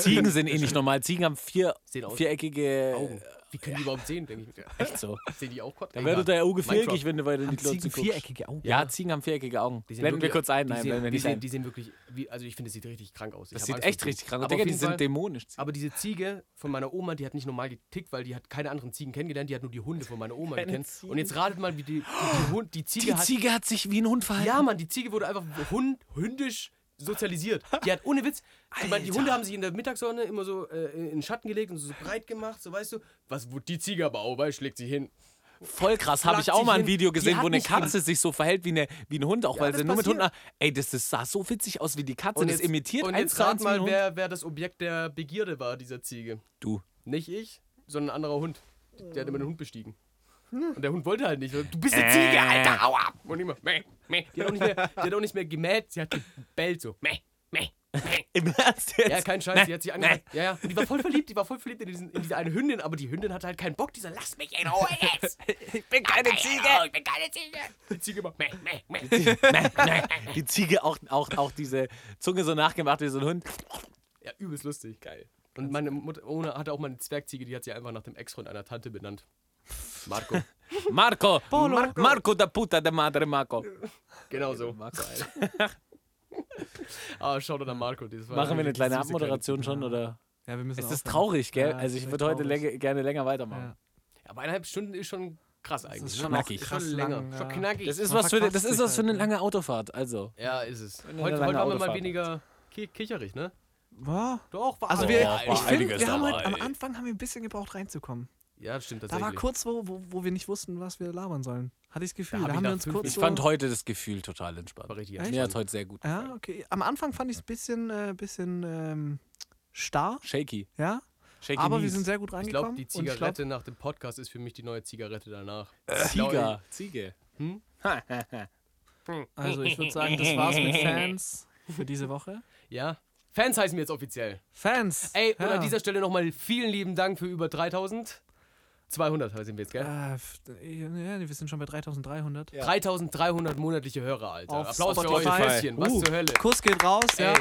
Ziegen sind eh nicht normal. Ziegen haben vier, viereckige Augen. Wie können die überhaupt sehen, denke ich. mir. Echt so. Sehen die auch Gott? Da wäre der Auge viereckig, wenn du weiter in die Haben Ziegen Klotze guckst. viereckige Augen? Ja, Ziegen haben viereckige Augen. Blenden wir kurz ein. die Nein, sehen, wir die, sehen, ein. die sehen wirklich, wie, also ich finde, es sieht richtig krank aus. Ich Das sieht Angst echt richtig krank aus. Aber Digga, die sind Fall- dämonisch. Aber diese Ziege von meiner Oma, die hat nicht normal getickt, weil die hat keine anderen Ziegen kennengelernt, die hat nur die Hunde von meiner Oma gekannt. Und jetzt ratet mal, wie die, Hund, die Ziege Die hat. Ziege hat sich wie ein Hund verhalten. Ja, Mann, die Ziege wurde einfach hund, hündisch sozialisiert. Die hat ohne Witz. Ich meine, die Alter. Hunde haben sich in der Mittagssonne immer so äh, in den Schatten gelegt und so breit gemacht, so weißt du. Was, wo die Ziege aber auch, weißt, schlägt sie hin. Voll krass. Habe ich auch mal ein. Video Die gesehen, wo eine Katze sich so verhält wie, eine, wie ein Hund, auch Ja, weil sie nur mit. Hunden. Ey, das, das sah so witzig aus wie die Katze. das imitiert und jetzt rat mal, wer, wer das Objekt der Begierde war, dieser Ziege. Du. Nicht ich, sondern ein anderer Hund. Der hat immer den Hund bestiegen. Und der Hund wollte halt nicht. Du bist Äh. eine Ziege, Alter, hau ab! Und immer, meh, meh. Die hat auch nicht mehr, die hat auch nicht mehr gemäht, sie hat gebellt so. Meh, meh, meh. Im Ernst jetzt? Ja, kein Scheiß, die hat sich angehört. Ja, ja. Und die war voll verliebt, die war voll verliebt in, diesen, in diese eine Hündin, aber die Hündin hatte halt keinen Bock. Die so, lass mich in Ruhe jetzt! Ich bin keine Ziege. Ich bin keine Ziege! Die Ziege immer, meh, meh, meh. Die Ziege auch, auch, auch diese Zunge so nachgemacht wie so ein Hund. Ja, übelst lustig. Geil. Und meine Mutter Ona hatte auch mal eine Zwergziege, die hat sie einfach nach dem Ex-Freund einer Tante benannt. Marco. Marco. Polo. Marco. Marco da puta de madre Marco. Genau so. Marco. Ah, schau doch an Marco. Das war Machen wir eine kleine Abmoderation schon, Ja. oder? Ja, wir müssen Es ist traurig, gell? Ja, also ich würde heute traurig. länge- gerne länger weitermachen. Ja. Aber eineinhalb Stunden ist schon krass eigentlich. ist ne? schon knackig. Schon krass länger. lang, Schon ja. knackig. Das ist Man was für, das ist was für eine halt, lange Autofahrt, also. ja, ist es. Heute, heute waren wir mal Autofahrt. weniger ki kicherig, ne? Ja. Doch, war Also oh, wir, ja, ich war finde, wir haben heute, am Anfang haben wir ein bisschen gebraucht reinzukommen. Ja, das stimmt Da tatsächlich. war kurz, wo, wo, wo wir nicht wussten, was wir labern sollen. Hatte ich das Gefühl. Da Da, hab ich haben wir uns kurz Ich so, fand heute das Gefühl total entspannt. war richtig? Mir hat heute sehr gut. Ja, okay. Am Anfang fand ich es ein bisschen, äh, bisschen ähm, starr, Shaky. ja. Shaky Aber wir sind sehr gut Ich reingekommen. glaube, die ich glaub, Zigarette nach dem Podcast ist für mich die neue Zigarette danach. Ziege. Ziege. Hm? Also ich würde sagen, das war's mit Fans für diese Woche. Ja. Fans heißen wir jetzt offiziell. Fans! Ey, und ja. an dieser Stelle nochmal vielen lieben Dank für über 3000. 200 sind wir jetzt, gell? Äh, f- ja, wir sind schon bei 3300. Ja. 3300 monatliche Hörer, Alter. Auf Applaus für euch, Spotify. Was Uh, zur Hölle? Kuss geht raus, ja.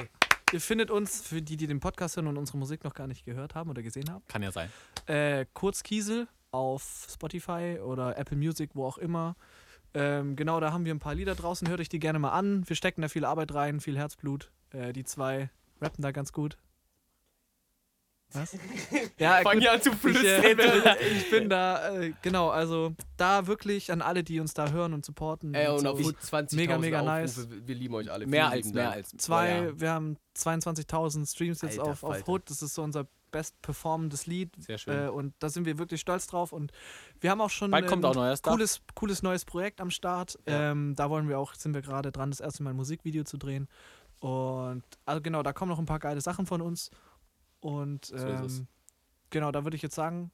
Ihr findet uns, für die, die den Podcast hören und unsere Musik noch gar nicht gehört haben oder gesehen haben, Kann ja sein. äh, Kurz Kiesel auf Spotify oder Apple Music, wo auch immer. Ähm, genau, da haben wir ein paar Lieder draußen. Hört euch die gerne mal an. Wir stecken da viel Arbeit rein, viel Herzblut. Äh, die zwei rappen da ganz gut. Was? Ja, Fang an zu ich, flüstern. äh, ich bin da, äh, genau, also da wirklich an alle, die uns da hören und supporten. Ey, und so. auf 20.000 Mega, mega Aufrufe. nice. Wir, lieben euch alle. Mehr als, mehr als. Zwei, ja. wir haben 22.000 Streams jetzt Alter auf, auf. Hood. Das ist so unser best performendes Lied. Sehr schön. Äh, und da sind wir wirklich stolz drauf. Und wir haben auch schon Bald ein auch cooles, cooles neues Projekt am Start. Ja. Ähm, da wollen wir auch, sind wir gerade dran, das erste Mal ein Musikvideo zu drehen. Und also genau, da kommen noch ein paar geile Sachen von uns. Und ist es. ähm, genau, da würde ich jetzt sagen,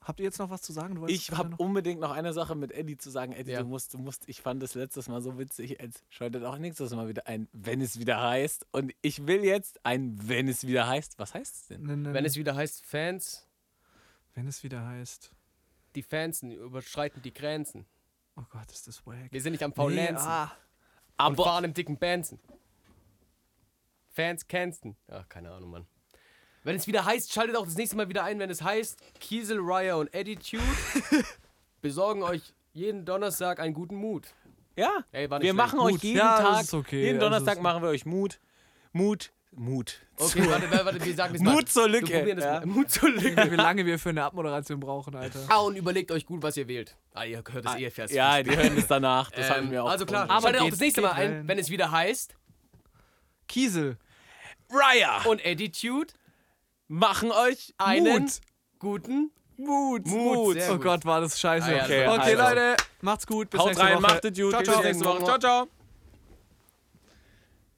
habt ihr jetzt noch was zu sagen? Ich habe unbedingt noch eine Sache mit Eddie zu sagen. Eddie, Ja. du musst, du musst, ich fand das letztes Mal so witzig. Jetzt schaltet auch nächstes Mal wieder ein, wenn es wieder heißt. Und ich will jetzt ein, wenn es wieder heißt. Was heißt es denn? Nen- nen- Wenn es wieder heißt Fans, wenn es wieder heißt. die Fans überschreiten die Grenzen. Oh Gott, ist das wack. Wir sind nicht am Nee, Faulenzen. ah, und fahren im dicken Benzen. Fans kennsten. Ach, keine Ahnung, Mann. Wenn es wieder heißt, schaltet auch das nächste Mal wieder ein, wenn es heißt, Kiesel, Raya und Attitude besorgen euch jeden Donnerstag einen guten Mut. Ja, Ey, wir schlecht. machen euch Gut. jeden Ja, das Tag, ist okay. jeden Also Donnerstag machen wir euch Mut. Mut, Mut. Okay, warte, warte, warte, wir sagen das. Mut zur Lücke. das Ja. Mut zur Lücke. wie lange wir für eine Abmoderation brauchen, Alter. Ah, und überlegt euch gut, was ihr wählt. Ah, ihr hört es eh fest. Ja, die hören es danach. Das haben ähm, wir auch. Also klar, Aber schaltet auch das nächste Mal ein, wenn es wieder heißt Kiesel. Raya und Attitude machen euch einen Mut. guten Mut. Mut. Oh gut. Gott, war das scheiße. Ah, ja, okay, okay, also. Leute, macht's gut. Bis Haut nächste rein, Woche. macht es gut. Ciao, Bis ciao. nächste Woche. Ciao, ciao.